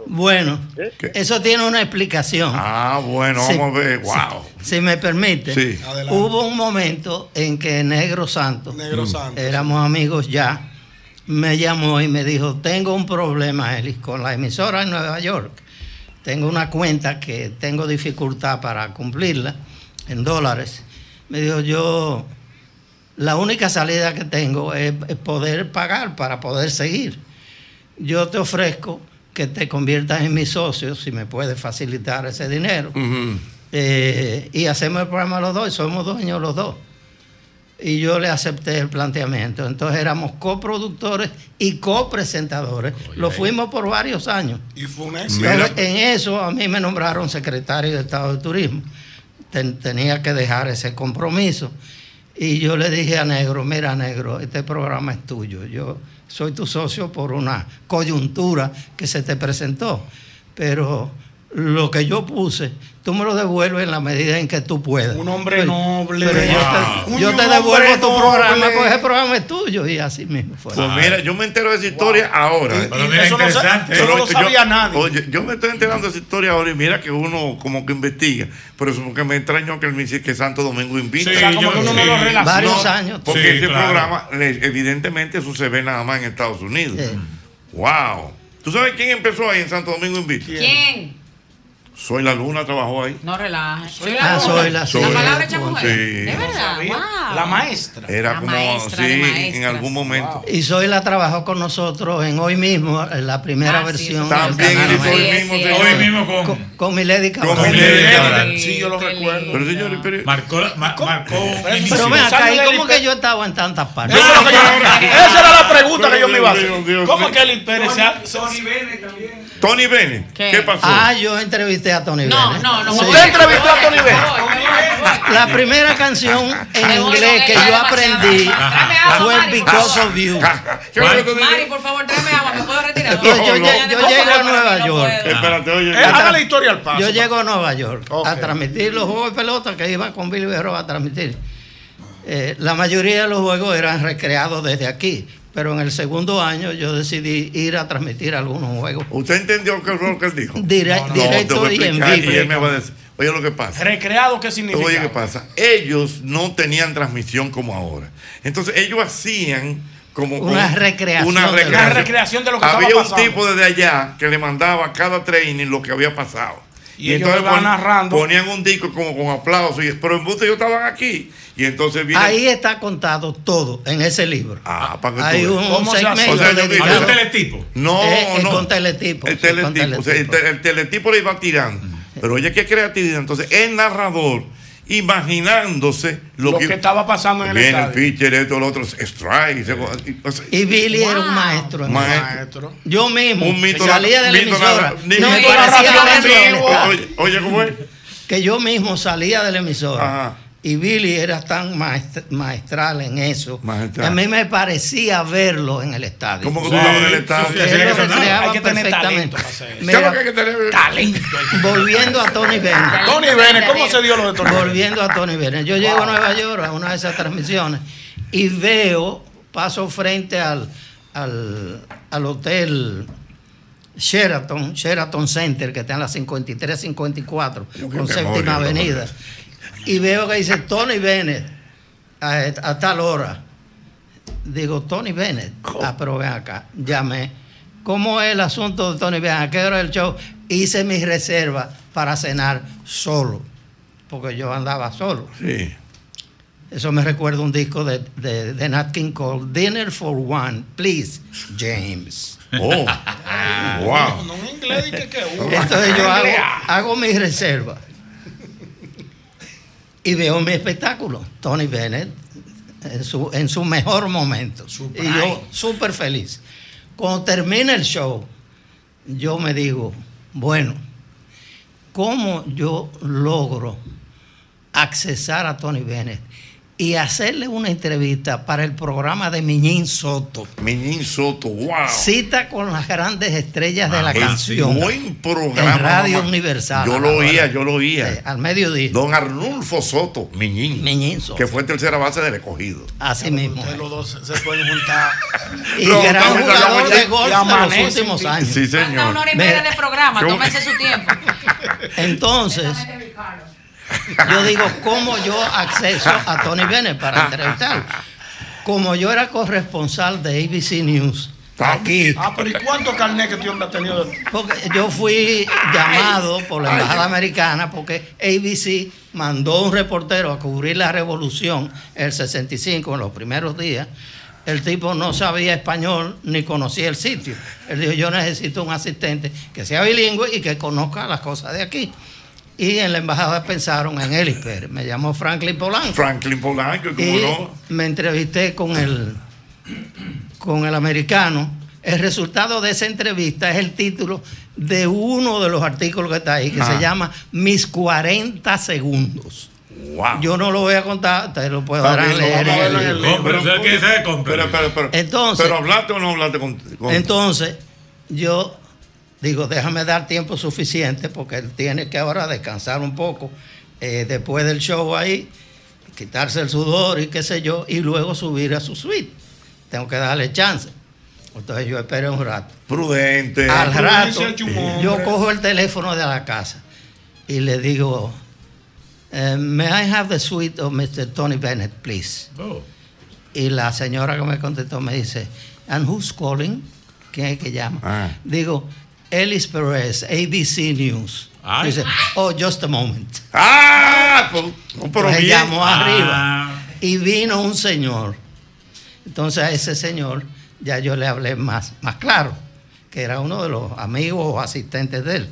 Bueno, ¿Qué? eso tiene una explicación. Ah, bueno, Sí. vamos a ver. Sí. Wow. Si me permite, Sí. Hubo un momento en que Negro Santo, Negro Santo, éramos amigos ya, me llamó y me dijo, tengo un problema, Elis, con la emisora en Nueva York. Tengo una cuenta que tengo dificultad para cumplirla en dólares. Me dijo, yo, la única salida que tengo es, es poder pagar para poder seguir. Yo te ofrezco que te conviertas en mi socio si me puedes facilitar ese dinero. Eh, y hacemos el programa los dos, y somos dueños los dos. Y yo le acepté el planteamiento. Entonces éramos coproductores y copresentadores. Lo fuimos por varios años. Y fue un Pero en eso a mí me nombraron secretario de Estado de Turismo. Ten- tenía que dejar ese compromiso. Y yo le dije a Negro, mira Negro, este programa es tuyo. Yo soy tu socio por una coyuntura que se te presentó. Pero lo que yo puse, tú me lo devuelves en la medida en que tú puedas. Un hombre Pero- noble. pero yo te, yo Un te hombre devuelvo tu noble. programa, porque ese programa es tuyo. Y así mismo fue. Pues mira, yo me entero de esa historia ahora. Pero mira, eso no eso no lo yo- sabía nadie. Oye, yo me estoy enterando de esa historia ahora y mira que uno como que investiga. Pero eso porque me extrañó que él me dice que Santo Domingo invita. Sí, O sea, como yo- que uno no lo relaciona. Varios años. Porque Sí, ese claro. programa, evidentemente, eso se ve nada más en Estados Unidos. Sí. Wow. ¿Tú sabes quién empezó ahí en Santo Domingo Invita? ¿Quién? Soy la Luna trabajó ahí. No relajes. Soy Ah, soy la- La sí. palabra hecha mujer. Sí. ¿De verdad? Wow. La maestra. Era La como, maestra sí, en algún momento. Y Zoila trabajó con nosotros en hoy mismo, en la primera Ah, sí, versión. del También hoy mismo. sí. Hoy mismo con. con, con Milady Cabral. Con Milady Cabral. Sí, yo lo recuerdo. Pero señores, pero- Marcó, ma- marcó Pero ven acá, Sale ¿y del cómo que yo estaba en tantas partes? Esa era la pregunta que yo me iba a hacer. ¿Cómo que el Pérez se ha- se- Tony Bennett, ¿Qué? ¿qué, pasó? Ah, yo entrevisté a Tony No, Bennett. no, no. Sí. me voy. ¿Usted entrevistó a Tony Bennett? La primera canción en inglés no, que yo aprendí fue Because of You. Mari, por favor, tráeme agua. ¿Me puedo retirar? Entonces, yo, No, lle- no. yo No llego a Nueva no York. Espérate, oye. Eh, haga la historia al paso. Yo llego a Nueva York a transmitir los juegos de pelota que iba con Billy Berro a transmitir. Eh, la mayoría de los juegos eran recreados desde aquí, pero en el segundo año yo decidí ir a transmitir algunos juegos ¿Usted entendió qué fue lo que él dijo? dire- No, directo y en vivo. y él me va a decir, oye lo que pasa. Recreado, ¿qué significa? Oye, ¿qué pasa? Ellos no tenían transmisión como ahora. Entonces, ellos hacían como Una como recreación Una de lo- recreación, Una recreación de lo que Había estaba un pasando. tipo desde allá que le mandaba a cada training lo que había pasado. Y ellos iban narrando. ponían un disco como con aplausos. y- Pero en Buste ellos estaban aquí. Y entonces viene. Ahí está contado todo en ese libro. Ah, para que tú Hay un ¿Cómo se hace? segmento O sea, yo dedicado- digo- ¿Había un teletipo? No, Eh, eh, no. con teletipo, El con teletipo. o sea, el, teletipo. te- el teletipo le iba tirando. Pero oye, qué creatividad. Entonces, el narrador, imaginándose lo, Lo que estaba pasando en el Viene el estadio. pitcher, esto, el otro, strike. se- y- o sea, Y Billy era un maestro. Maestro. Yo mismo Un mito salía de la mito emisora. me parecía estadio. Oye, ¿cómo es? que yo mismo salía de la emisora Ajá. Y Billy era tan maest- maestral en eso. Maestral. A mí me parecía verlo en el estadio. ¿Cómo que tú estabas en el estadio? Que él lo recreaba Hay que tener perfectamente. talento para hacer eso. ¿Qué es lo Mira, que hay que tener? Talento. volviendo a Tony Bennett. Tony Bennett, ¿cómo se dio lo de Tony Bennett? Volviendo a Tony Bennett. Yo llego a Nueva York a una de esas transmisiones y veo, paso frente al, al, al hotel Sheraton, Sheraton Center, que está en la 53-54, Yo qué con séptima avenida. Y veo que dice Tony Bennett a, a tal hora. Digo, Tony Bennett. Ah, pero ven acá, llamé. ¿Cómo es el asunto de Tony Bennett? ¿A qué hora es el show? Hice mi reserva para cenar solo, porque yo andaba solo. Sí. Eso me recuerda un disco de, de, de Nat King Cole, Dinner for One, Please, James. Oh. *laughs* wow. No en inglés, dije que uno. Entonces yo hago, hago mi reserva y veo mi espectáculo, Tony Bennett, en su, en su mejor momento. y yo súper feliz. Cuando termina el show, yo me digo, bueno, ¿cómo yo logro accesar a Tony Bennett y hacerle una entrevista para el programa de Miñín Soto. Miñín Soto, wow. Cita con las grandes estrellas de la Ah, canción. Buen programa. En Radio mamá. Universal. Yo lo oía, yo lo oía. Sí, al mediodía. Don Arnulfo Soto, Miñín. Miñín Soto. Que fue tercera base del escogido. Así mismo. Ustedes los dos se pueden juntar. Y No, gran jugador de golf de los últimos sí. años. Sí, señor. Una hora y media de programa, ¿Cómo? tómense su tiempo. Entonces, yo digo, ¿cómo yo acceso a Tony Bennett para entrevistar? Como yo era corresponsal de ABC News aquí, Ah, pero ¿y cuántos carnets que este hombre ha tenido? porque yo fui llamado por la embajada americana porque ABC mandó un reportero a cubrir la revolución el 65 en los primeros días. El tipo no sabía español ni conocía el sitio. Él dijo, yo necesito un asistente que sea bilingüe y que conozca las cosas de aquí. Y en la embajada pensaron en Eli Pérez. Me llamó Franklin Polanco. Franklin Polanco, ¿cómo Y no? me entrevisté con el, con el americano. El resultado de esa entrevista es el título de uno de los artículos que está ahí, que Ah. se llama Mis 40 segundos. Yo no lo voy a contar, te lo puedo dar a leer. Pero. Pero, pero, pero, pero hablaste o no hablaste con. con- Entonces, yo digo, déjame dar tiempo suficiente porque él tiene que ahora descansar un poco eh, después del show ahí, quitarse el sudor y qué sé yo, y luego subir a su suite. Tengo que darle chance. Entonces yo esperé un rato. Prudente. Al rato, yo cojo el teléfono de la casa y le digo, eh, ¿May I have the suite of Mr. Tony Bennett, please? Y la señora que me contestó me dice, ¿And who's calling? ¿Quién es que llama? Ah. Digo, Ellis Perez, ABC News. Ay. Dice, oh, just a moment. ¡Ah! Pues, no, pero bien. llamó Ah. arriba y vino un señor. Entonces a ese señor ya yo le hablé más, más claro, que era uno de los amigos o asistentes de él.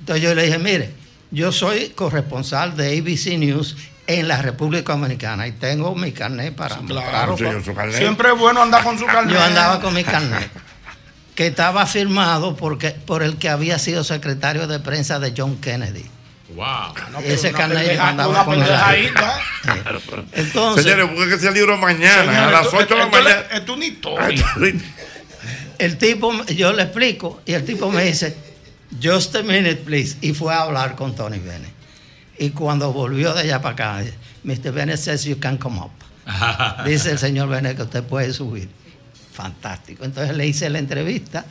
Entonces yo le dije, mire, yo soy corresponsal de ABC News en la República Dominicana y tengo mi carnet para señor, su carnet. Siempre es bueno andar con su carnet. Yo andaba con mi carnet, que estaba firmado porque, por el que había sido secretario de prensa de John Kennedy. Wow. Ese carnet yo pendeja- andaba con él. pendejadita. Entonces, Señores, busquen ese libro mañana, a las esto- 8 de la mañana. Es una historia. el tipo, yo le explico y el tipo me dice, just a minute, please. Y fue a hablar con Tony Bennett. Y cuando volvió de allá para acá, Mr. Bennett says you can come up. *laughs* Dice el señor Bennett que usted puede subir. Fantástico. Entonces le hice la entrevista.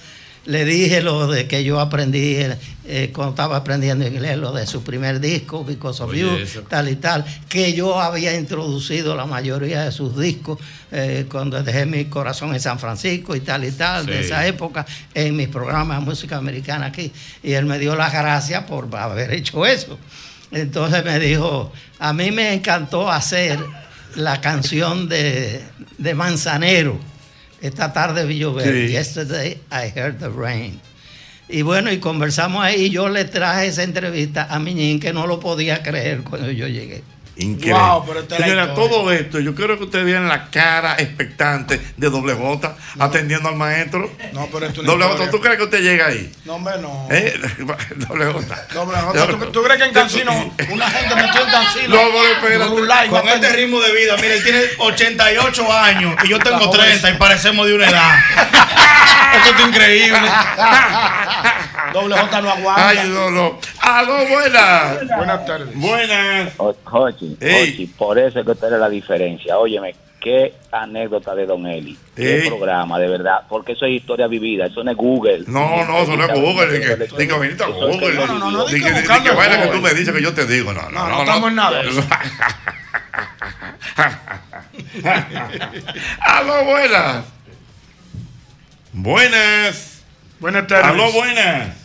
Le dije lo de que yo aprendí eh, cuando estaba aprendiendo inglés, lo de su primer disco, Because of Oye, You, eso. tal y tal, que yo había introducido la mayoría de sus discos eh, cuando dejé mi corazón en San Francisco y tal y tal, de esa época, en mis programas de música americana aquí. Y él me dio las gracias por haber hecho eso. Entonces me dijo, a mí me encantó hacer la canción de, de Manzanero. Esta tarde vi llover. Sí. Yesterday I heard the rain. Y bueno, y conversamos ahí y yo le traje esa entrevista a Miñín que no lo podía creer cuando yo llegué. Increíble. Wow, pero es Señora, todo esto, yo quiero que ustedes vean la cara expectante de Doble J atendiendo al maestro. No, pero esto es Doble J. ¿tú crees que usted llega ahí? No, hombre, no. ¿Eh? *laughs* Doble J. Doble J, ¿tú, tú crees que en Cancino *laughs* una gente metió en Cancino? No, pero espérate. por un like, Con este ritmo de vida, mira, él tiene 88 años y yo tengo La joven. 30 y parecemos de una edad. *laughs* Esto está increíble. Doble J no aguanta. Ay, no, no. Aló, buenas. Buenas tardes. Buenas. Por eso es que usted es la diferencia. Óyeme, qué anécdota de Don Eli. Qué Ey. programa, de verdad. Porque eso es historia vivida, eso no es Google. No, no, eso no es Google. Que, que veniste a Google. No, no, no, di que, tú me dices que yo te digo. No, no, No, no. no estamos en nada. *laughs* Aló, buenas. Buenas. Buenas tardes. Aló, buenas.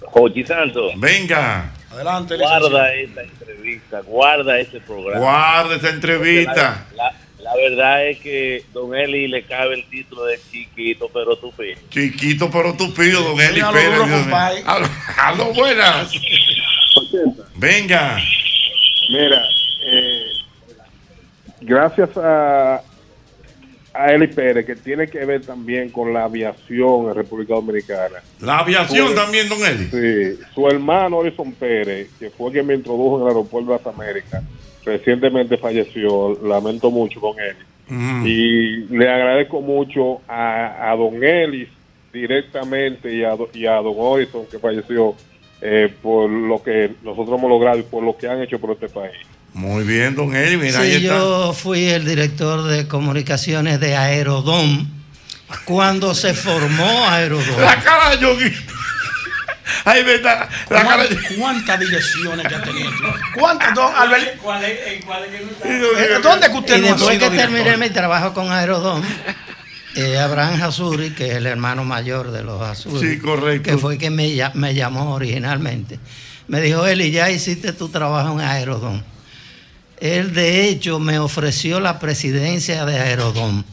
Jochi Santos, Venga. Adelante, guarda esta entrevista, guarda ese programa. Guarda esta entrevista. La, la- la verdad es que Don Eli le cabe el título de chiquito, pero tú Chiquito pero tupido, don Eli lo Pérez. Aló, aló, buenas. Venga. Mira, eh, gracias a, a Eli Pérez, que tiene que ver también con la aviación en República Dominicana. La aviación Pues, también, don Eli. Sí, su hermano Orison Pérez, que fue quien me introdujo en el aeropuerto de las Américas, recientemente falleció, lamento mucho con él. Y le agradezco mucho a, a don Ellis directamente y a, y a don Orison que falleció eh, por lo que nosotros hemos logrado y por lo que han hecho por este país. Muy bien, don Eli, mira, ahí Sí, está. yo fui el director de comunicaciones de Aerodom cuando se formó Aerodom. La cara de Yoguito. Ahí verdad. La cara de... ¿Cuántas direcciones que ha tenido? ¿Cuántas, don Albert? ¿Cuál es? ¿Cuál es? ¿Dónde que usted y no ha después sido que terminé director? mi trabajo con Aerodom, eh, Abraham Hasuri, que es el hermano mayor de los Hasuri, Sí, correcto. que fue quien me, lla- me llamó originalmente, me dijo, Eli, ya hiciste tu trabajo en Aerodom. Él, de hecho, me ofreció la presidencia de Aerodom,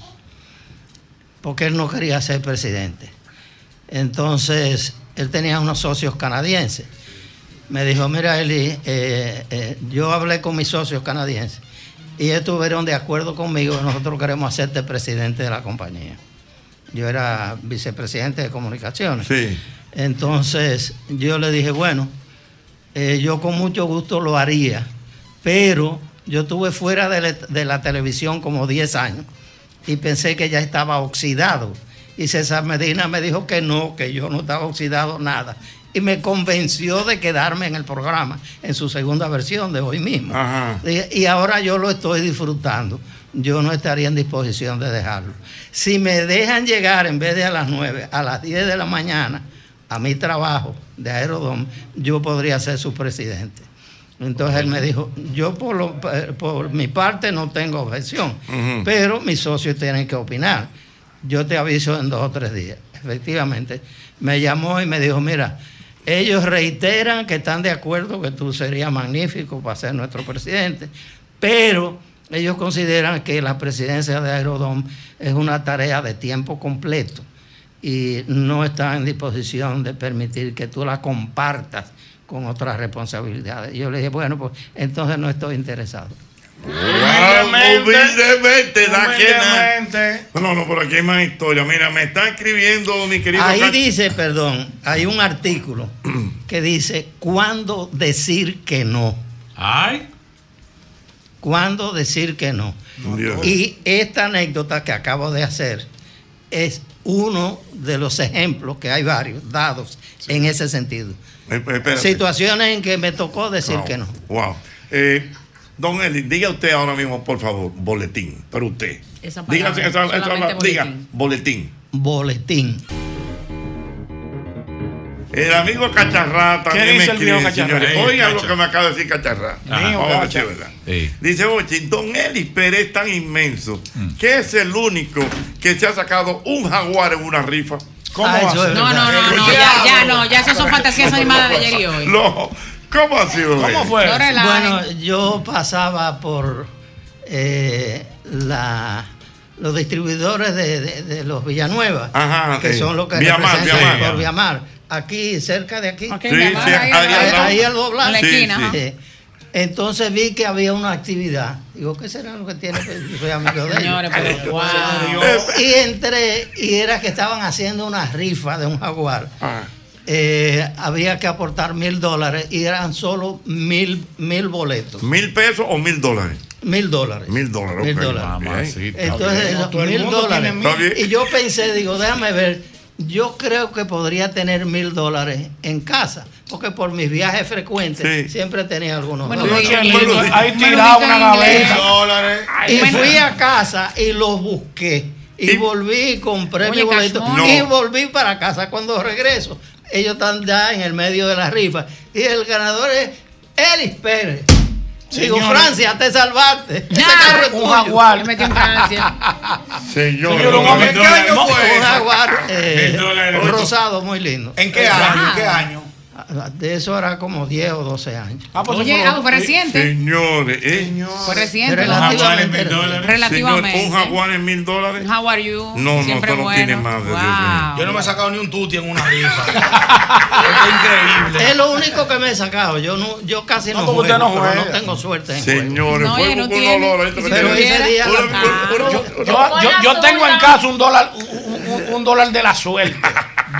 porque él no quería ser presidente. Entonces, él tenía unos socios canadienses. Me dijo, mira, Eli, eh, eh, yo hablé con mis socios canadienses y estuvieron de acuerdo conmigo, nosotros queremos hacerte presidente de la compañía. Yo era vicepresidente de comunicaciones. Sí. Entonces yo le dije, bueno, eh, yo con mucho gusto lo haría, pero yo estuve fuera de la, de la televisión como 10 años y pensé que ya estaba oxidado. Y César Medina me dijo que no, que yo no estaba oxidado nada. Y me convenció de quedarme en el programa, en su segunda versión de hoy mismo. Y, y ahora yo lo estoy disfrutando. Yo no estaría en disposición de dejarlo. Si me dejan llegar en vez de a las 9, a las 10 de la mañana, a mi trabajo de Aerodom, yo podría ser su presidente. Entonces él me dijo, yo por, lo- por mi parte no tengo objeción, pero mis socios tienen que opinar. Yo te aviso en dos o tres días. Efectivamente, me llamó y me dijo, mira, ellos reiteran que están de acuerdo que tú serías magnífico para ser nuestro presidente, pero ellos consideran que la presidencia de Aerodom es una tarea de tiempo completo y no están en disposición de permitir que tú la compartas con otras responsabilidades. Yo le dije, bueno, pues entonces no estoy interesado. Humildemente. Humildemente. No, no, por aquí hay más historia. Mira, me está escribiendo mi querido. Ahí dice, perdón, hay un artículo *clears throat* que dice cuándo decir que no. Ay. ¿Cuándo decir que no? Dios. Y esta anécdota que acabo de hacer es uno de los ejemplos, que hay varios, dados en ese sentido. Eh, eh, espérate. Situaciones en que me tocó decir Wow, que no. Wow. Eh, don Eli, diga usted ahora mismo, por favor, boletín. Pero usted. Esa Diga, palabra, esa- esa- diga, boletín. boletín. El amigo Cacharrá también ¿Qué me escribe, señores. Oigan lo que me acaba de decir Cacharrá. Vamos a verdad. Sí. Dice, oye, don Eli Pérez es tan inmenso Mm. que es el único que se ha sacado un jaguar en una rifa. ¿Cómo Ah, eso hace? es No, no, no, no, ya, ya no, ya esas son fantasías animadas de ayer y hoy. No, ¿cómo ha sido ¿Cómo fue? No. Bueno, yo pasaba por eh, la, los distribuidores de, de- de los Villanueva, Ajá, que son los que Viamar, representan Viamar. por Viamar, aquí cerca de aquí. Ok, Sí, sí, ahí, ahí ahí, al doblar. En la Sí, esquina, sí. ajá. Sí. Entonces vi que había una actividad. Digo, ¿qué será lo que tiene? Yo soy amigo de ellos. Señores, pero wow. Y entré y era que estaban haciendo una rifa de un jaguar. Ah, Eh, había que aportar mil dólares y eran solo mil, mil boletos. ¿Mil pesos o mil dólares? Mil dólares. Mil dólares, Mil dólares. Mamacita. Entonces, mil dólares. Y yo pensé, digo, déjame ver, yo creo que podría tener mil dólares en casa, porque por mis viajes frecuentes Sí. siempre tenía algunos Bueno, dólares. Ahí tirado una gaveta. Y fui a casa y los busqué. Y, Y- volví y compré Oye, mi boleto. Y volví para casa cuando regreso. Ellos están ya en el medio de la rifa. Y el ganador es Elis Pérez. Digo. Francia, te salvaste. Ese Ya, carro es Un jaguar. Me metió en Francia. Señor, Señor, ¿En qué año fue Un jaguar eh, rosado, muy lindo. ¿En qué año? ¿En qué año? De eso era como 10 o 12 años. Ah, pues Oye, ah, fue reciente. señores, eh. Fue reciente. Relativamente. jaguar en mil reciente. dólares. Relativamente. Señor, un jaguar en mil dólares. How are you? No, no, Siempre esto no bueno. tiene madre, Dios Wow. Yo no me he sacado ni un tuti en una rifa. *laughs* Esto es increíble. Es lo único que me he sacado. Yo no, yo casi No, no, juego, no pero no juega. tengo suerte en. Señores, No, fue no un olor. que Pero ese día Yo, yo, yo tengo en casa un dólar, un, un- un dólar de la suerte.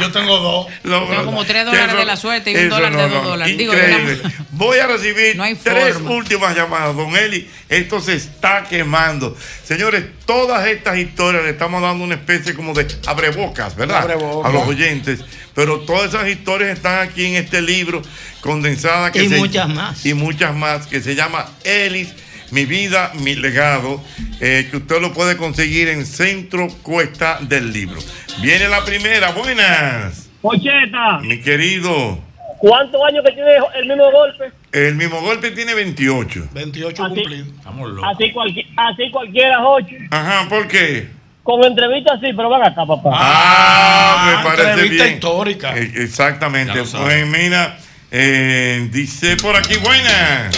Yo tengo dos. No, Tengo como tres dólares eso- de la suerte y un dólar de dos no, dólares. Digo, Increíble. Voy a recibir tres forma. últimas llamadas, don Eli. Esto se está quemando. Señores, todas estas historias le estamos dando una especie como de abrebocas, ¿verdad? Abrebocas. A los oyentes. Pero todas esas historias están aquí en este libro condensada que Y se- muchas más. Y muchas más que se llama Elis. Mi vida, mi legado, eh, que usted lo puede conseguir en Centro Cuesta del Libro. Viene la primera, buenas. Pocheta, Mi querido, ¿cuántos años que tiene el mismo golpe? el mismo golpe tiene 28. 28 Así- cumplidos. Estamos Así, cualqui- así cualquiera, Jochi. Ajá, ¿por qué? Con entrevista sí, pero van acá, papá. Ah, me parece entrevista bien. histórica. Eh, Exactamente. Pues mira, eh, dice por aquí, buenas.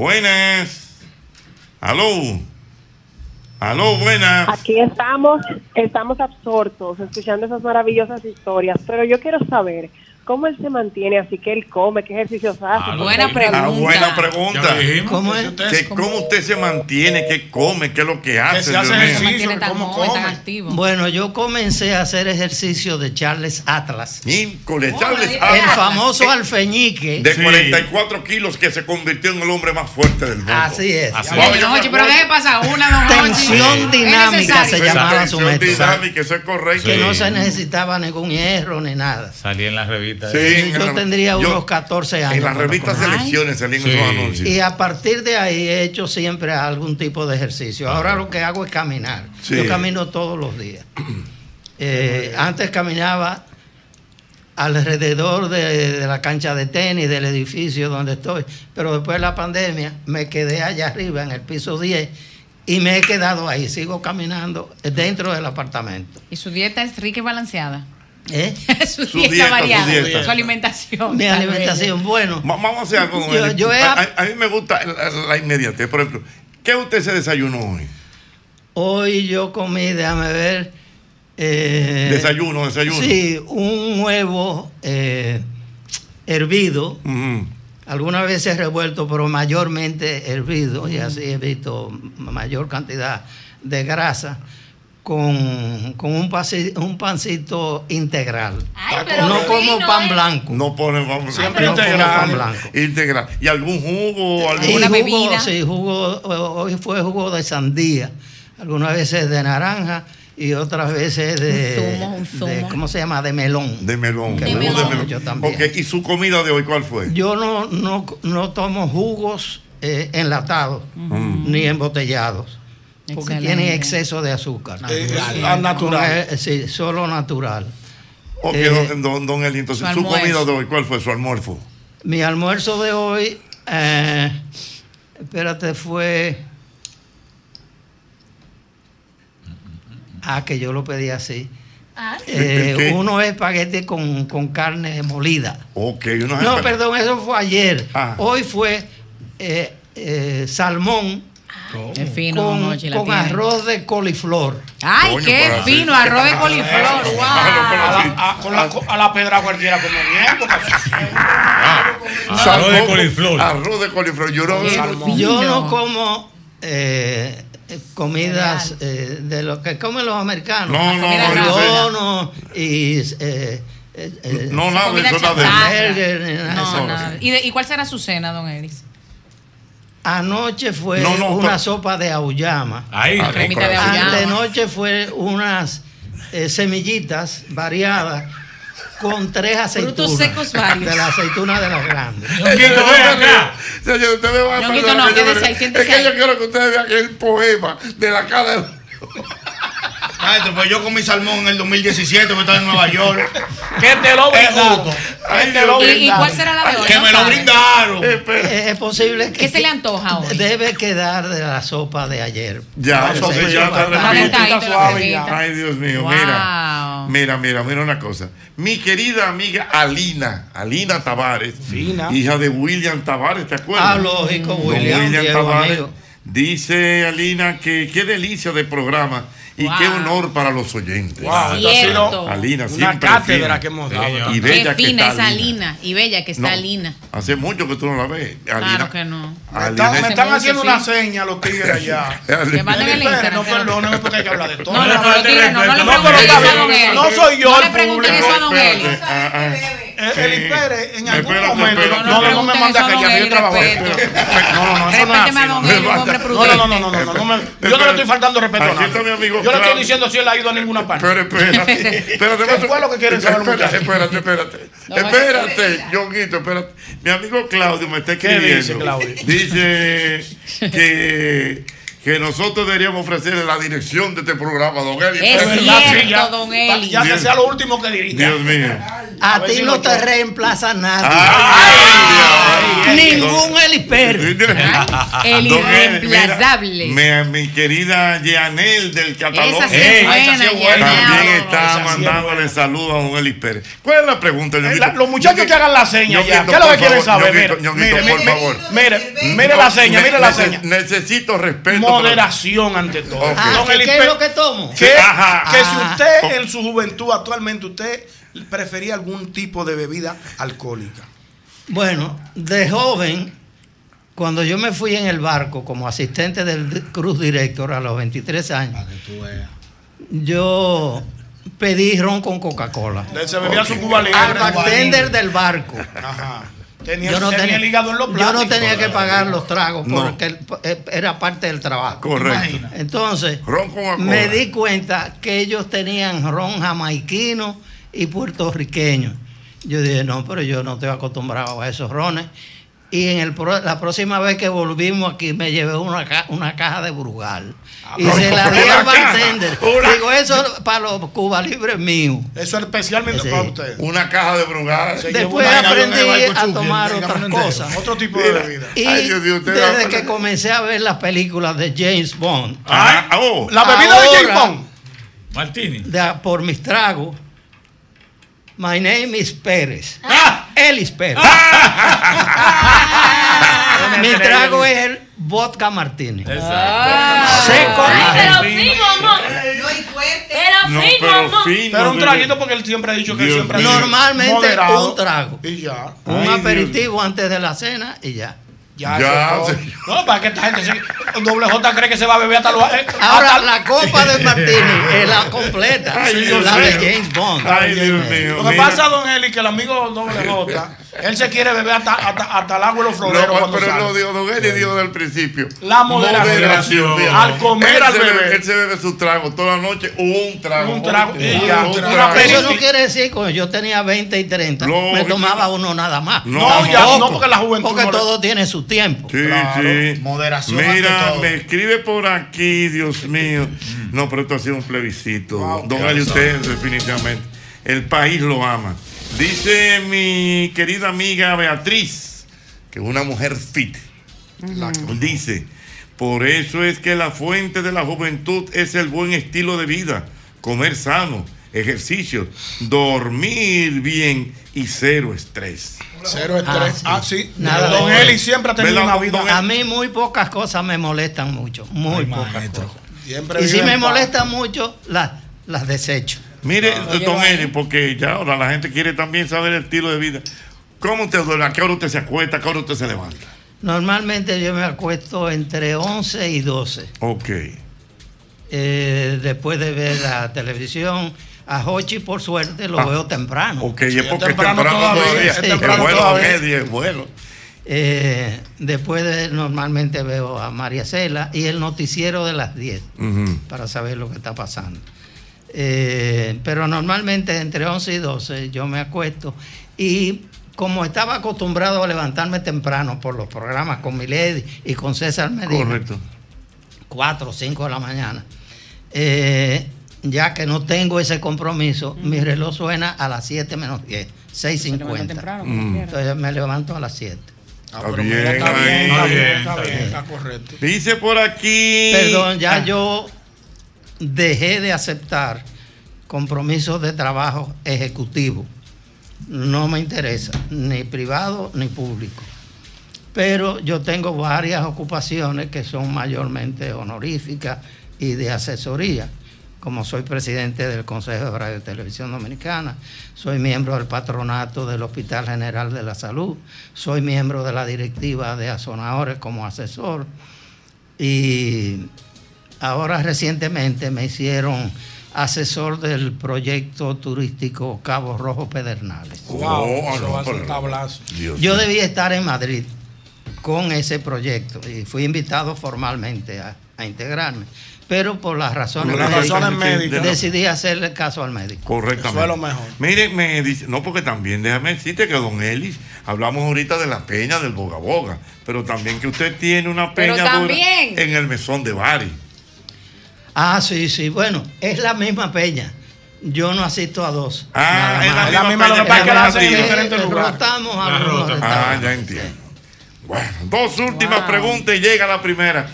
Buenas. Aló. Aló, buenas. Aquí estamos, estamos absortos escuchando esas maravillosas historias, pero yo quiero saber cómo él se mantiene, así que él come, qué ejercicios hace. buena Porque- Ah, buena pregunta. Lo dijimos. ¿Cómo es? Que ¿Cómo usted se mantiene? ¿Qué come? ¿Qué es lo que hace? se hace ejercicio, mantiene tan ¿cómo joven, tan come? activo. Bueno, yo comencé a hacer ejercicio de Charles Atlas. Híjole, Charles El El Atlas, famoso eh, alfeñique. De 44 kilos que se convirtió en el hombre más fuerte del mundo. Así es. Así es. me Hochi, pero deje pasar una. Tensión dinámica se llamaba su Tensión método. dinámica, eso es correcto. Que no se necesitaba ningún hierro ni nada. Salí en las revistas. Sí, en Yo la- tendría yo- unos 14 años. En las revistas. Selecciones salían Sí. esos anuncios. Y a partir de ahí he hecho siempre algún tipo de ejercicio. Ahora lo que hago es caminar. Sí. Yo camino todos los días. *clears throat* Eh, antes caminaba alrededor de, de la cancha de tenis, del edificio donde estoy, pero después de la pandemia me quedé allá arriba en el piso 10 y me he quedado ahí, sigo caminando dentro del apartamento. Y su dieta es rica y balanceada. ¿Eh? *laughs* su, Su dieta, dieta, su variada. dieta. Su alimentación. Mi alimentación, bueno. Va- Vamos a hacer algo con Yo- él. yo he- a, a- a mí me gusta la, la inmediatez. Por ejemplo, ¿qué usted se desayunó hoy? Hoy yo comí, déjame ver. eh, Desayuno, desayuno. Sí, un huevo eh, hervido. Algunas veces revuelto, pero mayormente hervido. Y así he visto mayor cantidad de grasa. Con, con un, pasi- un pancito integral. Ay, pero no como pan blanco. No pone, vamos, Siempre no integral. pan blanco. Integral. ¿Y algún jugo? Algún... Y ¿Una jugo, bebida? Sí, jugo, hoy fue jugo de sandía, algunas veces de naranja y otras veces de, Un zumo, un de- zumo. ¿cómo se llama? De melón. De melón. De jugo melón. de melón. Yo también. Ok, ¿y su comida de hoy cuál fue? Yo no, no, no tomo jugos eh, enlatados ni embotellados. Porque Excelente. tienen exceso de azúcar. Eh, natural. Con, eh, sí, solo natural. Ok, Eh, don, don, don Eli, entonces, su comida de hoy, ¿cuál fue su almuerzo? Mi almuerzo de hoy, eh, espérate, fue... Ah, que yo lo pedí así. Ah, Eh, uno es espagueti con, con carne molida. Ok, unos No, perdón, eso fue ayer. Ah. Hoy fue eh, eh, fino, con, arroz de coliflor. Ay, Coño, qué así- fino, arroz de coliflor. Wow. A la, a- con la, a la pedra cualquiera come bien. porque- Arroz de coliflor. Arroz de coliflor. Yo no-. Yo no como eh, comidas eh, de lo que comen los americanos. No, no, no, yo y eh, No, nada eso. nada. ¿Y, de- ¿Y cuál será su cena, don Elis? Anoche fue No, no, una sopa de auyama. Ahí. Ah. Antenoche fue unas eh, semillitas variadas con tres aceitunas. Frutos secos varios. De la aceituna de las grandes. Ñonguito, ven acá. Señor, usted me va a Ñonguito, no, quédese ahí, siéntese Es que yo quiero que ustedes vean el poema de la cara de... Maestro, pues yo comí salmón en el 2017, que estaba en Nueva York. Que te lo brindaron. te lo ¿Y, cuál será la de hoy? Que ¿No me lo brindaron. Eh, es posible que ¿Qué se le antoja hoy? debe quedar de la sopa de ayer. Ya, eso sí, ya está suave. Ay, Dios mío, Wow. mira. Mira, mira, mira una cosa. Mi querida amiga Alina, Alina Tavares, Fina. hija de William Tavares, ¿te acuerdas? Ah, lógico, William, Diego, Tavares. Dice Alina que qué delicia de programa y Wow. qué honor para los oyentes. Wow, Cierto. sido Alina, una siempre cátedra fiel. que hemos dado. Y Qué bella que está esa Alina. Lina. Y bella que está No, Lina. Hace mucho que tú no la ves. Alina. Claro que no. Me Alina están, es- me están Hace haciendo una sí. seña los tigres allá. Que el Instagram. No, que lo- perdóneme porque hay que hablar de todo. No, no, no, no No. No soy yo No ah, ah. Eh. No, no, no No, no, es no. Eli, un hombre No, prudente. no, no, no, no, no, no me- Yo no le estoy faltando respeto a nadie. está mi amigo Yo le estoy diciendo si él ha ido a ninguna parte. Pero espérate, *laughs* espérate, ¿Qué fue lo que quieren saber espérate, muchachos? espérate, espérate. No, Espérate, Jonguito, espérate. Mi amigo Claudio me está escribiendo. dice, Claudio? Dice que, que nosotros deberíamos ofrecerle la dirección de este programa, don Eli. Es Pérez. cierto, ya- don Eli. Ya que sea lo último que dirija. Dios mío. A, ti si no te reemplaza nadie. Ay, Ningún Eliper. El Don Eli, irreemplazable. mira, mi, mi querida Yanel del Catalón. Esa sí es Ey, buena, esa sí es Yanel. También No, está sí es mandándole saludos a don Eli Pérez. ¿Cuál es la pregunta, Eh, la- los muchachos que hagan la seña ya. ¿Qué es lo que quieren saber? Mire, por favor. mire, mire la seña, mire la seña. Necesito respeto. Moderación ante todo. Ah, Don ¿que Eli ¿Qué es lo que tomo? que, Ajá. que Ah. si usted en su juventud actualmente usted prefería algún tipo de bebida alcohólica. Bueno, de joven, cuando yo me fui en el barco como asistente del Cruz Director a los 23 años, yo pedí ron con Coca-Cola. Se bebía su Cuba Libre. Al bartender del barco. Ajá. Tenía, Yo no, tenía tenía, el hígado en los yo no tenía que pagar los tragos porque eh, era parte del trabajo. Correcto. Imagina. Entonces, Ron con Coca-Cola. me di cuenta que ellos tenían ron jamaiquino y puertorriqueño. Yo dije, no, pero yo no estoy acostumbrado a esos rones. Y en el pro- la próxima vez que volvimos aquí me llevé una, ca- una caja de Brugal. Y se la di al bartender. una- Digo, eso para los Cuba Libres míos. Eso es especialmente Sí. para usted. Una caja de Brugal. Se Después aprendí a tomar otras cosas. Otro tipo de bebida. Y Ay, Dios mío, usted desde que comencé a ver las películas de James Bond, Ah, oh. La bebida de James Bond. Martini. de- por mis tragos, my name is Pérez. Ah. Elis Pérez. Mi trago es el vodka martini. Exacto. Seco. Pero fino, amor. Era No, fino, pero fino. Pero un traguito porque él siempre ha dicho que él Dios siempre sido Normalmente moderado. un trago. Y ya. Un Ay, Dios. aperitivo antes de la cena y ya. Ya, sí. No, para que esta gente se. Doble J cree que se va a beber hasta los. eh, Ahora, hasta- la copa de martini *laughs* es la completa. Ay, Dios la de mío. James Bond. Ay, Dios mío. Lo que pasa, don Eli, que el amigo doble J, él se quiere beber hasta, hasta, hasta el agua y los floreros. No, pero sale. lo dijo Don Eli, dijo desde el principio. La moderación. Al comer, él al se bebe- beber. Él se bebe su trago toda la noche, un trago. Un trago, y Un ya. trago. Una peli- Eso no quiere decir que cuando yo tenía 20 y 30, me tomaba uno nada más. No, No, ya, no, porque la juventud Porque no le- todo tiene su tiempo. Sí, Claro, sí. moderación ante Mira, todo. me escribe por aquí, Dios mío. No, pero esto ha sido un plebiscito. Don Eli, usted definitivamente. El país lo ama. Dice mi querida amiga Beatriz, que es una mujer fit. Dice, por eso es que la fuente de la juventud es el buen estilo de vida, comer sano, ejercicio, dormir bien y cero estrés. Cero estrés. Ah, Ah, sí. Nada don Eli siempre ha tenido ¿Verdad, una vida. A mí muy pocas cosas me molestan mucho. Muy pocas cosas. Siempre Y si me molestan mucho, las, las desecho. Mire, don Eli, porque ya ahora la gente quiere también saber el estilo de vida. ¿Cómo usted duerme? ¿A qué hora usted se acuesta? ¿A qué hora usted se levanta? Normalmente yo me acuesto entre 11 y 12. Ok. Eh, después de ver la televisión, a Hochi por suerte lo Ah. veo temprano. Ok, es porque es temprano temprano todavía, todavía. es temprano bueno, todavía. Eddie, es bueno. Eh, después de, normalmente veo a María Cela y el noticiero de las 10 Ujú. para saber lo que está pasando. Eh, pero normalmente entre 11 y 12 yo me acuesto y como estaba acostumbrado a levantarme temprano por los programas con Milady y con César Medina, Correcto. 4 o 5 de la mañana, eh, ya que no tengo ese compromiso, mi reloj suena a las 7 menos 10, 6.50. Mm. Entonces me levanto a las 7. Ah, Está pero bien, mira, está bien, está bien, Está bien, está correcto. Dice por aquí. Perdón, ya Ah, yo dejé de aceptar compromisos de trabajo ejecutivo. No me interesa, ni privado ni público. Pero yo tengo varias ocupaciones que son mayormente honoríficas y de asesoría. Como soy presidente del Consejo de Radio y Televisión Dominicana, soy miembro del patronato del Hospital General de la Salud, soy miembro de la directiva de Azonadores como asesor y ahora recientemente me hicieron asesor del proyecto turístico Cabo Rojo Pedernales. Wow, Oh, eso no. Yo debía estar en Madrid con ese proyecto y fui invitado formalmente a, a integrarme. Pero por las razones, Por las médicas, razones médicas. decidí hacerle caso al médico. Correctamente. Mire, me dice, no, porque también déjame decirte que don Elis, hablamos ahorita de la peña del Boga Boga, pero también que usted tiene una peña dura en el mesón de Bari. Ah, sí, sí. Bueno, es la misma peña. Yo no asisto a dos. Ah, es más. la misma, lo que pasa que la hacen en diferentes lugares. Rotamos La algunos ruta. detalles. Ah, ya entiendo. Bueno, dos últimas preguntas y llega la primera.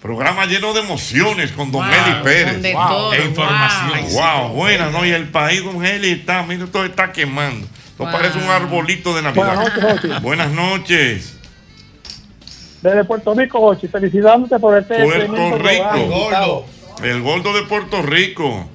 Programa lleno de emociones con Don Wow, Eli Pérez. de todo, E información. wow. Wow, buena, ¿no? Y el país, Don Eli, está, mira, todo está quemando. Esto parece un arbolito de Navidad. Buenas noches, Jochi. Buenas noches. Desde Puerto Rico, Ochi, felicitándote por este Puerto Rico. El gordo de Puerto Rico.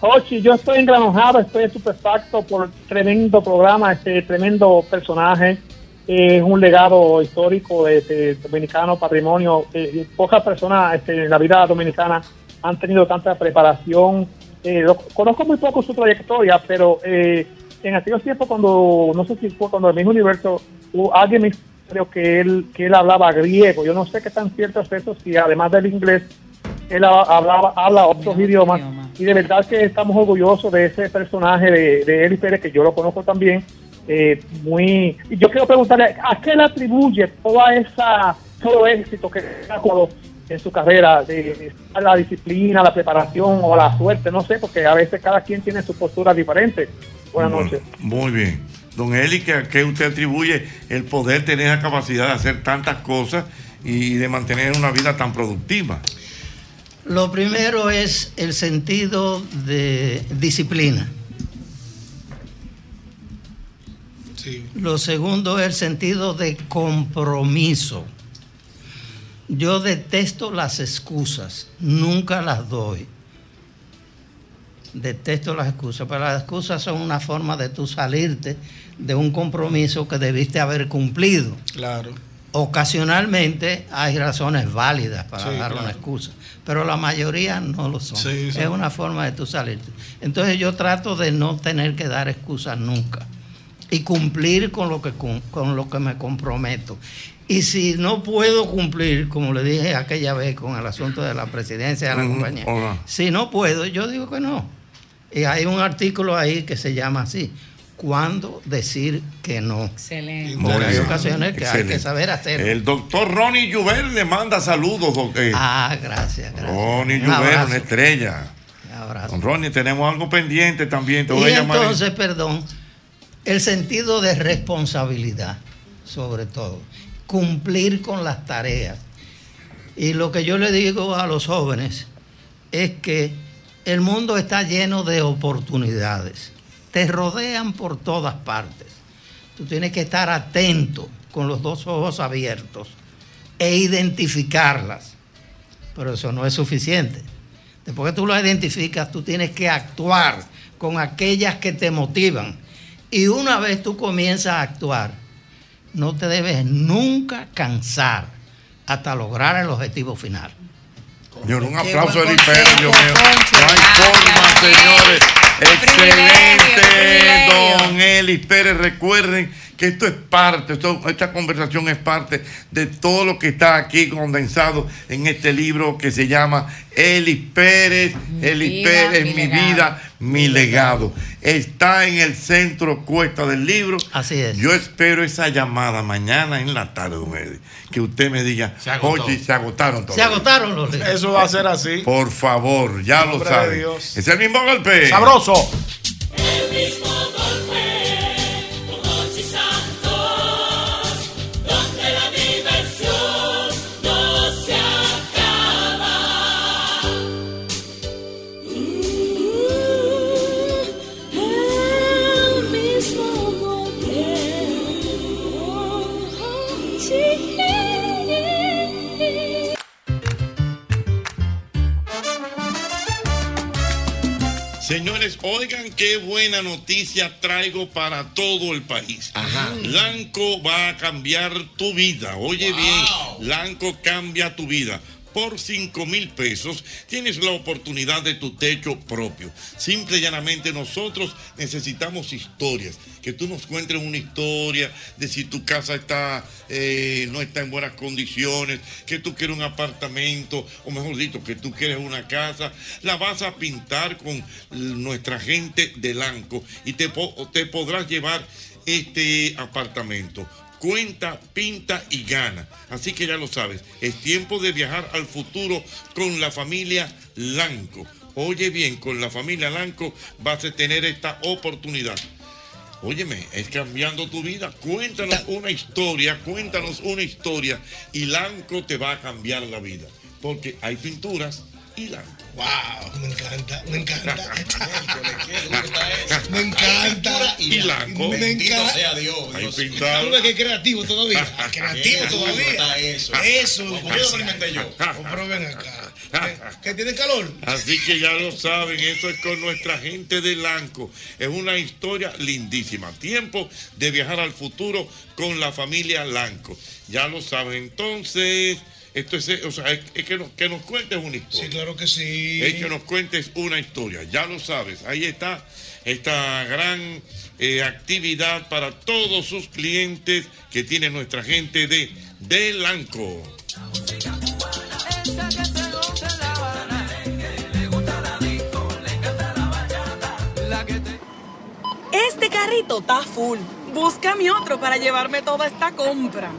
Ochi, yo estoy engranojado, estoy estupefacto por tremendo programa, este tremendo personaje. Es un legado histórico de, dominicano, patrimonio. Eh, pocas personas este, en la vida dominicana han tenido tanta preparación. Eh, lo- conozco muy poco su trayectoria, pero eh, en aquellos tiempos cuando, no sé si fue cuando el mismo universo, alguien me creo que él, que él hablaba griego. Yo no sé qué tan cierto es eso, si además del inglés, él ha- hablaba, habla otros idiomas. Y de verdad que estamos orgullosos de ese personaje de, de Eli Pérez, que yo lo conozco también. eh, muy y yo quiero preguntarle a qué le atribuye toda esa todo éxito que ha en su carrera de, de la disciplina la preparación o la suerte no sé porque a veces cada quien tiene su postura diferente buenas Bueno, noches Muy bien. Don Eli, ¿que ¿a qué usted atribuye el poder tener la capacidad de hacer tantas cosas y de mantener una vida tan productiva? Lo primero es el sentido de disciplina. Lo segundo es el sentido de compromiso. Yo detesto las excusas, nunca las doy. Detesto las excusas, pero las excusas son una forma de tú salirte de un compromiso que debiste haber cumplido. Claro. Ocasionalmente hay razones válidas para Sí, dar claro. una excusa, pero la mayoría no lo son. Sí, sí. Es una forma de tú salirte. Entonces yo trato de no tener que dar excusas nunca y cumplir con lo que, con lo que me comprometo. Y si no puedo cumplir, como le dije aquella vez con el asunto de la presidencia de la compañía, hola. si no puedo, yo digo que no. Y hay un artículo ahí que se llama así, ¿cuándo decir que no? Excelente. Porque hay ocasiones que hay que saber hacerlo. El doctor Ronnie Juber le manda saludos, doctor. Ah, gracias, gracias. Ronnie Un abrazo. una estrella. abrazo. Don Ronnie, tenemos algo pendiente también. Te voy Y a llamar. entonces, perdón, el sentido de responsabilidad, sobre todo, cumplir con las tareas. Y lo que yo le digo a los jóvenes es que el mundo está lleno de oportunidades. Te rodean por todas partes. Tú tienes que estar atento, con los dos ojos abiertos, e identificarlas. Pero eso no es suficiente. Después que tú las identificas, tú tienes que actuar con aquellas que te motivan. Y una vez tú comienzas a actuar, no te debes nunca cansar hasta lograr el objetivo final. Señor, un aplauso de Pérez, Dios mío. No hay forma, señores. Excelente, don Eli Pérez. Recuerden que esto es parte, esto- esta conversación es parte de todo lo que está aquí condensado en este libro que se llama Eli Pérez, Eli vida, Pérez, mi mi legado. vida, mi legado. Está en el centro cuesta del libro. Así es. Yo espero esa llamada mañana en la tarde, don Eli, que usted me diga, agotó. oye, se agotaron todos. Se agotaron los libros. Eso va a ser así. Por favor, ya lo saben. Es el mismo golpe. Sabroso. El mismo golpe Señores, oigan qué buena noticia traigo para todo el país. Lanco va a cambiar tu vida. Oye bien, Lanco cambia tu vida. Por 5 mil pesos tienes la oportunidad de tu techo propio. Simple y llanamente nosotros necesitamos historias. Que tú nos cuentes una historia de si tu casa está, eh, no está en buenas condiciones, que tú quieres un apartamento, o mejor dicho, que tú quieres una casa. La vas a pintar con nuestra gente de Lanco y te, te podrás llevar este apartamento. Cuenta, pinta y gana. Así que ya lo sabes, es tiempo de viajar al futuro con la familia Lanco. Oye bien, con la familia Lanco vas a tener esta oportunidad. Óyeme, es cambiando tu vida. Cuéntanos una historia, cuéntanos una historia y Lanco te va a cambiar la vida. Porque hay pinturas y Lanco. ¡Wow! Me encanta, me encanta. *laughs* Me encanta. Y Lanco. Me encanta. sea Dios, Dios. pintado. Que creativo todavía. *laughs* Creativo todavía. eso. Eso. Lo experimenté yo. Ven acá. *laughs* ¿Que tiene calor? Así que ya lo saben, eso es con nuestra gente de Lanco. Es una historia lindísima. Tiempo de viajar al futuro con la familia Lanco. Ya lo saben. Entonces, esto es, o sea, es, es que, nos, que nos cuentes una historia. Sí, claro que sí. Es que nos cuentes una historia. Ya lo sabes. Ahí está esta gran eh, actividad para todos sus clientes que tiene nuestra gente de, de Lanco. Este carrito está full. Búscame otro para llevarme toda esta compra.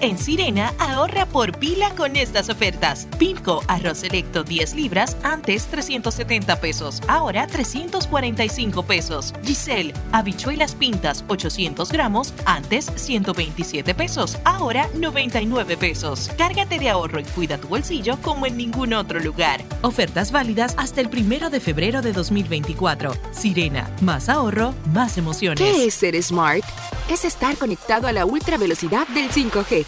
En Sirena, ahorra por pila con estas ofertas. Pinco, arroz selecto 10 libras, antes 370 pesos, ahora 345 pesos. Giselle, habichuelas pintas 800 gramos, antes 127 pesos, ahora 99 pesos. Cárgate de ahorro y cuida tu bolsillo como en ningún otro lugar. Ofertas válidas hasta el primero de febrero de 2024. Sirena, más ahorro, más emociones. ¿Qué es ser smart? Es estar conectado a la ultra velocidad del 5G.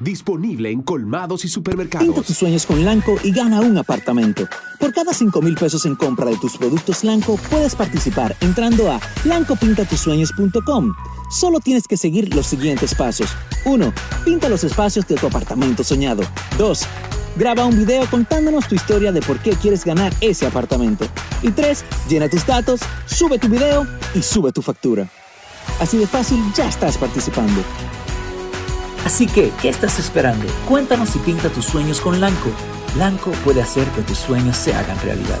Disponible en colmados y Pinta supermercados. tus sueños con Lanco y gana un apartamento. Por cada 5 mil pesos en compra de tus productos Lanco, puedes participar entrando a lancopintatusueños.com. Solo tienes que seguir los siguientes pasos. 1. Pinta los espacios de tu apartamento soñado. 2. Graba un video contándonos tu historia de por qué quieres ganar ese apartamento. Y 3. Llena tus datos, sube tu video y sube tu factura. Así de fácil, ya estás participando. Así que, ¿qué estás esperando? Cuéntanos y pinta tus sueños con Lanco. Lanco puede hacer que tus sueños se hagan realidad.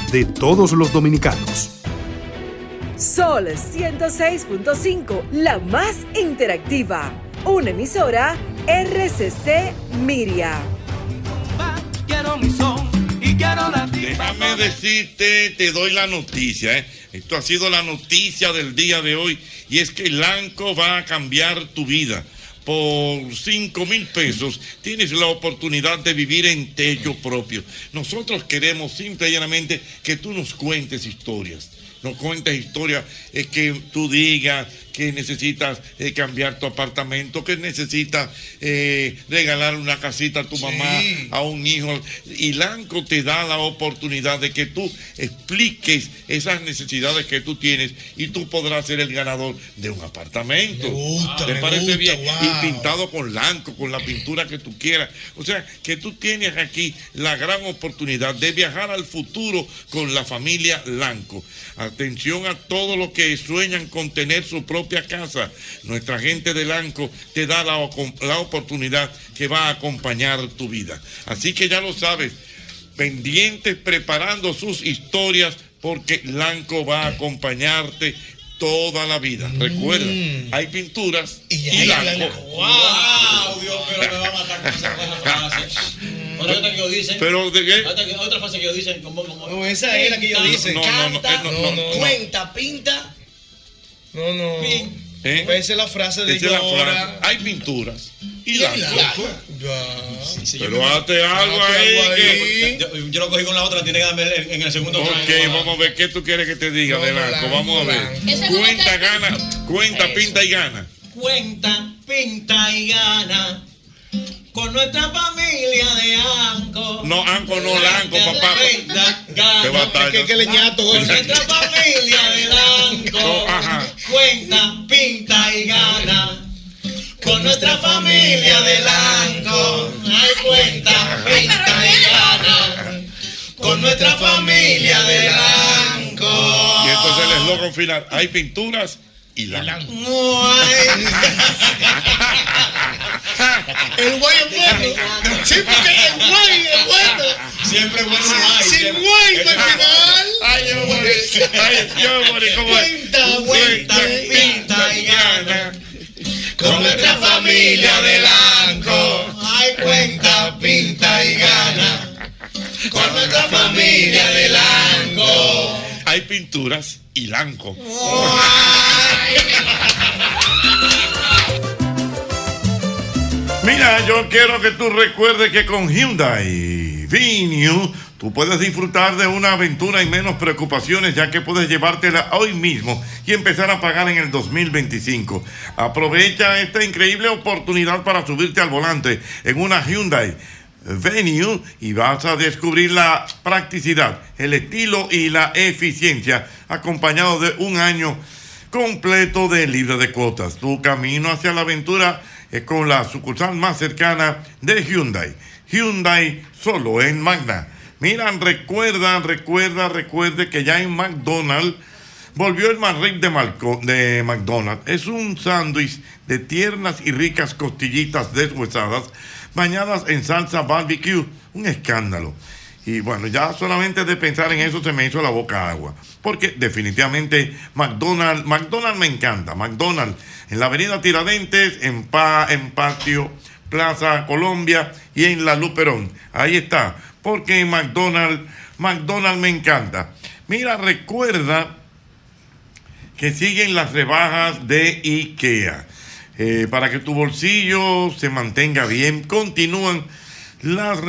de todos los dominicanos. Sol 106.5, la más interactiva. Una emisora RCC Miria. Quiero mi son y quiero la Déjame decirte, te doy la noticia. ¿eh? Esto ha sido la noticia del día de hoy y es que Lanco va a cambiar tu vida. Por 5 mil pesos tienes la oportunidad de vivir en techo propio. Nosotros queremos simple y llanamente que tú nos cuentes historias. Nos cuentes historias eh, que tú digas que necesitas eh, cambiar tu apartamento, que necesitas eh, regalar una casita a tu mamá, a un hijo. Y Lanco te da la oportunidad de que tú expliques esas necesidades que tú tienes y tú podrás ser el ganador de un apartamento. Me gusta, ¿Te me parece gusta, bien? wow. Y pintado con Lanco, con la pintura que tú quieras. O sea, que tú tienes aquí la gran oportunidad de viajar al futuro con la familia Lanco. Atención a todos los que sueñan con tener su propia casa. Nuestra gente de Lanco te da la, la oportunidad que va a acompañar tu vida. Así que ya lo sabes, pendientes preparando sus historias porque Lanco va a acompañarte toda la vida. Recuerda, hay pinturas y, hay Lanco. ¡Wow! Dios, pero me va a matar. Otra cosa que ellos dicen. Pero, ¿de qué? Otra, otra frase que ellos dicen, como. como No, esa es la que ellos dicen. No, no, no, Canta, no, no, no. cuenta, pinta. No, no. ¿Eh? Pues esa es la frase de Esa es la frase. Hay pinturas y Y. Ya. Pero hazte algo ahí. algo que- ahí. Yo, yo lo cogí con la otra, tiene que darme en, en el segundo Ok, vamos a ver qué tú quieres que te diga No, de no, Lanco. Lanco, Vamos a ver. Cuenta, gana. Cuenta, Eso. pinta y gana. Cuenta, pinta y gana. Con nuestra familia de Anco. No, Anco, no, Lanco, papá. Qué batalla. Que- que leñato, Con nuestra familia de Lanco. No, ajá. Cuenta, pinta y gana. Con nuestra familia de Lanco. Ay, cuenta, pinta y gana. Con nuestra familia de Lanco. Y entonces el eslogan final. Hay pinturas y Lanco. El guay es bueno. Sí, porque el guay es bueno. Siempre bueno Sin-. Sin guay al final. Ay, yo morí. Ay, yo morí. ¿Cómo es? Cuenta, Cuenta, pinta y gana. Con nuestra familia de Lanco. Ay, cuenta, pinta y gana. Con nuestra familia de Lanco. Hay pinturas y Lanco. Mira, yo quiero que tú recuerdes que con Hyundai Venue tú puedes disfrutar de una aventura y menos preocupaciones ya que puedes llevártela hoy mismo y empezar a pagar en el 2025. Aprovecha esta increíble oportunidad para subirte al volante en una Hyundai Venue y vas a descubrir la practicidad, el estilo y la eficiencia acompañado de un año completo de libre de cuotas. Tu camino hacia la aventura es con la sucursal más cercana de Hyundai. Hyundai solo en Magna. Miran, recuerda, recuerda, recuerde que ya en McDonald's volvió el McRib de, de McDonald's. Es un sándwich de tiernas y ricas costillitas deshuesadas bañadas en salsa barbecue. Un escándalo. Y bueno, ya solamente de pensar en eso se me hizo la boca agua. Porque definitivamente McDonald's, McDonald's me encanta. McDonald's en la avenida Tiradentes, en, pa, en Patio, Plaza Colombia y en la Luperón. Ahí está. Porque en McDonald's, McDonald's me encanta. Mira, recuerda que siguen las rebajas de IKEA. Eh, para que tu bolsillo se mantenga bien, continúan las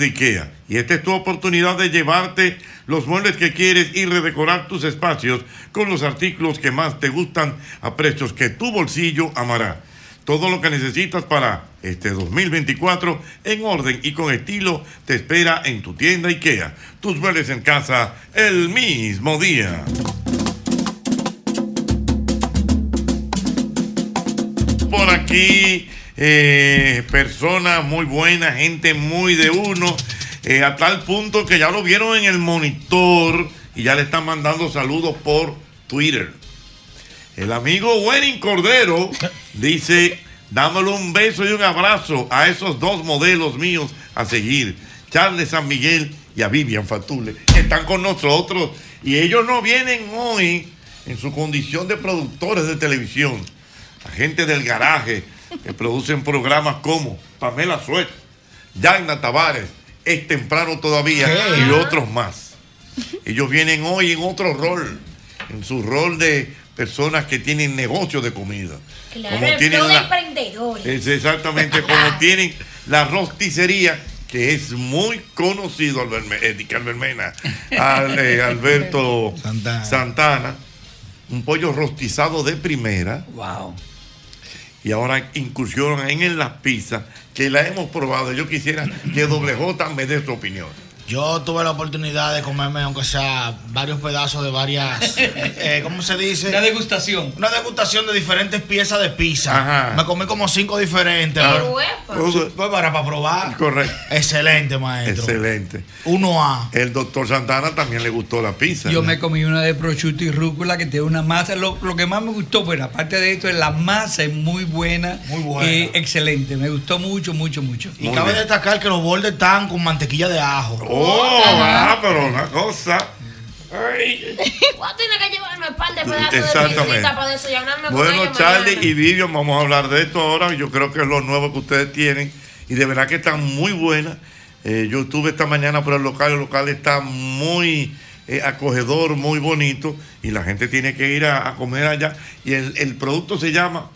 IKEA. Y esta es tu oportunidad de llevarte los muebles que quieres y redecorar tus espacios con los artículos que más te gustan a precios que tu bolsillo amará. Todo lo que necesitas para este 2024 en orden y con estilo te espera en tu tienda IKEA. Tus muebles en casa el mismo día. por aquí eh, personas muy buenas, gente muy de uno, eh, a tal punto que ya lo vieron en el monitor y ya le están mandando saludos por Twitter. El amigo Wenning Cordero *laughs* dice, dámelo un beso y un abrazo a esos dos modelos míos a seguir, Charles San Miguel y a Vivian Fatule, que están con nosotros y ellos no vienen hoy en su condición de productores de televisión la gente del garaje que producen programas como Pamela Suet, Yagna Tavares, Es Temprano Todavía ¿Qué? y otros más. Ellos vienen hoy en otro rol, en su rol de personas que tienen negocio de comida. Claro, Como el tienen la- emprendedores. es exactamente como *laughs* tienen la rosticería, que es muy conocido, Albert, Me- eh, al- eh, *laughs* Alberto Santana. un pollo rostizado de primera. Wow. Y ahora incursionan en las pizzas que la hemos probado. Yo quisiera que Doble J me dé su opinión. Yo tuve la oportunidad de comerme, aunque sea varios pedazos de varias. *laughs* eh, ¿Cómo se dice? Una degustación. Una degustación de diferentes piezas de pizza. Ajá. Me comí como cinco diferentes. Ah. pero- huepa. Sí, pues para, para probar. Correcto. Excelente, maestro. Excelente. Uno A. El doctor Santana también le gustó la pizza. Yo ¿no? me comí una de prosciutto y rúcula que tiene una masa. Lo, lo que más me gustó, bueno, aparte de esto, es la masa es muy buena. Muy buena. excelente. Me gustó mucho, mucho, mucho. Y cabe destacar que los bordes están con mantequilla de ajo. Oh, ah, pero una cosa. Ay. *laughs* Voy a tener que llevarme un par de pedazos de para desayunarme Bueno, Charlie mañana. y Vivian, vamos a hablar de esto ahora. Yo creo que es lo nuevo que ustedes tienen y de verdad que están muy buenas. Eh, yo estuve esta mañana por el local, el local está muy eh, acogedor, muy bonito y la gente tiene que ir a, a comer allá. Y el, el producto se llama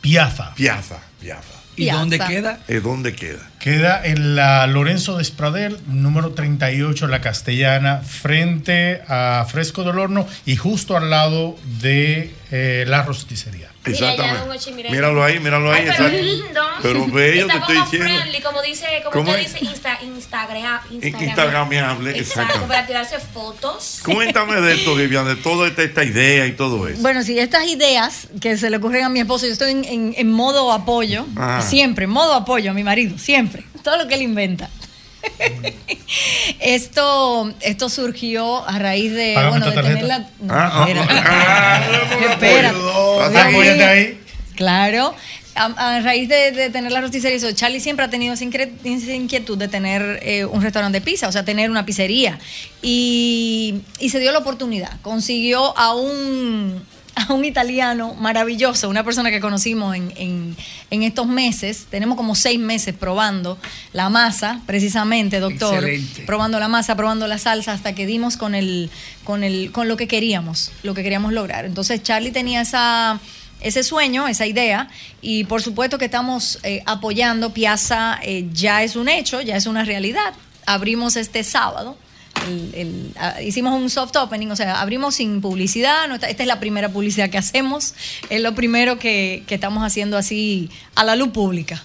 Piazza. Piazza. Piazza. ¿Y dónde queda? ¿Eh, ¿Dónde queda? Queda en la Lorenzo de Espradel, número 38, La Castellana, frente a Fresco del Horno y justo al lado de eh, la rosticería. Mira. Míralo ahí, míralo ahí. Ay, pero lindo. Pero bello, Está te estoy diciendo. friendly, como dice, como ¿Cómo usted dice, Insta, Instagram, Instagram. Instagramiable, Exacto, exacto. para tirarse fotos. Cuéntame de esto, Vivian, de toda esta, esta idea y todo eso. Bueno, sí, estas ideas que se le ocurren a mi esposo, yo estoy en, en- en modo apoyo, Ah. siempre, en modo apoyo a mi marido, siempre, todo lo que él inventa. *laughs* esto, esto surgió a raíz de, Págame bueno, de tener la... No, Ah, ah, espera. *laughs* *laughs* Espera. Ahí. Claro. A, a raíz de, de tener la rosticería, eso, Charlie siempre ha tenido esa inquietud de tener eh, un restaurante de pizza, o sea, tener una pizzería. Y, y se dio la oportunidad. Consiguió a un, *laughs* a un italiano maravilloso, una persona que conocimos en, en- en estos meses. Tenemos como seis meses probando la masa, precisamente, doctor. Excelente. Probando la masa, probando la salsa, hasta que dimos con, el, con, el, con lo que queríamos, lo que queríamos lograr. Entonces, Charlie tenía esa ese sueño, esa idea, y por supuesto que estamos eh, apoyando. Piazza eh, ya es un hecho, ya es una realidad. Abrimos este sábado. El- el- hicimos un soft opening, o sea, abrimos sin publicidad. esta es la primera publicidad que hacemos. Es lo primero que, estamos haciendo así a la luz pública.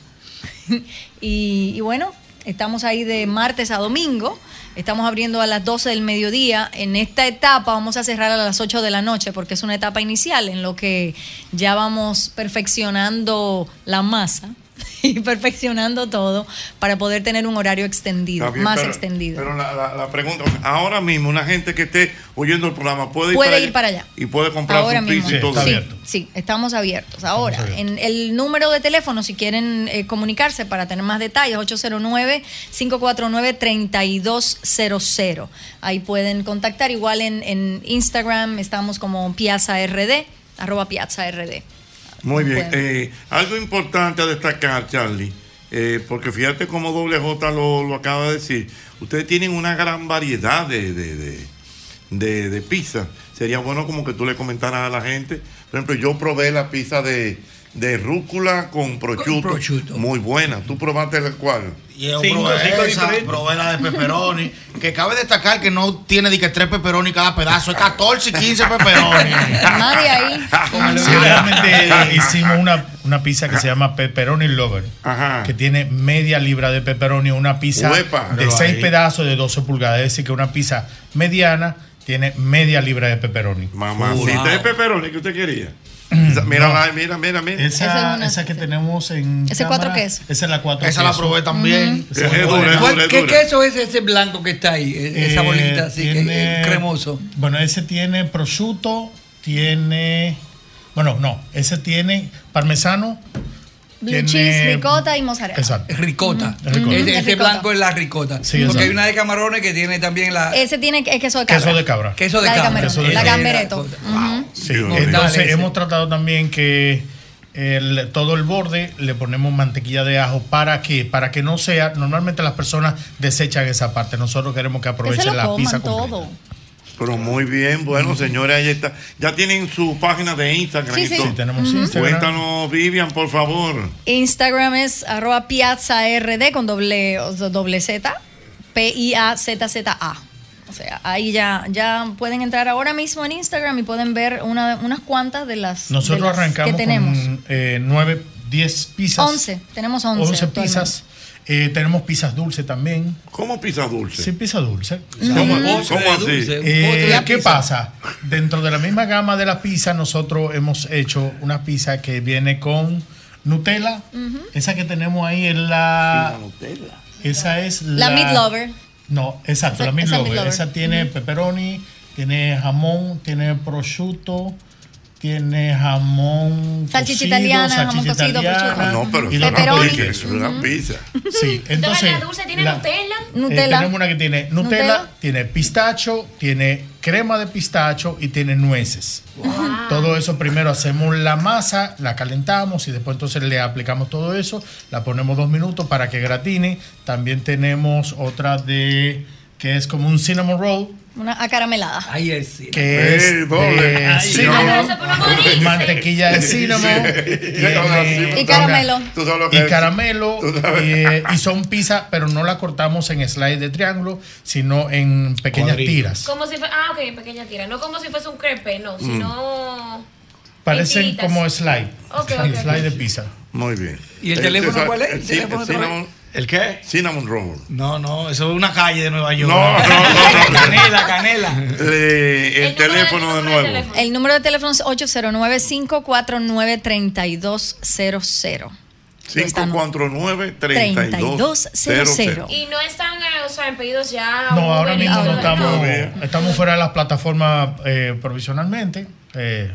*laughs* y, y bueno, estamos ahí de martes a domingo. Estamos abriendo a las 12 del mediodía. En esta etapa vamos a cerrar a las 8 de la noche porque es una etapa inicial en lo que ya vamos perfeccionando la masa *laughs* y perfeccionando todo para poder tener un horario extendido, bien, más pero- extendido. Pero la, la- la pregunta, o sea, ahora mismo una gente que esté oyendo el programa puede ir, para, ir para allá. y puede comprar Ahora su mismo. y todo. sí, sí, estamos abiertos. Ahora, en el número de teléfono, si quieren eh, comunicarse para tener más detalles, 809-549-3200. Ahí pueden contactar. Igual en, en Instagram estamos como Piazza RD, arroba Piazza RD. Muy bien. Bueno. Eh, algo importante a destacar, Charlie, eh, porque fíjate cómo Doble J lo, lo acaba de decir. Ustedes tienen una gran variedad de, de, de, de- de pizza. Sería bueno como que tú le comentaras a la gente. Por ejemplo, yo probé la pizza de, de rúcula con prosciutto. Muy buena. ¿Tú probaste la cuál? Y yo probé esa, probé la de pepperoni. que cabe destacar que no tiene de que tres pepperoni cada pedazo, es 14 y 15 pepperoni. Nadie ahí. Sí, realmente hicimos una, una pizza que se llama Pepperoni Lover, que tiene media libra de pepperoni, una pizza Uepa. de Pero 6 ahí. pedazos de 12 pulgadas, es decir, que una pizza mediana tiene media libra de pepperoni. Mamacita de pepperoni que usted quería. Esa- mira, la- mira, mira, mira. Esa, Esa es una- esa que tenemos en. ¿Ese cuatro queso? Esa es la cuatro Esa la probé también. Esa Es muy dura, buena. es ¿Cuál- dura, es ¿Qué queso es ese blanco que está ahí? E- Esa Eh, bolita así, que- cremoso. Bueno, ese tiene prosciutto, tiene. Bueno, no, ese tiene parmesano. Blue cheese, ricota y mozzarella. Exacto. Ricota. Es ricota. Ese, Es ese ricota. blanco es la ricota. Sí, Porque exacto. hay una de camarones que tiene también la. Ese tiene es queso de cabra. Queso de cabra. Queso de La cabra. Camerón, Queso de la gambereto. Sí, mío. entonces ese. hemos tratado también que el- todo el borde le ponemos mantequilla de ajo para que para que no sea normalmente las personas desechan esa parte nosotros queremos que aprovechen la pizza completa. todo. Pero muy bien, bueno, señores, ahí está. Ya tienen su página de Instagram. Sí, y sí. tenemos. Instagram. Cuéntanos, Vivian, por favor. Instagram es arroba piazza RD con doble, doble Z, P-I-A-Z-Z-A. O sea, ahí ya, ya pueden entrar ahora mismo en Instagram y pueden ver una, unas cuantas de las, de Nosotros las arrancamos que tenemos. con eh, 9, 10 pizzas. 11, tenemos 11. 11 actualmente. pizzas. Eh, tenemos pizzas dulces también. ¿Cómo pizza dulce? Sí, pizza dulce. ¿Cómo, Sí. cómo así? Eh, ¿Qué pasa? Dentro de la misma gama de la pizza, nosotros hemos hecho una pizza que viene con Nutella. Esa que tenemos ahí es la. Esa es la. La Meat Lover. No, exacto, la Meat esa Lover. Meat Lover. Esa tiene pepperoni, tiene jamón, tiene prosciutto, tiene jamón. Salchicha cocido, italiana, jamón cocido, italiana, prosciutto. No, pero y no es una pizza. Sí, Entonces, entonces. la dulce tiene la- Nutella. eh, Nutella. tenemos una que tiene Nutella, Nutella. tiene pistacho, tiene crema de pistacho y tiene nueces. Todo eso primero hacemos la masa, la calentamos y después entonces le aplicamos todo eso, la ponemos dos minutos para que gratine. También tenemos otra de que es como un cinnamon roll, Una acaramelada. Ahí es. *laughs* que es de Ay, cinnamon, no. mantequilla de cinnamon Y caramelo. Que y caramelo eh, y son pizza pero no la cortamos en slide de triángulo sino en pequeñas tiras Como si fuese. Ah, ok, pequeña tira. No como si fuese un crepe, no. Sino. parecen como slide Ok, slide de pizza Muy bien. ¿Y el Eh, teléfono cuál es? ¿El El, teléfono el qué? cinnamon roll. No, no, eso es una calle de Nueva York. No, no, no, no. Canela, canela. Eh, el, El número de- teléfono de nuevo. teléfono. El número de teléfono es 809-549-3200. 549 3200 3200. Y no están, eh, o sea, en pedidos ya. no ahora mismo no estamos bien. estamos fuera de las plataformas eh, provisionalmente eh,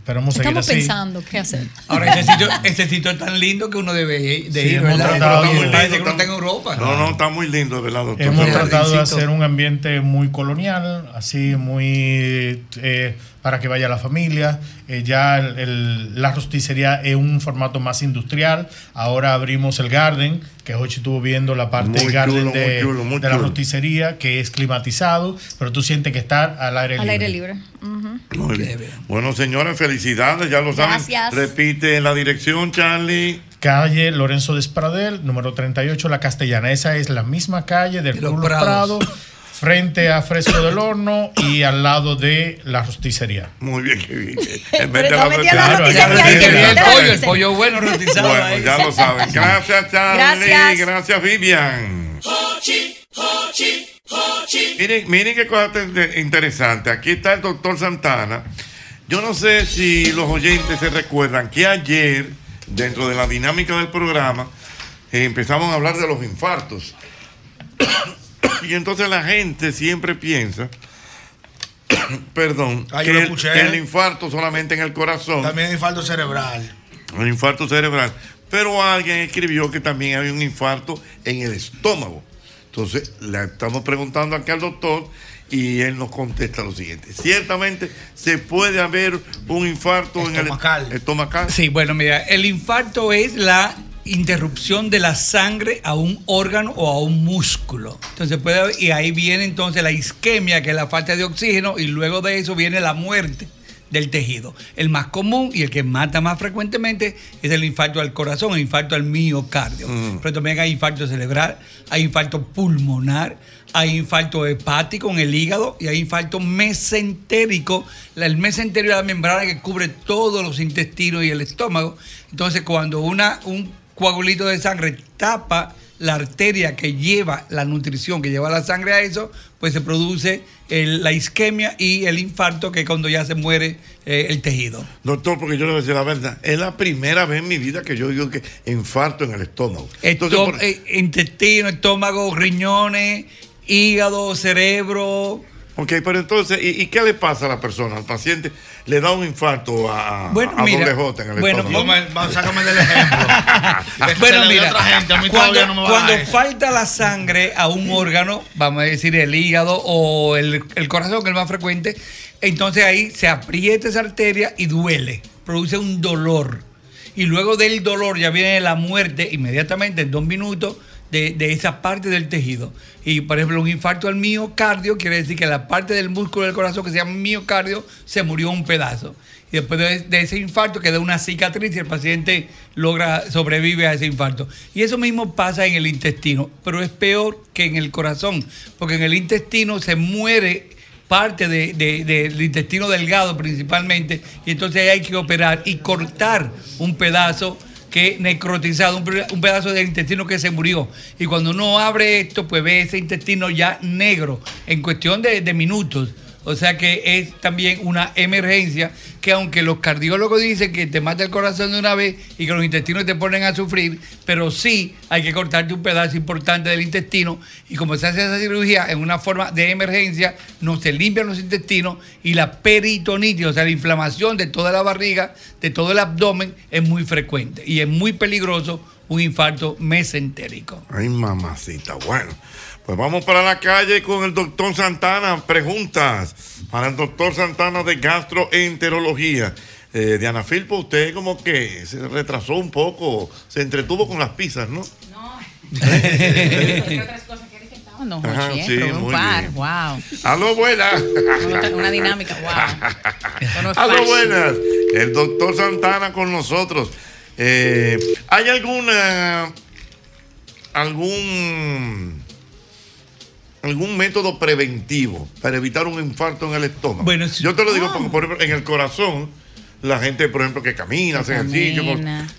esperamos seguir Estamos así pensando qué hacer. Ahora, ese sitio, ese sitio es tan lindo que uno debe de Sí, ir, ¿verdad? tratado de- parece que uno está en Europa. No, no, está muy lindo, ¿verdad, doctor? Hemos tratado de hacer un ambiente muy colonial, así muy eh, para que vaya la familia. Eh, ya el- el- la rosticería es un formato más industrial. Ahora abrimos el garden, que hoy estuvo viendo la parte Muy garden chulo, de, muy chulo, muy de la rosticería, que es climatizado, pero tú sientes que está al aire Al libre. aire libre. Muy bien. Bueno, señores, felicidades, ya lo saben. Gracias. Repite la dirección, Charlie. Calle Lorenzo Despradel, número 38, La Castellana. Esa es la misma calle del De los *laughs* Frente a Fresco del Horno y al lado de la rosticería. Muy bien, *laughs* que bien. En vez Pero de la rosticería El pollo, el dicen. pollo bueno rostizado. Bueno, ahí. ya lo saben. *laughs* Gracias, Charlie. Gracias. Gracias, Vivian. Miren, miren qué cosa interesante. Aquí está el doctor Santana. Yo no sé si los oyentes se recuerdan que ayer, dentro de la dinámica del programa, eh, empezamos a hablar de los infartos. Y entonces la gente siempre piensa, *coughs* perdón, que el, que el infarto solamente en el corazón. También hay infarto cerebral. Un infarto cerebral. Pero alguien escribió que también había un infarto en el estómago. Entonces, le estamos preguntando aquí al doctor y él nos contesta lo siguiente. Ciertamente se puede haber un infarto Estomacal. en el estomacal. Sí, bueno, mira, el infarto es la interrupción de la sangre a un órgano o a un músculo. Entonces puede y ahí viene entonces la isquemia, que es la falta de oxígeno, y luego de eso viene la muerte del tejido. El más común y el que mata más frecuentemente es el infarto al corazón, el infarto al miocardio. Pero también hay infarto cerebral, hay infarto pulmonar, hay infarto hepático en el hígado y hay infarto mesentérico. El mesenterio es la membrana que cubre todos los intestinos y el estómago. Entonces, cuando una, un coagulito de sangre tapa la arteria que lleva la nutrición, que lleva la sangre a eso, pues se produce el- la isquemia y el infarto, que es cuando ya se muere eh, el tejido. Doctor, porque yo le voy a decir la verdad, es la primera vez en mi vida que yo digo que infarto en el estómago. Entonces, Estom- por- eh, intestino, estómago, riñones, hígado, cerebro. Ok, pero entonces, ¿y, y qué le pasa a la persona, al paciente? Le da un infarto a, a- Bueno, a mira, doble J en el bueno, estómago. Vamos, vamos, sácame del ejemplo. *laughs* Bueno, mira, a otra gente, a mí cuando, no me va a cuando falta la sangre a un órgano, vamos a decir el hígado o el, el corazón, que es el más frecuente, entonces ahí se aprieta esa arteria y duele, produce un dolor. Y luego del dolor ya viene la muerte inmediatamente en dos minutos de, de esa parte del tejido. Y por ejemplo, un infarto al miocardio quiere decir que la parte del músculo del corazón que se llama miocardio se murió un pedazo. Y después de, ese infarto queda una cicatriz y el paciente logra sobrevive a ese infarto. Y eso mismo pasa en el intestino, pero es peor que en el corazón, porque en el intestino se muere parte de- de- del intestino delgado principalmente, y entonces hay que operar y cortar un pedazo que necrotizado, un, pe- un pedazo del intestino que se murió. Y cuando uno abre esto, pues ve ese intestino ya negro en cuestión de minutos. O sea que es también una emergencia que aunque los cardiólogos dicen que te mata el corazón de una vez y que los intestinos te ponen a sufrir, pero sí hay que cortarte un pedazo importante del intestino y como se hace esa cirugía en una forma de emergencia, no se limpian los intestinos y la peritonitis, o sea, la inflamación de toda la barriga, de todo el abdomen, es muy frecuente y es muy peligroso un infarto mesentérico. Ay, mamacita. Bueno, pues vamos para la calle con el doctor Santana. Preguntas para el doctor Santana de gastroenterología. Eh, Diana Filpo, usted como que se retrasó un poco, se entretuvo con las pizzas, ¿no? No, *laughs* Ajá, Jochi, ¿eh? sí, un muy par, bien. wow. Aló, buenas. Una, una dinámica, wow. No Aló, fácil. buenas. El doctor Santana con nosotros. Eh, ¿Hay alguna algún algún método preventivo para evitar un infarto en el estómago? Bueno, yo te lo digo porque por ejemplo en el corazón la gente, por ejemplo, que camina, hace ejercicio,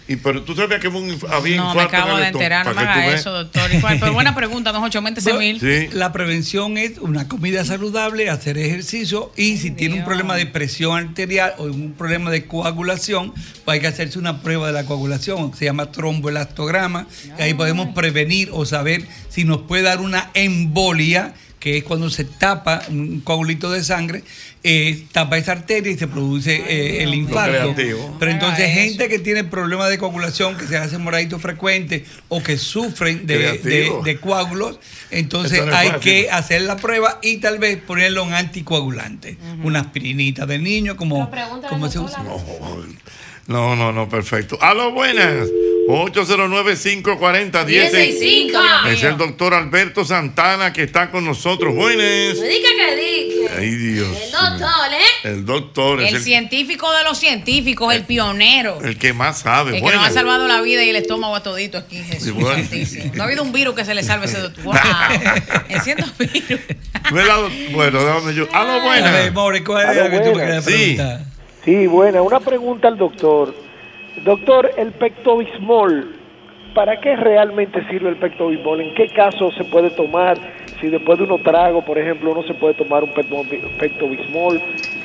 y pero tú sabías que un había No, me infarto en acabo el de enterar, no haga eso, doctor. Igual, Pero buena pregunta, don Ocho, auméntese mil. La prevención es una comida saludable, hacer ejercicio y si tiene un problema de presión arterial o un problema de coagulación, pues hay que hacerse una prueba de la coagulación, se llama tromboelastograma, que ahí podemos prevenir o saber si nos puede dar una embolia que es cuando se tapa un coagulito de sangre, eh, tapa esa arteria y se produce eh, el infarto. Pero entonces gente que tiene problemas de coagulación, que se hacen moraditos frecuentes o que sufren de, de, Creativo. de coágulos, entonces hay fácil. que hacer la prueba y tal vez ponerlo en anticoagulante. Una aspirinita de niño, como, como se usa. No, no, no, perfecto. Aló, buenas. 809-540-165. Es el doctor Alberto Santana que está con nosotros. Buenas. Me diga que diga. Ay, Dios. El doctor, ¿eh? El doctor es El el, científico de los científicos, el pionero. el que más sabe. El que Buenas. nos ha salvado la vida y el estómago a todito aquí, Jesús Sí, bueno. No ha habido un virus que se le salve a ese doctor. Wow. *laughs* Enciendo virus. Bueno, déjame yo. A ver, buenas. More, ¿cuál Aló, era lo que querías Sí. Sí, buena. Una pregunta al doctor. Doctor, el pectobismol, ¿para qué realmente sirve el pectobismol? ¿En qué caso se puede tomar? Si después de unos tragos, por ejemplo, uno se puede tomar un pecto- pectobismol.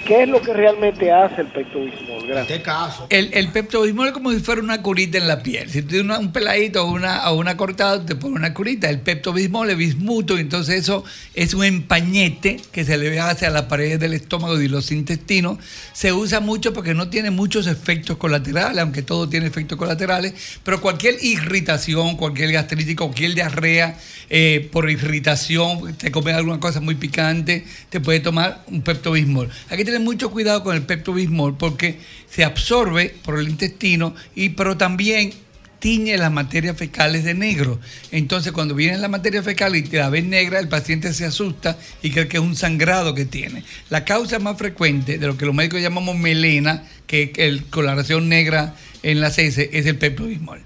¿Qué es lo que realmente hace el pectobismol? Gracias. caso? El, el peptobismol es como si fuera una curita en la piel. Si tú tienes una- un peladito o una, o una cortada, te pone una curita. El peptobismol es bismuto, entonces eso es un empañete que se le hace a las paredes del estómago y los intestinos. Se usa mucho porque no tiene muchos efectos colaterales, aunque todo tiene efectos colaterales, pero cualquier irritación, cualquier gastritis, cualquier diarrea eh, por irritación, te comes alguna cosa muy picante, te puede tomar un peptobismol. Hay que mucho cuidado con el peptobismol porque se absorbe por el intestino y pero también tiñe las materias fecales de negro. Entonces, cuando viene la materia fecal y te la ves negra, el paciente se asusta y cree que es un sangrado que tiene. La causa más frecuente de lo que los médicos llamamos melena, que es el coloración negra en las heces, es el peptobismol.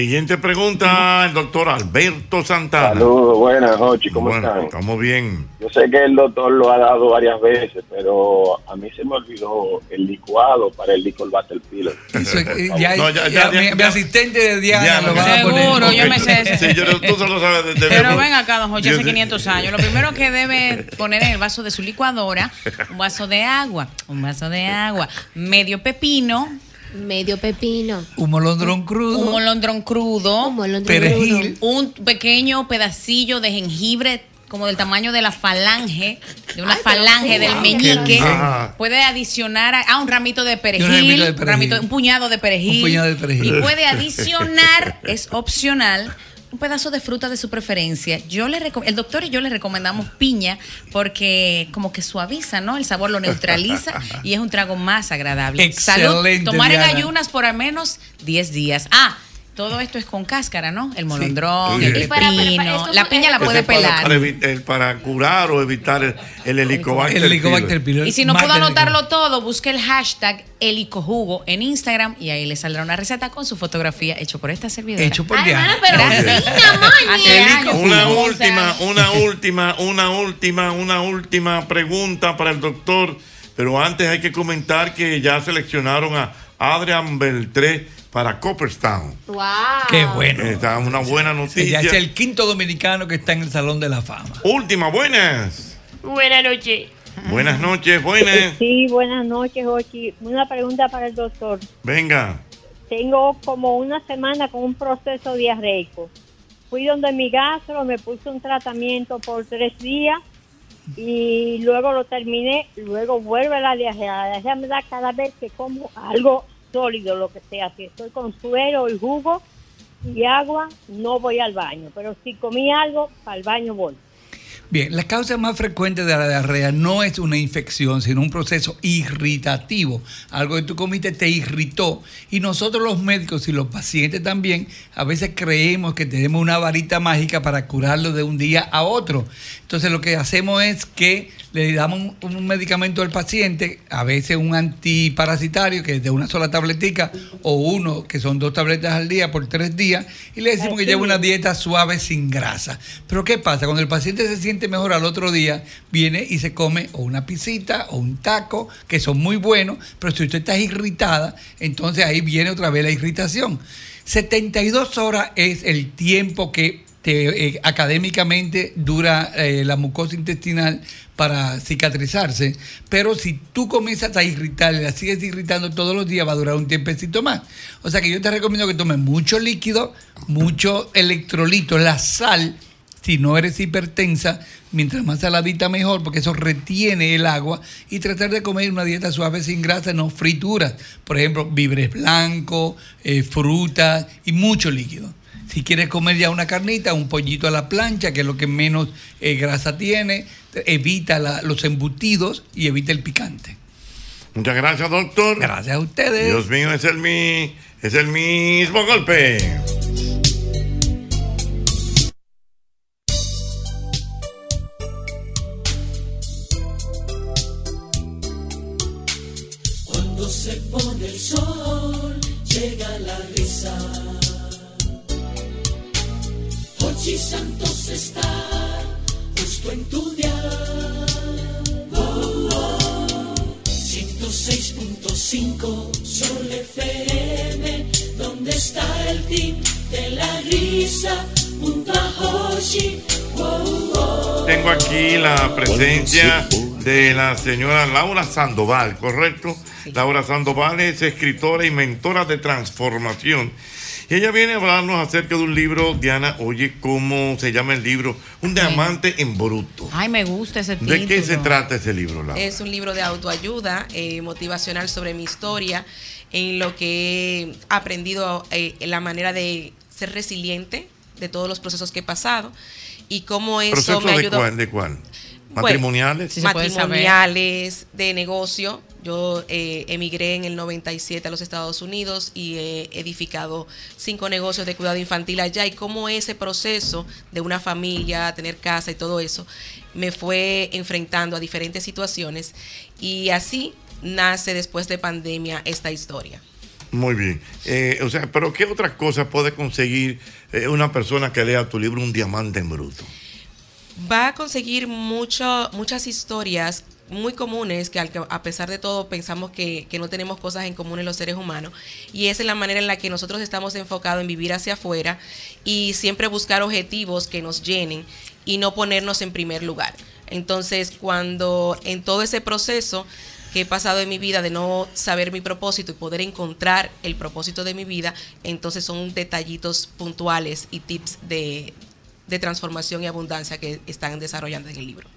Siguiente pregunta, el doctor Alberto Santana. Saludos, buenas noches, ¿cómo Bueno, están? Estamos bien. Yo sé que el doctor lo ha dado varias veces, pero a mí se me olvidó el licuado para el licor battle pillar. Eso es- *laughs* ya, No, ya, ya- ya, mi, ya. mi asistente de Diana, lo va a poner. Seguro, yo me sé. *laughs* Sí, yo, tú sabes de, de Pero ven acá, don Jorge, Yo hace sé- 500 años. Lo primero que debe poner en el vaso de su licuadora, un vaso de agua, un vaso de agua, medio pepino, Medio pepino. Un molondrón crudo. un molondrón crudo, Perejil. un pequeño pedacillo de jengibre como del tamaño de la falange, de una falange del wow. meñique. Bien. Puede adicionar a, a un ramito de perejil, Y un ramito de un, perejil. ramito- un puñado de perejil. Un puñado de perejil. Y puede adicionar, es opcional, un pedazo de fruta de su preferencia. Yo le el doctor y yo le recomendamos piña porque como que suaviza, ¿no? El sabor lo neutraliza *laughs* y es un trago más agradable. Excelente, Salud. Tomar en ayunas por al menos 10 días. Ah, todo esto es con cáscara, ¿no? El molondrón, Sí. el Y para- pepino. para- esto la piña la puede pelar. Para, el- para curar o evitar el, el helicobacter. El Helicobacter pylori. Y si no pudo el anotarlo todo, busque el hashtag helicojugo en Instagram y ahí le saldrá una receta con su fotografía hecho por esta servidora. Hecho por Ay, Diana. pero Gracias. *laughs* años, Una como 11 última, una *laughs* última, una última, una última pregunta para el doctor. Pero antes hay que comentar que ya seleccionaron a Adrian Beltré para Copperstown. Wow. Qué bueno. Esta es una buena noticia. ya es el quinto dominicano que está en el Salón de la Fama. Última, buenas. Buenas noches. Buenas noches, buenas. Sí, buenas noches, Ochi. Una pregunta para el doctor. Venga. Tengo como una semana con un proceso diarreico. Fui donde mi gastro, me puso un tratamiento por tres días y luego lo terminé. Luego vuelve la diarrea. La diarrea me da cada vez que como algo sólido, lo que sea. Si estoy con suero y jugo y agua, no voy al baño. Pero si comí algo, al baño voy. Bien, la causa más frecuente de la diarrea no es una infección, sino un proceso irritativo. Algo que tú comiste te irritó. Y nosotros los médicos y los pacientes también, a veces creemos que tenemos una varita mágica para curarlo de un día a otro. Entonces lo que hacemos es que le damos un, un medicamento al paciente, a veces un antiparasitario que es de una sola tabletica o uno que son dos tabletas al día por tres días y le decimos que lleve una dieta suave sin grasa. Pero ¿qué pasa? Cuando el paciente se siente mejor al otro día, viene y se come o una pisita o un taco, que son muy buenos, pero si usted está irritada, entonces ahí viene otra vez la irritación. 72 horas es el tiempo que te- eh, académicamente dura eh, la mucosa intestinal para cicatrizarse, pero si tú comienzas a irritar y la sigues irritando todos los días, va a durar un tiempecito más. O sea que yo te recomiendo que tomes mucho líquido, mucho electrolito, la sal, si no eres hipertensa, mientras más saladita mejor, porque eso retiene el agua y tratar de comer una dieta suave sin grasa, no frituras. Por ejemplo, vibres blancos, eh, frutas y mucho líquido. Si quieres comer ya una carnita, un pollito a la plancha, que es lo que menos eh, grasa tiene, evita la- los embutidos y evita el picante. Muchas gracias, doctor. Gracias a ustedes. Dios mío, es el, mi, es el mismo golpe. Está el team de la risa? Junto a Hochi. Tengo aquí la presencia de la señora Laura Sandoval, ¿correcto? Laura Sandoval es escritora y mentora de transformación. Y ella viene a hablarnos acerca de un libro, Diana, oye, ¿cómo se llama el libro? Un diamante en bruto. Ay, me gusta ese título. ¿De qué se trata ese libro, Laura? Es un libro de autoayuda, eh, motivacional sobre mi historia, en lo que he aprendido eh, en la manera de ser resiliente de todos los procesos que he pasado y cómo eso ¿Proceso me de ayudó. cuál? ¿De cuál? Bueno, ¿Matrimoniales? matrimoniales, de negocio. Yo eh, emigré en el 97 a los Estados Unidos y he edificado cinco negocios de cuidado infantil allá y cómo ese proceso de una familia, tener casa y todo eso, me fue enfrentando a diferentes situaciones y así nace después de pandemia esta historia. Muy bien. Eh, o sea, pero ¿qué otras cosas puede conseguir eh, una persona que lea tu libro Un diamante en bruto? va a conseguir mucho, muchas historias muy comunes que al que a pesar de todo pensamos que, que no tenemos cosas en común en los seres humanos y esa es la manera en la que nosotros estamos enfocados en vivir hacia afuera y siempre buscar objetivos que nos llenen y no ponernos en primer lugar. Entonces, cuando en todo ese proceso que he pasado en mi vida de no saber mi propósito y poder encontrar el propósito de mi vida, entonces son detallitos puntuales y tips de, de transformación y abundancia que están desarrollando en el libro.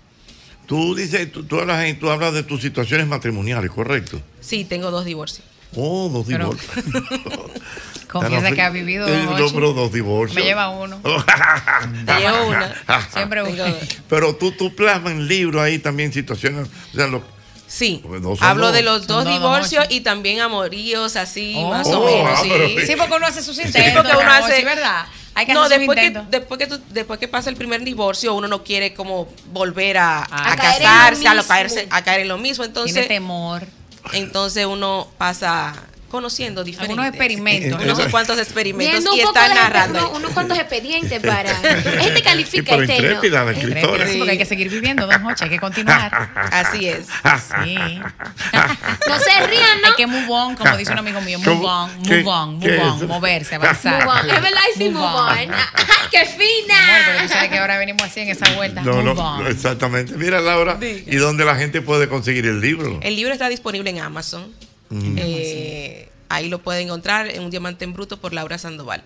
Tú dices, tú, tú hablas, tú hablas de tus situaciones matrimoniales, ¿correcto? Sí, tengo dos divorcios. Oh, dos Pero- divorcios. *laughs* Confiesa Ya no que ha vivido Eh, no, ocho. pero dos divorcios. Me lleva uno. *laughs* Te llevo una. Siempre uno. Pero tú, tú plasmas en libro ahí también situaciones, o sea, lo- Sí, hablo dos. de los dos divorcios y también amoríos así, Oh. más o Oh, menos. ah, sí. Sí, porque uno hace sus Sí, intentos. porque uno hace, ¿verdad? Hay que no, hacer después que, después, que tú- después que pasa el primer divorcio, uno no quiere como volver a, casarse, a, lo caerse, a caer en lo mismo. Entonces, Tiene temor. entonces uno pasa conociendo diferentes. Algunos experimentos, Unos ¿no? cuantos experimentos y está narrando. uno- unos cuantos expedientes *laughs* para. Este Y califica pero este no. intrépida la escritora. Sí, porque hay que seguir viviendo, don Hochi, hay que continuar. *laughs* Así es. Sí. No se rían, ¿no? Hay que move on, como dice un amigo mío, move on, ¿Qué- move on, move on, moverse, avanzar. Move on. Es verdad, y sí, move on. ¡Ay, qué Amor, porque tú fina! sabes que ahora venimos así en esa vuelta. No, move no, on. exactamente. Mira, Laura, ¿y dónde la gente puede conseguir el libro? El libro está disponible en Amazon. Mm. Eh, ahí lo pueden encontrar en un diamante en bruto por Laura Sandoval.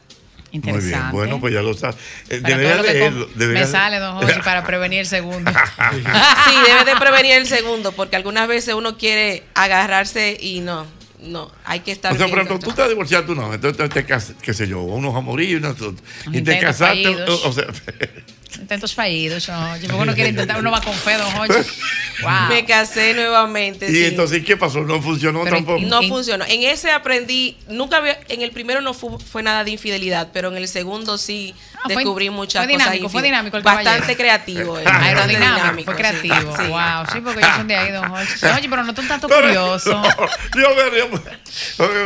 Muy bien, Interesante. bueno, pues ya lo sabes. Eh, debería leerlo, debería- me sale, don Jorge, para *laughs* prevenir el segundo. *laughs* Sí, debe de prevenir el segundo, porque algunas veces uno quiere agarrarse y no, no, hay que estar O sea, por ejemplo, tú te divorciaste vez, entonces te, te cas- qué sé yo, unos amorillos y, unos- y te casaste. o sea, *laughs* Intentos fallidos, Jorge. Porque uno quiere intentar, uno va con fe, don Jorge. Wow. Me casé nuevamente. y sí. entonces, ¿qué pasó? No funcionó Pero tampoco. No funcionó. En ese aprendí, nunca había, en el primero no fu- fue nada de infidelidad, pero en el segundo sí descubrí muchas fue cosas. dinámico, fue infide- dinámico el Bastante creativo. eh, Ah, bastante fue creativo. Sí. Wow, sí, porque yo son de ahí, don Jorge. *laughs* Oye, pero no son tanto curioso. no, yo me río.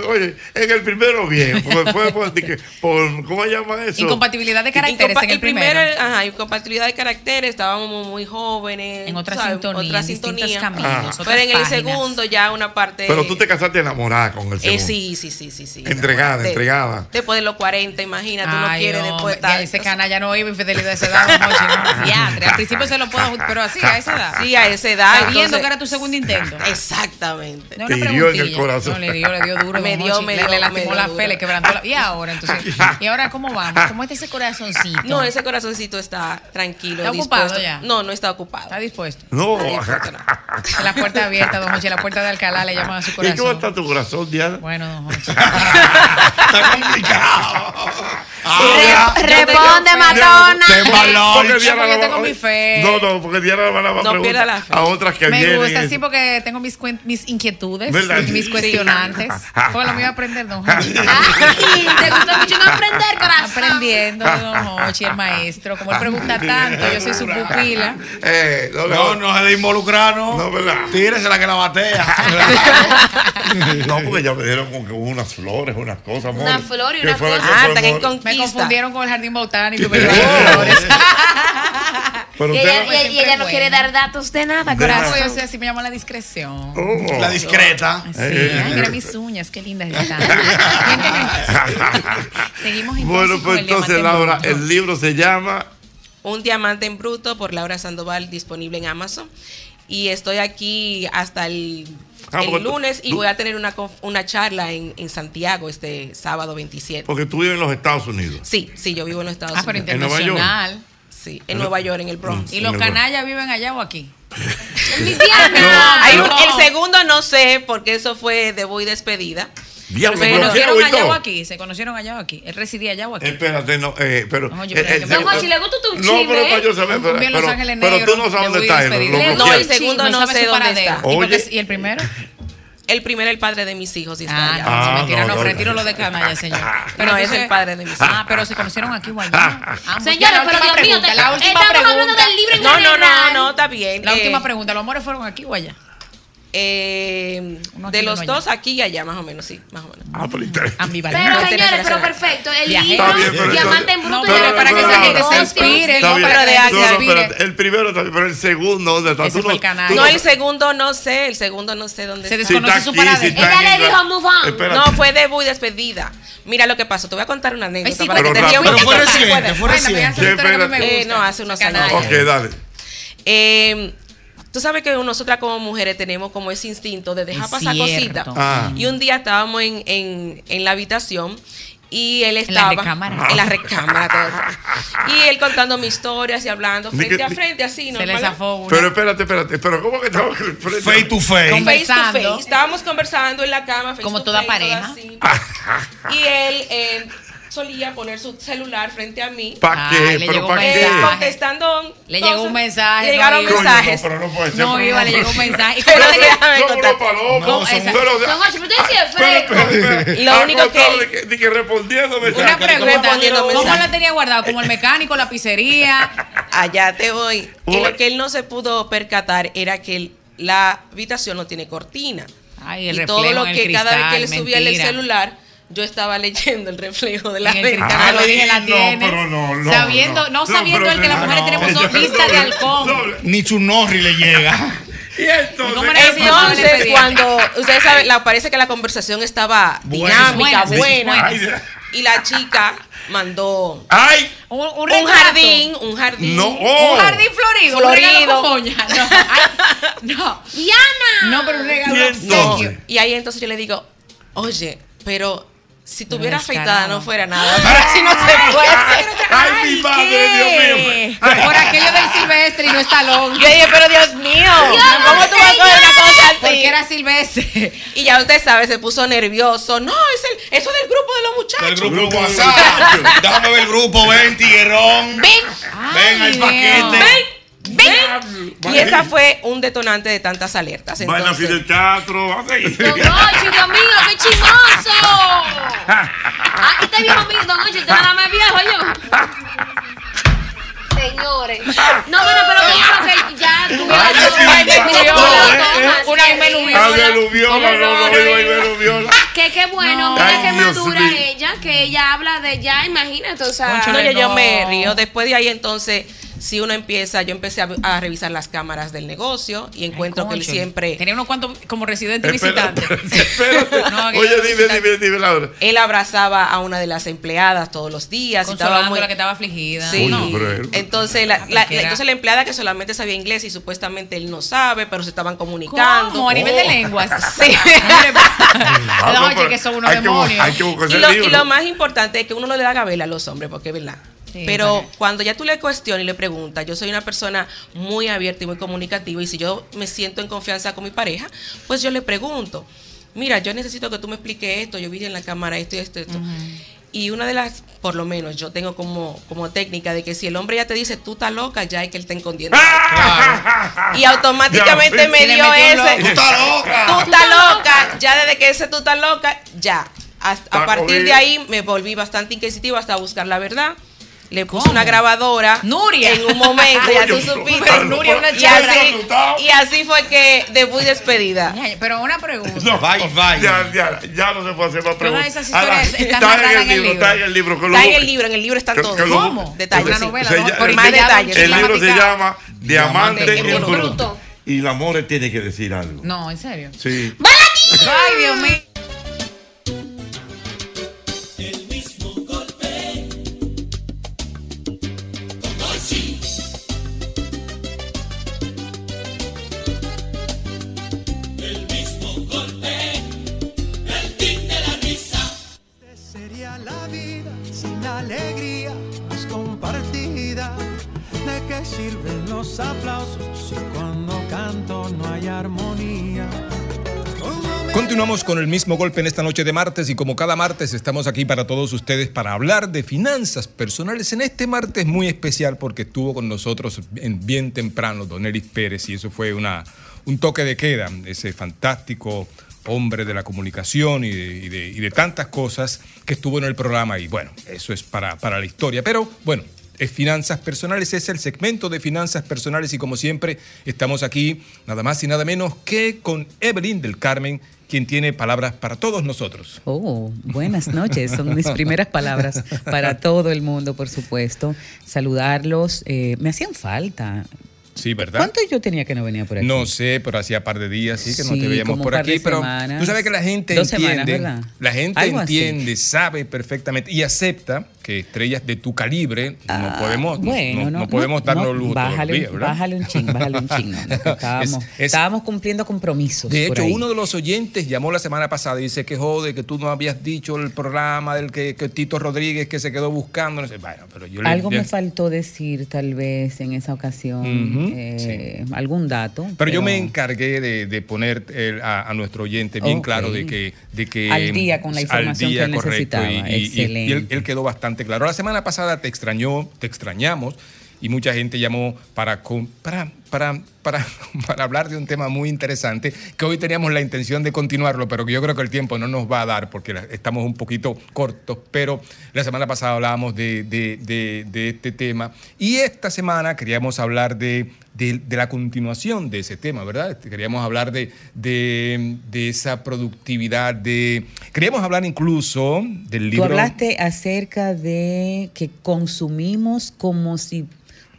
Oye, en el primero bien, porque fue por, por- ¿cómo se llama eso? Incompatibilidad de caracteres Incompa- en el primero. ajá, incompatibilidad de caracteres, estábamos muy jóvenes. En otra ¿sabes? sintonía, otra sintonía. caminos, Ah. otras Pero en el páginas. segundo ya una parte. Pero tú te casaste enamorada con el Eh, segundo. sí, sí, sí, sí, sí. Entregada, De- entregada. Después de los 40, imagínate, uno quiere hombre, después estar. Ese canalla no iba infidelidad de esa edad, no. *laughs* Al principio se lo puedo, pero así, a esa edad. Sí, a esa edad. Sabiendo entonces- que era tu segundo intento. Exactamente. No, Te hirió en el preguntilla. corazón. No, le dio, le dio duro. Me dio, me le, dio, le lastimó la fe, le quebrantó la... ¿Y ahora? Entonces, *laughs* ¿y ahora cómo vamos? ¿Cómo está ese corazoncito? No, ese corazoncito está tranquilo. ¿Está ocupado dispuesto. ya? No, no está ocupado. Está dispuesto. No. *laughs* La puerta abierta, don Jorge, la puerta de Alcalá le llaman a su ¿Y cómo corazón. está tu corazón, Diana? Bueno, don Jorge. Está complicado. Re- responde, Matona. Porque Yo Diana porque la tengo va- mi fe. No, no, porque Diana la va a No preguntar pierda la fe. a otras que Me vienen. gusta, y- sí, porque tengo mis, mis inquietudes, ¿Verdad? mis cuestionantes. ¿Cómo lo mío a aprender, don *laughs* Jorge? Ay, te gusta mucho no aprender, corazón. Aprendiendo, don Hochi, el maestro. Como él pregunta *laughs* tanto, yo soy su pupila. Eh, no, No, no se de involucrar, no. No, ¿verdad? Tírese la que la batea. *laughs* No, porque ya me dieron como que unas flores, unas cosas. amor. Una flor y ¿Qué una cosa. Ah. Me confundieron con el jardín botánico y me llevaron flores. Pero Y usted- ella, y ella- y ella no quiere dar datos de nada, De nada. Yo soy corazón. así, me llama la discreción. Oh. La discreta. Sí, Eh. ay, mira mis uñas, qué lindas *laughs* están. *laughs* Seguimos entonces Bueno, pues entonces, Laura, el libro se llama. Un diamante en bruto por Laura Sandoval disponible en Amazon. Y estoy aquí hasta el, Ah, el lunes y tú- voy a tener una, una charla en, en Santiago este sábado 27. Porque tú vives en los Estados Unidos. Sí, sí, yo vivo en los Estados Ah, pero Unidos. ¿En Nueva York? internacional. Sí, en Nueva York, en el Bronx. ¿Y los En canallas viven allá o aquí? *laughs* Un- No. el segundo no sé, porque eso fue debut y despedida. Diablo, Pero- pero ¿Se ¿qué conocieron allá o aquí? ¿Se conocieron allá o aquí? ¿Él residía allá o aquí? Espérate, no, eh, pero. No, yo eh, eh, que- Don Jorge, le gusta tu No, chisme, pero para yo saber, pero, pero, Ángeles pero tú Negros, no sabes dónde está él. No, el segundo no sé dónde está. ¿Y, por qué- Oye. ¿Y el primero? El primero, el padre de mis hijos. y está Ah, allá. no, Ah, si mentira, no, no, no, retiro no. lo de canalla, señor. *laughs* No, es el padre de mis hijos. Ah, pero se conocieron aquí o allá. *laughs* Ah, Señores, pero Dios mío, pregunta, estamos hablando pregunta. del libro en No, no, no, no, está bien. La Eh, última pregunta, ¿los amores fueron aquí o allá? Eh, aquí de los dos, aquí y allá, más o menos, sí, más o menos. Ah, pero interesante. Ambivalente. Pero No, señores, pero perfecto. El pero Diamante en Bruto, No, pero para que esa en gente se inspire, no que de pero el primero bien, pero el segundo, ¿dónde está? Ese Tú fue el canal. tú No, el segundo no sé, el segundo no sé dónde Se desconoce su aquí, paradero. Ella le dijo, move on. Espérate. No, fue debut y despedida. Mira lo que pasó, te voy a contar una anécdota para que pero te. Pero fue reciente, fue reciente. Eh, no, hace unos años. canalla. Ok, dale. Eh, tú sabes que nosotras como mujeres tenemos como ese instinto de dejar Es pasar cositas. Ah. Y un día estábamos en, en, en la habitación y él la estaba recámara. en la recámara todo. y él contando mis historias y hablando frente que- a frente así Se normal. le zafó una. Pero espérate, espérate. Pero ¿cómo que estaba frente? Face to face. Con- face to Conversando. face. Estábamos conversando en la cama. face Como to toda face, todo pareja. así. y él, eh, solía poner su celular frente a mí. ¿Pa' qué? Ay, le ¿Pero llegó pa' un qué? mensaje. Contestando. Le llegó un mensaje. Le llegaron no, mensajes. Coño, no, pero no puede ser. No, Iba, le llegó un mensaje. ¿Y cómo Pero déjame Son contar. Lo único que de que- respondiéndome. Una pregunta. ¿Cómo la tenía guardado? ¿Como el mecánico, la pizzería? *laughs* Allá te voy. Lo que él no se pudo percatar era que la habitación no tiene cortina. Ay, el y todo lo que cada vez que él subía el celular, yo estaba leyendo el reflejo de la En el ventana. lo dije, la no, pero no, no, sabiendo, no, sabiendo él que las mujeres no, tenemos yo- vista de halcón. Ni Chunorri le llega. *laughs* Y entonces, ¿Cómo era ese Entonces, cuando ustedes saben, la, parece que la conversación estaba dinámica, Buena, y la chica mandó ¡Ay! Un, un un jardín, un jardín. No, oh. Un jardín florido. Un regalo Florido. con moña. No, no. *laughs* No, pero un regalo Y No. Y ahí entonces yo le digo, oye, pero si tuviera afeitada no fuera nada. *laughs* Si no se puede. ¡Ay, mi madre, Dios mío! Ay, Por aquello del silvestre y no está long. Yo dije, pero Dios mío, ¿cómo tú vas a coger una cosa así? Porque era silvestre. Y ya usted sabe, se puso nervioso. No, es el, eso del grupo de los muchachos. El grupo de WhatsApp. Déjame ver el grupo. Ven, tiguerón. Ven, Ven al Dios. paquete. ven. Y esa fue un detonante de tantas alertas. Entonces, Fidel Castro, así. Don Ocho, Dios mío, qué chismoso. *laughs* Ah, este viejo mío, Don Ocho, usted nada más viejo yo. Señores. No, bueno, pero que ya tuviera así una que menuviola. Ay, Beluviola, no, no, no, ay, Beluviola. Que qué bueno, No. mira Ay, qué Dios madura ella, que ella habla de ya, imagínate, o sea. No, yo, yo No. me río. Después de ahí, entonces, si uno empieza, yo empecé a, a revisar las cámaras del negocio y encuentro que él siempre. Tenía unos cuantos como residente Espera, visitante. *laughs* No, que Oye, dime, visitante. dime, dime, Laura. Él abrazaba a una de las empleadas todos los días. y estaba muy, la que estaba afligida. Sí. No. Entonces la, la- entonces la empleada que solamente sabía inglés y supuestamente él no sabe, pero se estaban comunicando. ¿Cómo? A nivel de lenguas. *laughs* Sí. *laughs* Ah, no, Oye, que son unos que demonios. Hay que buscar y, lo, y lo más importante es que uno no le da gabela a los hombres, porque es verdad. Sí, Pero vale. cuando ya tú le cuestionas y le preguntas, yo soy una persona muy abierta y muy comunicativa, y si yo me siento en confianza con mi pareja, pues yo le pregunto, mira, yo necesito que tú me expliques esto, yo vi en la cámara esto y esto, esto. Y una de las, por lo menos, yo tengo como, como técnica de que si el hombre ya te dice tú estás loca, ya es que él está escondiendo. Y automáticamente Ya, me dio un ese. loco. Tú estás loca. Tú estás loca. Ya desde que ese tú estás loca, ya. Hasta- a partir de ahí me volví bastante inquisitiva hasta buscar la verdad. Le puse ¿Cómo? una grabadora. Nuria. En un momento, ya *laughs* tú supiste. Nuria y, así, Asustado. y así fue que debut despedida. Pero una pregunta. *laughs* No, Bye, bye. Ya, ya, ya no se puede hacer más preguntas. esas Ahora, historias están está en el libro, está en el libro. Está en el libro, en el libro están todos. ¿Cómo? Detalles. Una novela, Se ¿no? llama- Por más detalles. El libro se llama Diamante en en bruto. bruto. Y la more tiene que decir algo. No, en serio. Sí. Ay, Dios mío. Continuamos con el mismo golpe en esta noche de martes y como cada martes estamos aquí para todos ustedes para hablar de finanzas personales en este martes muy especial porque estuvo con nosotros en bien temprano Don Eris Pérez y eso fue una, un toque de queda, ese fantástico hombre de la comunicación y de, y de- y de tantas cosas que estuvo en el programa y bueno, eso es para, para la historia. Pero bueno, es Finanzas Personales, es el segmento de Finanzas Personales y como siempre estamos aquí nada más y nada menos que con Evelyn del Carmen, quien tiene palabras para todos nosotros. Oh, buenas noches. Son mis primeras palabras para todo el mundo, por supuesto. Saludarlos. eh, me hacían falta. Sí, ¿verdad? ¿Cuánto yo tenía que no venía por aquí? No sé, pero hacía par de días, sí, que no te veíamos como un por par aquí, de pero semanas. tú sabes que la gente Dos semanas, entiende, ¿verdad? la gente Algo así. entiende, sabe perfectamente y acepta que estrellas de tu calibre no podemos, no- Ah, Bueno, no, no, no podemos darnos no, lujo bájale, días, ¿verdad? bájale un ching, bájale un ching. *laughs* estábamos, Es- es- estábamos cumpliendo compromisos. De hecho, uno de los oyentes llamó la semana pasada y dice que jode, que tú no habías dicho el programa del que, que Tito Rodríguez que se quedó buscando. No sé. Bueno, pero yo Algo me faltó decir tal vez en esa ocasión. Eh, algún dato. Pero, yo me encargué de, de poner a, a nuestro oyente bien claro de que, de que Al día con la información día, que él correcto, necesitaba. y- y- y- y él, Excelente. él quedó bastante claro. La semana pasada te extrañó, te extrañamos y mucha gente llamó para, para, para, para, *laughs* para hablar de un tema muy interesante que hoy teníamos la intención de continuarlo, pero que yo creo que el tiempo no nos va a dar porque estamos un poquito cortos. Pero la semana pasada hablábamos de, de- de- de este tema y esta semana queríamos hablar de, la continuación de ese tema, ¿verdad? Este, Queríamos hablar de, de, esa productividad, de... Queríamos hablar incluso del Tú libro... hablaste acerca de que consumimos como si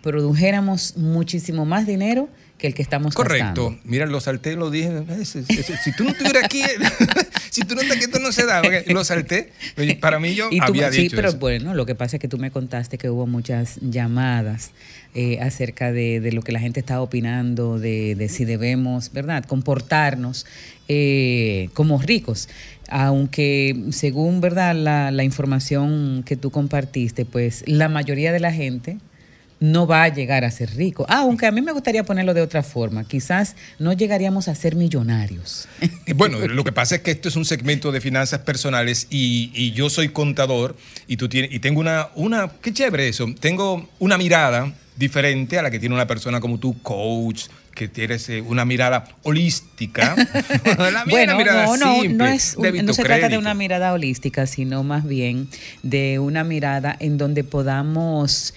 produjéramos muchísimo más dinero que el que estamos Correcto. gastando. Mira, lo salté, lo dije. Eso- Si tú no estuvieras aquí, *laughs* si tú no estás aquí, esto no se da. Lo salté. Para mí yo Y tú- había sí, dicho pero eso. bueno, lo que pasa es que tú me contaste que hubo muchas llamadas eh, acerca de, de lo que la gente estaba opinando, de, de si debemos, ¿verdad?, comportarnos eh, como ricos. Aunque según, ¿verdad?, la, la información que tú compartiste, pues la mayoría de la gente no va a llegar a ser rico. Ah, aunque a mí me gustaría ponerlo de otra forma. Quizás no llegaríamos a ser millonarios. Bueno, lo que pasa es que esto es un segmento de finanzas personales y, y yo soy contador y tú tienes y tengo una una qué chévere eso. Tengo una mirada diferente a la que tiene una persona como tú, coach, que tienes eh, una mirada holística. *laughs* La Bueno, mirada no, no, simple, no, es, un- no se trata de una mirada holística, sino más bien de una mirada en donde podamos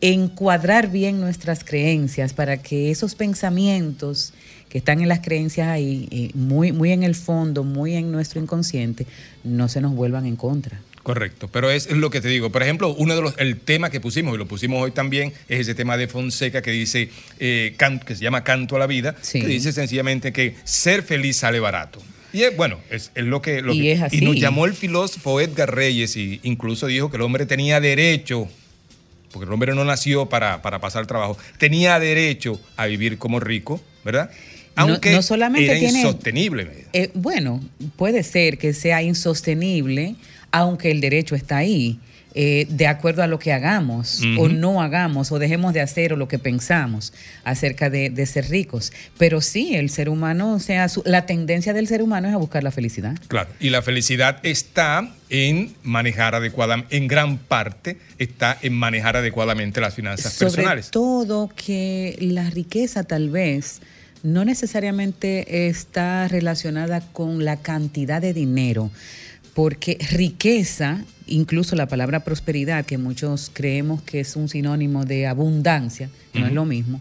encuadrar bien nuestras creencias para que esos pensamientos que están en las creencias ahí, eh, muy, muy en el fondo, muy en nuestro inconsciente, no se nos vuelvan en contra. Correcto, pero es, es lo que te digo. Por ejemplo, uno de los, el tema que pusimos, y lo pusimos hoy también, es ese tema de Fonseca que dice, eh, can- que se llama Canto a la Vida, que dice sencillamente que ser feliz sale barato. Y es, bueno, es, es lo que... lo Y que- es así. nos llamó el filósofo Edgar Reyes y incluso dijo que el hombre tenía derecho, porque el hombre no nació para, para pasar trabajo, tenía derecho a vivir como rico, ¿verdad? No- Aunque no solamente era tiene- insostenible. Eh, bueno, puede ser que sea insostenible, aunque el derecho está ahí, eh, de acuerdo a lo que hagamos o no hagamos o dejemos de hacer o lo que pensamos acerca de, de ser ricos. Pero sí, el ser humano, o sea, su- la tendencia del ser humano es a buscar la felicidad. Claro, y la felicidad está en manejar adecuadamente, en gran parte está en manejar adecuadamente las finanzas Sobre personales. todo que la riqueza tal vez no necesariamente está relacionada con la cantidad de dinero, porque riqueza, incluso la palabra prosperidad, que muchos creemos que es un sinónimo de abundancia, no es lo mismo,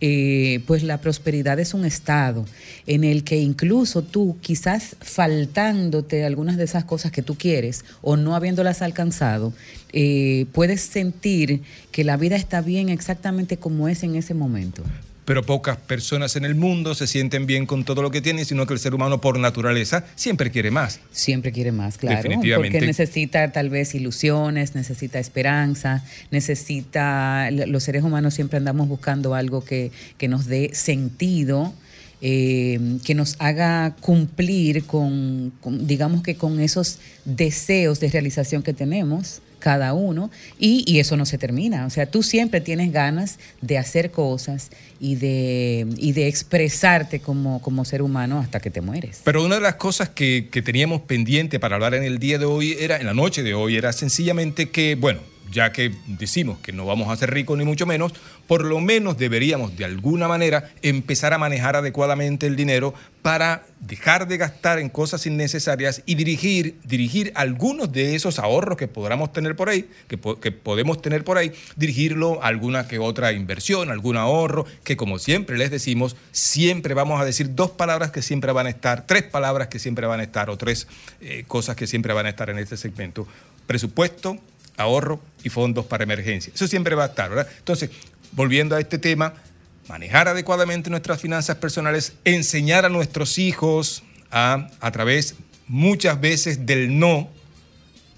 eh, pues la prosperidad es un estado en el que incluso tú, quizás faltándote algunas de esas cosas que tú quieres o no habiéndolas alcanzado, eh, puedes sentir que la vida está bien exactamente como es en ese momento. Pero pocas personas en el mundo se sienten bien con todo lo que tienen, sino que el ser humano por naturaleza siempre quiere más. Siempre quiere más, claro. Definitivamente. Porque necesita tal vez ilusiones, necesita esperanza, necesita. Los seres humanos siempre andamos buscando algo que, que nos dé sentido. eh, que nos haga cumplir con, con, digamos que con esos deseos de realización que tenemos cada uno y, y eso no se termina. O sea, tú siempre tienes ganas de hacer cosas y de, y de expresarte como, como ser humano hasta que te mueres. Pero una de las cosas que, que teníamos pendiente para hablar en el día de hoy era, en la noche de hoy, era sencillamente que, bueno, ya que decimos que no vamos a ser ricos ni mucho menos, por lo menos deberíamos de alguna manera empezar a manejar adecuadamente el dinero para dejar de gastar en cosas innecesarias y dirigir, dirigir algunos de esos ahorros que podamos tener por ahí, que, que podemos tener por ahí, dirigirlo a alguna que otra inversión, algún ahorro, que como siempre les decimos, siempre vamos a decir dos palabras que siempre van a estar, tres palabras que siempre van a estar o tres eh, cosas que siempre van a estar en este segmento. Presupuesto, ahorro y fondos para emergencia. Eso siempre va a estar, ¿verdad? Entonces, volviendo a este tema, manejar adecuadamente nuestras finanzas personales, enseñar a nuestros hijos a, a través muchas veces del no,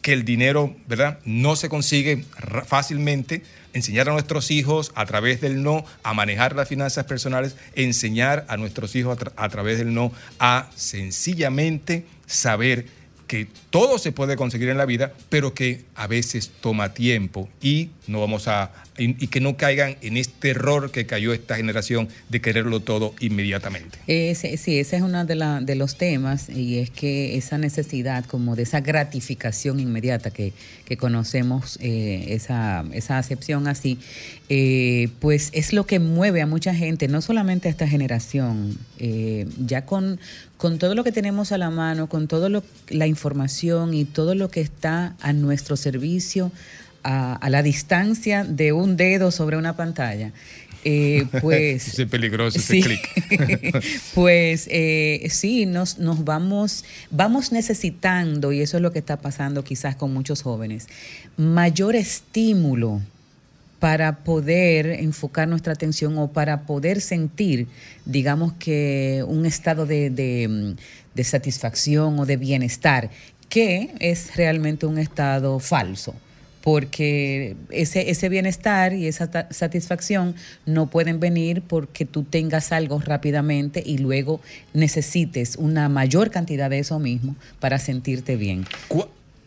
que el dinero, ¿verdad? No se consigue fácilmente. Enseñar a nuestros hijos a través del no a manejar las finanzas personales, enseñar a nuestros hijos a, a través del no a sencillamente saber que todo se puede conseguir en la vida, pero que a veces toma tiempo y no vamos a y, que no caigan en este error que cayó esta generación de quererlo todo inmediatamente. Sí, ese es uno de, de los temas y es que esa necesidad como de esa gratificación inmediata que, que conocemos, eh, esa, esa acepción así, eh, pues es lo que mueve a mucha gente, no solamente a esta generación, eh, ya con, con todo lo que tenemos a la mano, con toda la información y todo lo que está a nuestro servicio, a, a la distancia de un dedo sobre una pantalla. eh, *laughs* pues Ese peligroso, ese Sí. clic. *laughs* pues eh, sí, nos, nos vamos, vamos necesitando, y eso es lo que está pasando quizás con muchos jóvenes, mayor estímulo para poder enfocar nuestra atención o para poder sentir, digamos que un estado de, de, de satisfacción o de bienestar, que es realmente un estado falso porque ese, ese bienestar y esa satisfacción no pueden venir porque tú tengas algo rápidamente y luego necesites una mayor cantidad de eso mismo para sentirte bien.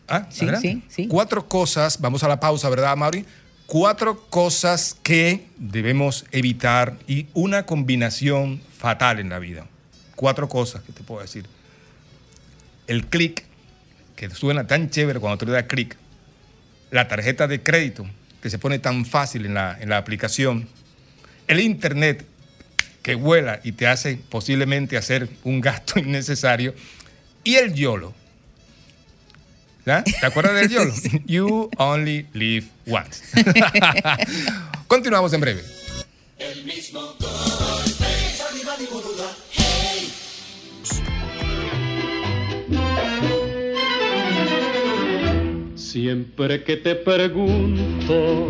Ah, Sí, sí, sí. Cuatro cosas, vamos a la pausa, ¿verdad, Mauri? Cuatro cosas que debemos evitar y una combinación fatal en la vida. Cuatro cosas que te puedo decir. El clic, que suena tan chévere cuando tú le das clic. La tarjeta de crédito, que se pone tan fácil en la, en la aplicación. El internet, que vuela y te hace posiblemente hacer un gasto *laughs* innecesario. Y el YOLO. ¿Ya? ¿Te acuerdas del YOLO? *laughs* You only live once. *laughs* Continuamos en breve. El mismo Siempre que te pregunto.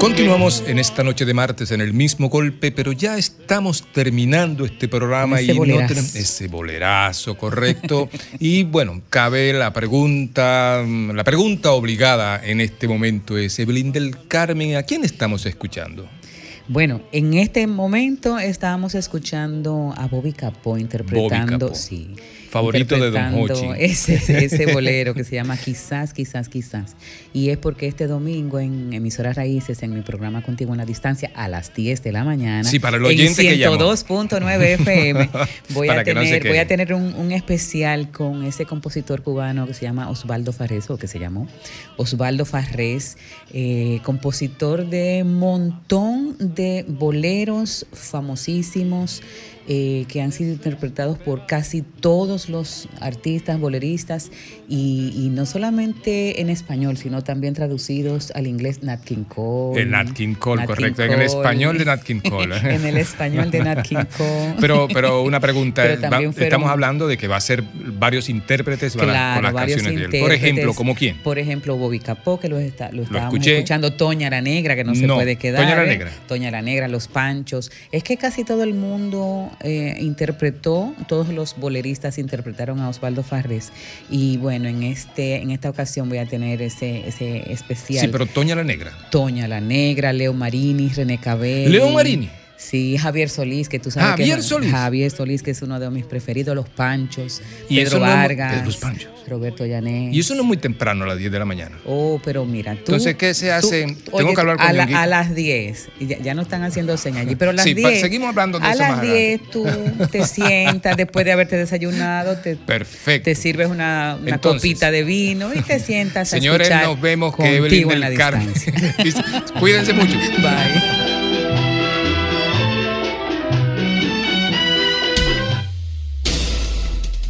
Continuamos en esta noche de martes en el mismo golpe, pero ya estamos terminando este programa Ese y bolerazo. no tenemos ese bolerazo, correcto. *laughs* y bueno, cabe la pregunta, mm, la pregunta obligada en este momento es, Evelyn del Carmen, ¿a quién estamos escuchando? Bueno, en este momento estábamos escuchando a Bobby Capó interpretando, Capó. sí, Favorito de Don Hochi. Ese, ese *laughs* bolero que se llama Quizás, quizás, quizás. Y es porque este domingo en Emisoras Raíces, en mi programa Contigo en la Distancia, a las 10 de la mañana, Sí, para el oyente que en llamó. 102.9 FM, voy, a no tener, voy a tener un, un especial con ese compositor cubano que se llama Osvaldo Farrés, o que se llamó Osvaldo Farrés, eh, compositor de montón de boleros famosísimos eh, que han sido interpretados por casi todos los artistas, boleristas, y, y no solamente en español, sino también traducidos al inglés Nat King Cole. El Nat King Cole, Nat correcto. King *laughs* En el español de Nat King *laughs* Cole. en el español de Nat King Cole. Pero, pero una pregunta, Pero va- también fueron- estamos hablando de que va a ser varios intérpretes con las canciones de él. Por ejemplo, ¿como quién? Por ejemplo, Bobby Capó, que lo, está, lo estábamos escuché. escuchando. Toña la Negra, que no, se puede quedar. Toña la ¿eh? Negra. Toña la Negra, Los Panchos. Es que casi todo el mundo eh, interpretó, todos los boleristas interpretaron a Osvaldo Farrés. Y bueno, en este en esta ocasión voy a tener ese, ese especial. Sí, pero Toña la Negra. Toña la Negra, Leo Marini, René Cabello. ¿Leo Marini? Sí, Javier Solís, que tú sabes Javier que Solís. Javier Solís, que es uno de mis preferidos, Los Panchos, Y Pedro no Vargas, Los Panchos. Roberto Llanes. Y eso no es muy temprano a las 10 de la mañana. Oh, pero mira, tú. Entonces, ¿qué se hace? tú- Tengo oye, que hablar con a, la- a las 10. y Ya, ya no están haciendo señas allí, pero a las Sí, pa- 10. seguimos hablando de a eso las más adelante. 10 tú te *laughs* sientas después de haberte desayunado, te, Perfecto. te sirves una, una Entonces, copita de vino y te sientas Señores, a escuchar nos vemos que contigo Evelyn en la del Carmen. *laughs* Cuídense mucho. Bye.